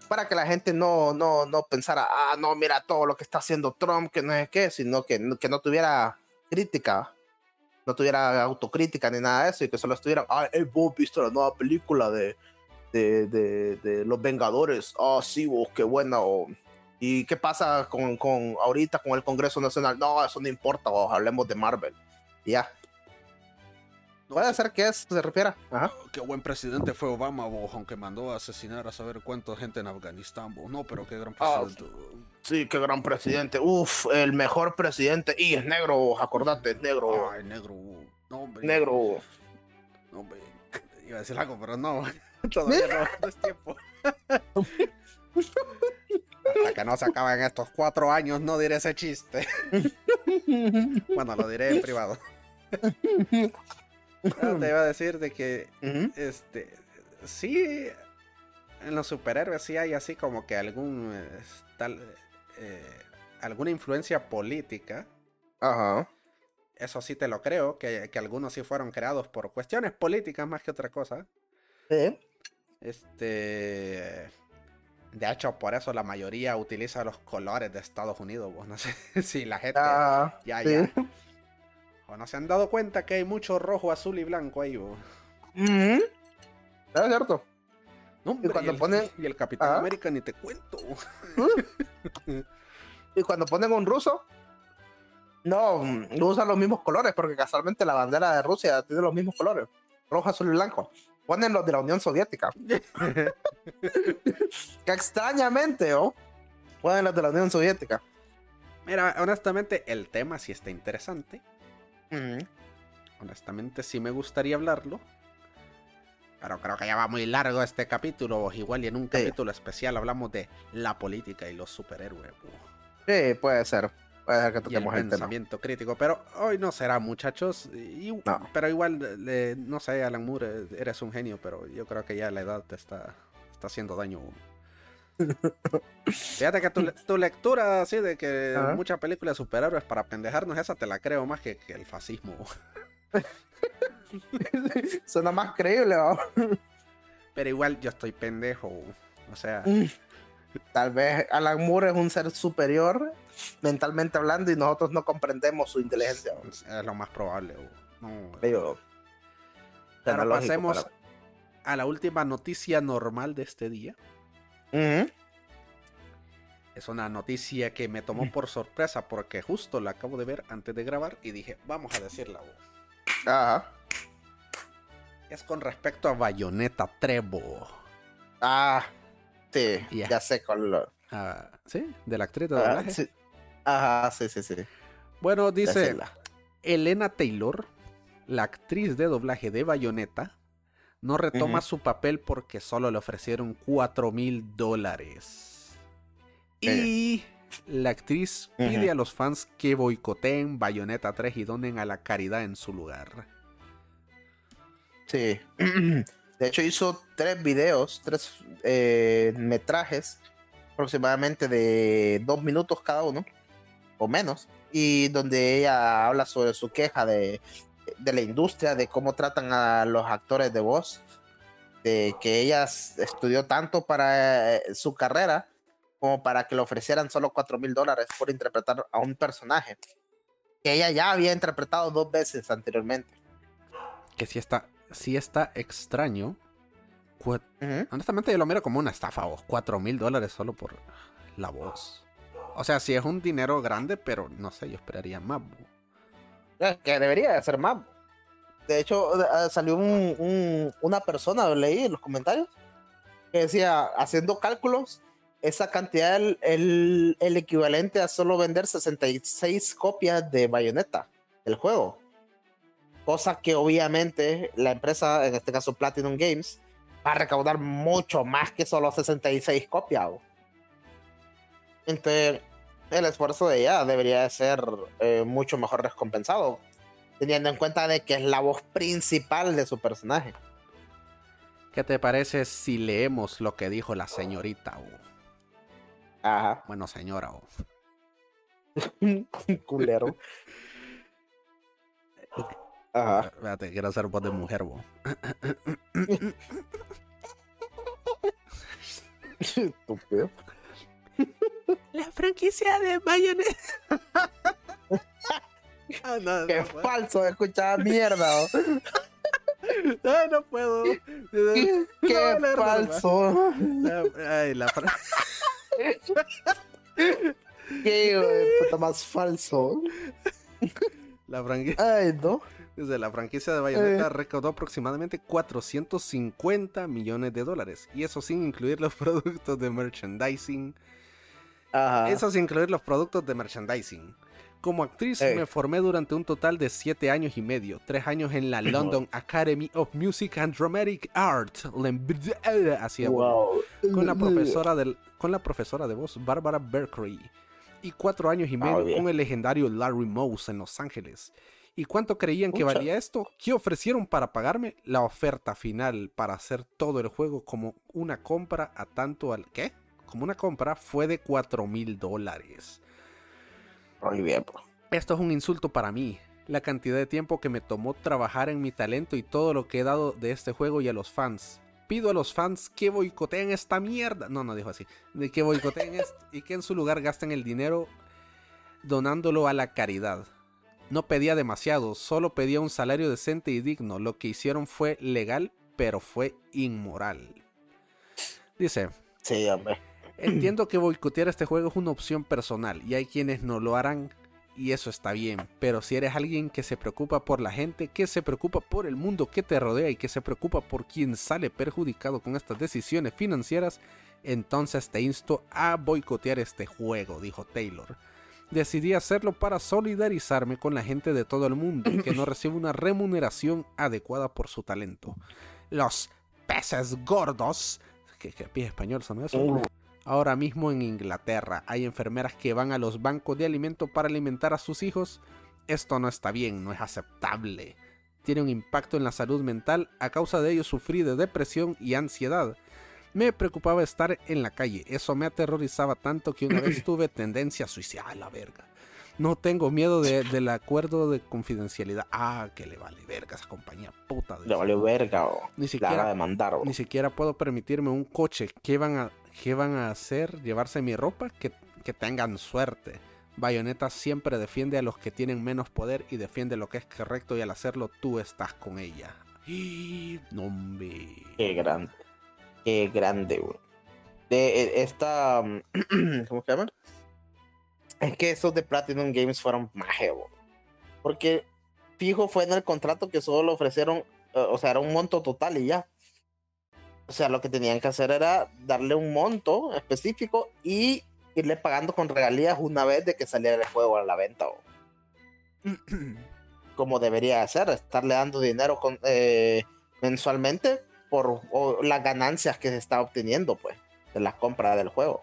B: para que la gente no, no, no pensara, ah, no, mira todo lo que está haciendo Trump, que no es qué, sino que, que no tuviera crítica, no tuviera autocrítica ni nada de eso, y que solo estuviera, ah, hey, vos viste la nueva película de, de, de, de Los Vengadores, ah, sí, vos, qué buena, o... ¿Y qué pasa con, con ahorita con el Congreso Nacional? No, eso no importa, vos, hablemos de Marvel. Y ya. Puede ser que eso se refiera. Ajá.
A: Qué buen presidente fue Obama, vos, aunque mandó a asesinar a saber cuánta gente en Afganistán, vos. No, pero qué gran
B: Ah,
A: presidente.
B: Sí, qué gran presidente. Uf, el mejor presidente. Y es negro, vos, acordate, es negro.
A: Ay, negro. No, hombre.
B: Negro.
A: No, hombre. Iba a decir algo, pero no. Todavía no, no es tiempo. Hasta que no se acaben estos cuatro años, no diré ese chiste. Bueno, lo diré en privado. No, te iba a decir de que, este, sí, en los superhéroes sí hay así como que algún, eh, tal, eh, alguna influencia política.
B: Ajá.
A: Eso sí te lo creo, que, que algunos sí fueron creados por cuestiones políticas más que otra cosa.
B: Sí.
A: Este. De hecho, por eso la mayoría utiliza los colores de Estados Unidos. Pues no sé si la gente
B: Ah,
A: ya,
B: sí.
A: ya. O no se han dado cuenta que hay mucho rojo, azul y blanco ahí.
B: Es cierto.
A: No, hombre,
B: cuando
A: el,
B: ponen-
A: y el Capitán
B: Ah.
A: América ni te cuento.
B: Y cuando ponen un ruso, no, no usan los mismos colores, porque casualmente la bandera de Rusia tiene los mismos colores, rojo, azul y blanco. Ponen los de la Unión Soviética. que extrañamente, ¿oh? Ponen los de la Unión Soviética.
A: Mira, honestamente, el tema sí está interesante. Honestamente, sí me gustaría hablarlo. Pero creo que ya va muy largo este capítulo. Igual y en un
B: Sí.
A: capítulo especial hablamos de la política y los superhéroes.
B: Sí, puede ser. Que
A: y el
B: tema.
A: pensamiento crítico. Pero hoy no será, muchachos. y-
B: No.
A: Pero igual, le- no sé, Alan Moore, eh, eres un genio, pero yo creo que ya la edad te está, está haciendo daño. Fíjate que tu, le- tu lectura así de que muchas películas de superhéroes para pendejarnos, esa te la creo más que, que el fascismo.
B: Suena más creíble, ¿oh?
A: Pero igual yo estoy pendejo. O sea,
B: Tal vez Alan Moore es un ser superior mentalmente hablando y nosotros no comprendemos su inteligencia.
A: es lo más probable. No,
B: Digo,
A: Ahora pasemos a la última noticia normal de este día. Es una noticia que me tomó por sorpresa porque justo la acabo de ver antes de grabar y dije, vamos a decirla.
B: Ajá.
A: Es con respecto a Bayonetta Trevo.
B: Ah, sí, ya sé con lo...
A: Ah, ¿Sí? De la actriz de ah, doblaje.
B: Ajá, sí, sí, sí.
A: Bueno, dice Elena Taylor, la actriz de doblaje de Bayonetta, no retoma su papel porque solo le ofrecieron 4 mil dólares. Y la actriz pide a los fans que boicoteen Bayonetta 3 y donen a la caridad en su lugar.
B: Sí. De hecho, hizo tres videos, tres eh, metrajes, aproximadamente de dos minutos cada uno, o menos, y donde ella habla sobre su queja de de la industria, de cómo tratan a los actores de voz, de que ella estudió tanto para eh, su carrera como para que le ofrecieran solo 4 mil dólares por interpretar a un personaje que ella ya había interpretado dos veces anteriormente.
A: Que si está, si está extraño. Honestamente yo lo miro como una estafa, vos. 4 mil dólares solo por la voz. O sea, si es un dinero grande, pero no sé, yo esperaría más.
B: Que debería de ser más. De hecho, ah, salió una persona, lo leí en los comentarios, que decía, haciendo cálculos, esa cantidad es el, el, equivalente a solo vender 66 copias de Bayonetta, el juego. Cosa que obviamente la empresa, en este caso Platinum Games, va a recaudar mucho más que solo 66 copias. Entonces, el esfuerzo de ella debería de ser eh, mucho mejor recompensado, teniendo en cuenta de que es la voz principal de su personaje.
A: ¿Qué te parece si leemos lo que dijo la señorita?
B: Ajá.
A: Bueno, señora. O...
B: Culero.
A: Ajá. Espérate, quiero hacer voz de mujer, bo.
B: Estúpido.
A: La franquicia de Bayonetta.
B: ah, no, Qué falso, escuchaba mierda.
A: Ay, no puedo.
B: Qué, falso.
A: ay, la
B: Qué puta más falso.
A: La franquicia.
B: Ay, no.
A: Desde la franquicia de Bayonetta eh. recaudó aproximadamente 450 millones de dólares. Y eso sin incluir los productos de merchandising, eso sin incluir los productos de merchandising. Como actriz me formé durante un total de 7 años y medio, 3 años en la London Academy of Music and Dramatic Art, con la profesora con la profesora de voz Barbara Berkeley y 4 años y medio con el legendario Larry Mouse en Los Ángeles. ¿Y cuánto creían que valía esto? ¿Qué ofrecieron para pagarme? La oferta final para hacer todo el juego como una compra a tanto al ¿qué? como una compra fue de 4 mil dólares.
B: Muy bien,
A: Esto es un insulto para mí. La cantidad de tiempo que me tomó trabajar en mi talento y todo lo que he dado de este juego y a los fans. Pido a los fans que boicoteen esta mierda. No, no dijo así. De que boicoteen esto y que en su lugar gasten el dinero donándolo a la caridad. No pedía demasiado, solo pedía un salario decente y digno. Lo que hicieron fue legal, pero fue inmoral. Dice.
B: Sí, hombre.
A: Entiendo que boicotear este juego es una opción personal y hay quienes no lo harán y eso está bien, pero si eres alguien que se preocupa por la gente, que se preocupa por el mundo que te rodea y que se preocupa por quien sale perjudicado con estas decisiones financieras, entonces te insto a boicotear este juego, dijo Taylor. Decidí hacerlo para solidarizarme con la gente de todo el mundo que no recibe una remuneración adecuada por su talento. Los peces gordos, que, pie español son eso. Ahora mismo en Inglaterra hay enfermeras que van a los bancos de alimento para alimentar a sus hijos. Esto no está bien, no es aceptable. Tiene un impacto en la salud mental, a causa de ello sufrí de depresión y ansiedad. Me preocupaba estar en la calle, eso me aterrorizaba tanto que una vez tuve tendencia a suicidar, la verga. No tengo miedo del acuerdo de confidencialidad. Ah, que le vale verga esa compañía puta.
B: le vale verga o
A: ni siquiera,
B: demandar,
A: Ni siquiera puedo permitirme un coche. ¿Qué van a, qué van a hacer? ¿Llevarse mi ropa? Que, que tengan suerte. Bayonetta siempre defiende a los que tienen menos poder y defiende lo que es correcto y al hacerlo tú estás con ella. Y... No, hombre.
B: Qué grande. Qué grande, güey. De e, esta. ¿Cómo se llama? Es que esos de Platinum Games fueron güey. Porque fijo fue en el contrato que solo ofrecieron. eh, O sea, era un monto total y ya. O sea, lo que tenían que hacer era darle un monto específico y irle pagando con regalías una vez de que saliera el juego a la venta. como debería hacer, estarle dando dinero con, eh, mensualmente por o las ganancias que se está obteniendo, pues, de la compra del juego.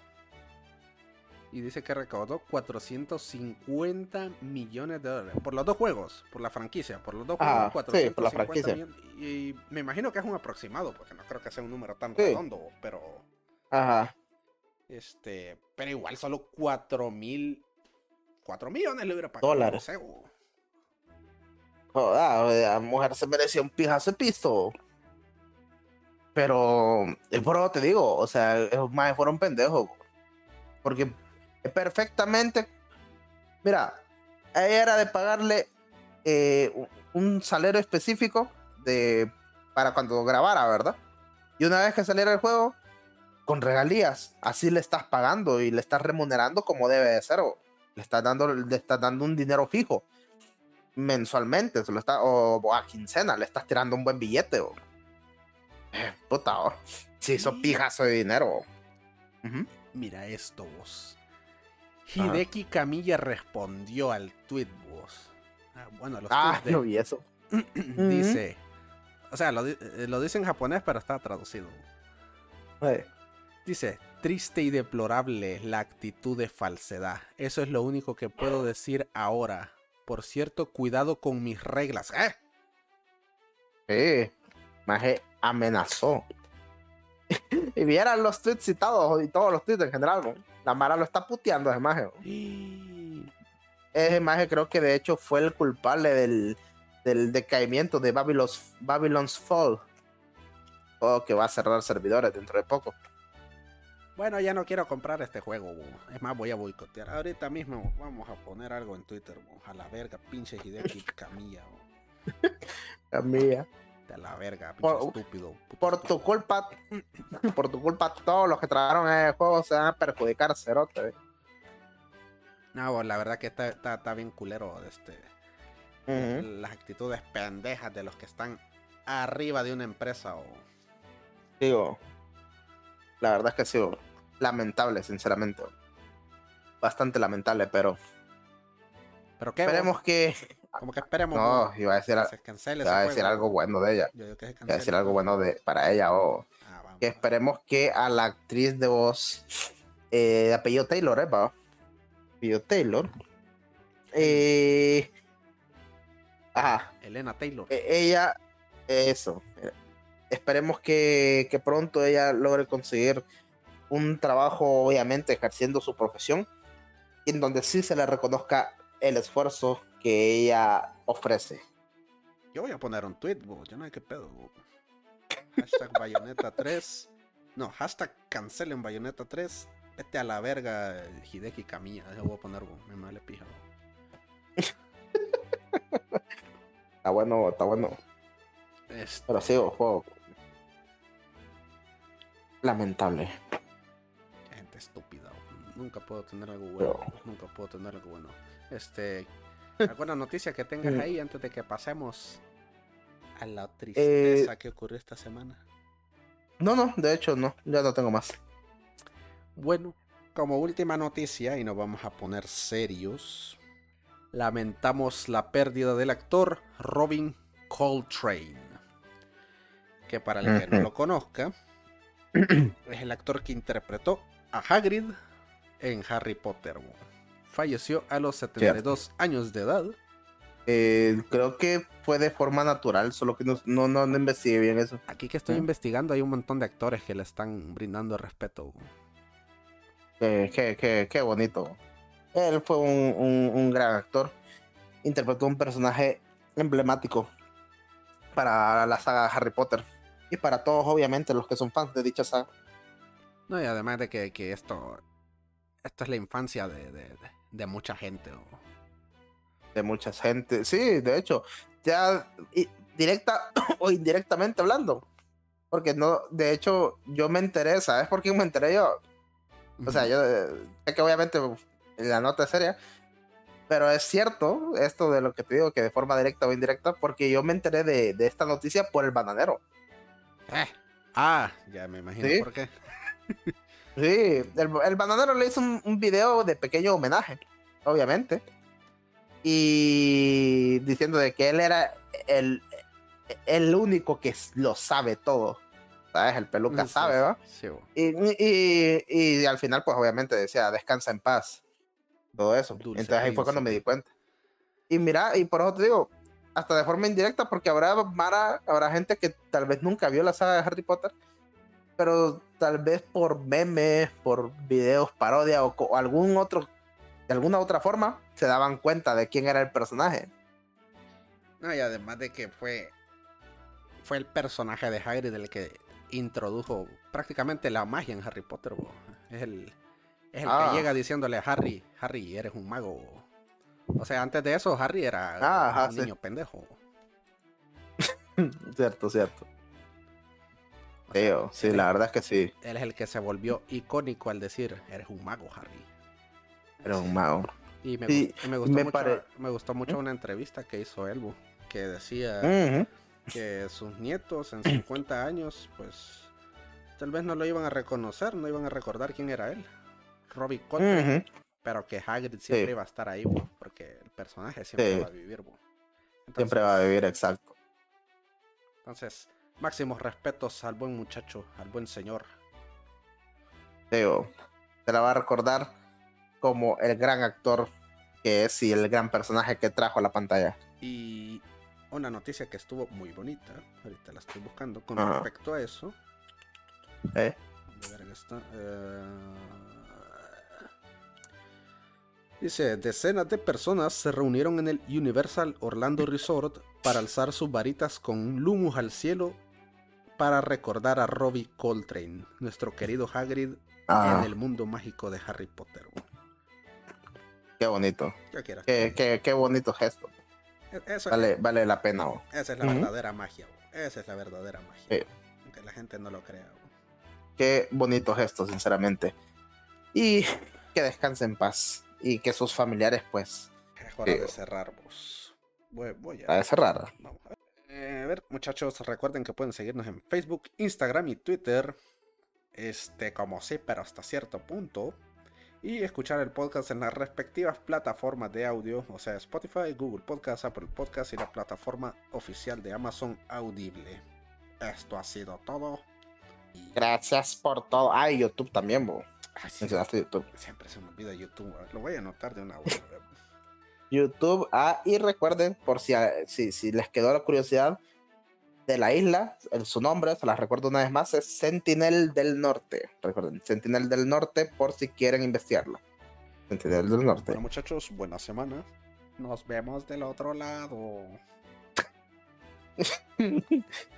A: Y dice que recaudó 450 millones de dólares. Por los dos juegos, por la franquicia. Por los dos
B: Ah,
A: juegos,
B: sí, por la
A: 450
B: franquicia.
A: millones. Y me imagino que es un aproximado, porque no creo que sea un número tan
B: Sí.
A: redondo, pero.
B: Ajá.
A: Este. Pero igual solo 4 mil. 4 millones le hubiera pagado.
B: Dólares.
A: no sé,
B: la mujer se merecía un pijazo de pisto. Pero, es por eso te digo, o sea, esos más fueron pendejos. Porque perfectamente. Mira, ella era de pagarle eh, un- salario específico de, para cuando grabara, ¿verdad? Y una vez que saliera el juego, con regalías, así le estás pagando y le estás remunerando como debe de ser. o Le estás dando, le estás dando un dinero fijo mensualmente, se está, o, a quincena, le estás tirando un buen billete. O. Eh, puta, o. si hizo pijazo de dinero.
A: Mira esto, vos. Hideki Camilla respondió al tweet, vos. Ah, bueno, los
B: Ah,
A: tweets de-
B: no vi eso.
A: dice. O sea, lo, eh, lo dice en japonés, pero está traducido.
B: Eh,
A: Dice, triste y deplorable la actitud de falsedad. Eso es lo único que puedo decir ahora. Por cierto, cuidado con mis reglas. ¿Eh?
B: Sí, Maje amenazó. y vieran los tweets citados y todos los tweets en general. ¿no? La Mara lo está puteando ese Maje. ¿no?
A: Y-
B: Ese Maje creo que de hecho fue el culpable del, del decaimiento de Babylon's, Babylon's Fall. O que va a cerrar servidores dentro de poco.
A: Bueno, ya no quiero comprar este juego. bo. Es más, voy a boicotear. Ahorita mismo vamos a poner algo en Twitter. bo. A la verga, pinche Hideki Camilla. bo.
B: Mía.
A: De la verga,
B: Por-
A: estúpido. puto
B: Por tu culpa, por tu culpa, todos los que trabajaron en el juego se van a perjudicar, cerote.
A: No, bo, la verdad que está, está, está bien culero este, las actitudes pendejas de los que están arriba de una empresa o
B: Digo, la verdad es que ha sido lamentable, sinceramente. Bastante lamentable, pero
A: pero qué
B: esperemos que.
A: Como que esperemos
B: No, iba a decir,
A: que
B: a-
A: se cancele
B: iba a decir
A: juego.
B: algo bueno de ella.
A: Yo digo que se
B: Iba a decir algo bueno de, para ella. O
A: Ah,
B: que esperemos que a la actriz de voz eh, de apellido Taylor, ¿eh? Apellido Taylor. Eh, ajá.
A: Elena Taylor
B: E- ella, eso. Esperemos que, que pronto ella logre conseguir un trabajo, obviamente, ejerciendo su profesión, en donde sí se le reconozca el esfuerzo que ella ofrece.
A: yo voy a poner un tweet bo, yo no hay que pedo bo. hashtag bayoneta 3 no hashtag cancelen bayoneta 3 vete a la verga Hideki Kamiya yo voy a poner bo, me vale pija.
B: Está bueno, está bueno.
A: Este,
B: Pero sí, o juego. Lamentable.
A: gente estúpida nunca puedo tener algo bueno nunca puedo tener algo bueno este alguna noticia que tengas
B: Mm.
A: ahí antes de que pasemos a la tristeza
B: Eh,
A: que ocurrió esta semana
B: No, no, de hecho, no, ya no tengo más.
A: Bueno, como última noticia, y nos vamos a poner serios, lamentamos la pérdida del actor Robin Coltrane, que para el que no lo conozca, es el actor que interpretó a Hagrid en Harry Potter. Falleció a los 72 años de edad.
B: Eh, creo que fue de forma natural, solo que no, no, no, no investigué bien eso.
A: Aquí que estoy
B: Ah.
A: investigando hay un montón de actores que le están brindando respeto.
B: Qué, qué, qué, qué bonito. Él fue un, un- un gran actor. Interpretó un personaje emblemático para la saga Harry Potter. Y para todos, obviamente, los que son fans de dicha saga.
A: No, y además de que, que esto, esto es la infancia de, de- de- de mucha gente.
B: De mucha gente. Sí, de hecho. Ya. directa o indirectamente hablando. Porque no, de hecho, yo me enteré, ¿sabes por qué me enteré yo? O sea, yo eh, sé que obviamente la nota es seria, pero es cierto esto de lo que te digo, que de forma directa o indirecta, porque yo me enteré de, de esta noticia por el bananero.
A: Eh. Ah, ya me imagino
B: Sí.
A: por qué.
B: Sí, el, el bananero le hizo un, un video de pequeño homenaje, obviamente. Y diciendo de que él era el, el único que lo sabe todo. ¿Sabes? El peluca
A: Sí,
B: sabe, ¿va?
A: Sí, bo.
B: Y, y, y al final, pues obviamente decía, descansa en paz. Todo eso.
A: Dulce
B: Entonces ahí fue cuando me di cuenta. Y mira, y por eso te digo, hasta de forma indirecta, porque habrá Mara, habrá gente que tal vez nunca vio la saga de Harry Potter, pero tal vez por memes, por videos parodia o, algún otro, de alguna otra forma, se daban cuenta de quién era el personaje.
A: No, y además de que fue fue el personaje de Hagrid el que introdujo prácticamente la magia en Harry Potter. bo. Es el, es el
B: Ah.
A: que llega diciéndole a Harry, Harry, eres un mago. O sea, antes de eso, Harry era
B: Ah, ajá,
A: un
B: sí.
A: niño pendejo.
B: cierto, cierto. Sí, la verdad es que sí,
A: Él es el que se volvió icónico al decir, eres un mago, Harry.
B: era un mago.
A: Y me,
B: Sí,
A: gustó
B: me
A: mucho,
B: pare-
A: me gustó mucho una entrevista que hizo Elbo, que decía que sus nietos en 50 años, pues tal vez no lo iban a reconocer, no iban a recordar quién era él, Robbie Coltrane, pero que Hagrid siempre
B: Sí.
A: iba a estar ahí, bo, porque el personaje siempre
B: Sí.
A: va a vivir. bo.
B: Siempre va a vivir, exacto.
A: Entonces, máximos respetos al buen muchacho, al buen señor.
B: Digo, se la va a recordar como el gran actor que es y el gran personaje que trajo a la pantalla.
A: Y una noticia que estuvo muy bonita, ahorita la estoy buscando, con
B: Ajá.
A: respecto a eso.
B: ¿eh?
A: Eh, Dice, decenas de personas se reunieron en el Universal Orlando Resort para alzar sus varitas con lumos al cielo para recordar a Robbie Coltrane, nuestro querido Hagrid
B: Ah,
A: en el mundo mágico de Harry Potter.
B: qué bonito.
A: Yo quiero.
B: Qué, qué, qué bonito gesto.
A: E- Eso,
B: Vale, vale la pena.
A: Esa es la verdadera magia. bo. Esa es la verdadera magia.
B: Sí.
A: Aunque la gente no lo crea. bo.
B: Qué bonito gesto, sinceramente. Y que descanse en paz. Y que sus familiares, pues,
A: Es hora
B: Sí.
A: de cerrar, vos. Voy, voy
B: a cerrar.
A: Vamos a ver. Eh, a ver, muchachos, recuerden que pueden seguirnos en Facebook, Instagram y Twitter. Este, como sí, pero hasta cierto punto. Y escuchar el podcast en las respectivas plataformas de audio, o sea, Spotify, Google Podcast, Apple Podcast y la plataforma oficial de Amazon Audible. Esto ha sido todo. Y...
B: Gracias por todo. Ah, y YouTube también, bo.
A: Ay, sí,
B: Mencionaste YouTube.
A: siempre se me olvida YouTube. Lo voy a anotar de una vez.
B: YouTube. Ah, y recuerden, por si, si, si les quedó la curiosidad de la isla, el- su nombre, se las recuerdo una vez más, es Sentinel del Norte. Recuerden, Sentinel del Norte por si quieren investigarla. Sentinel del Norte.
A: Bueno, muchachos, buena semana. Nos vemos del otro lado.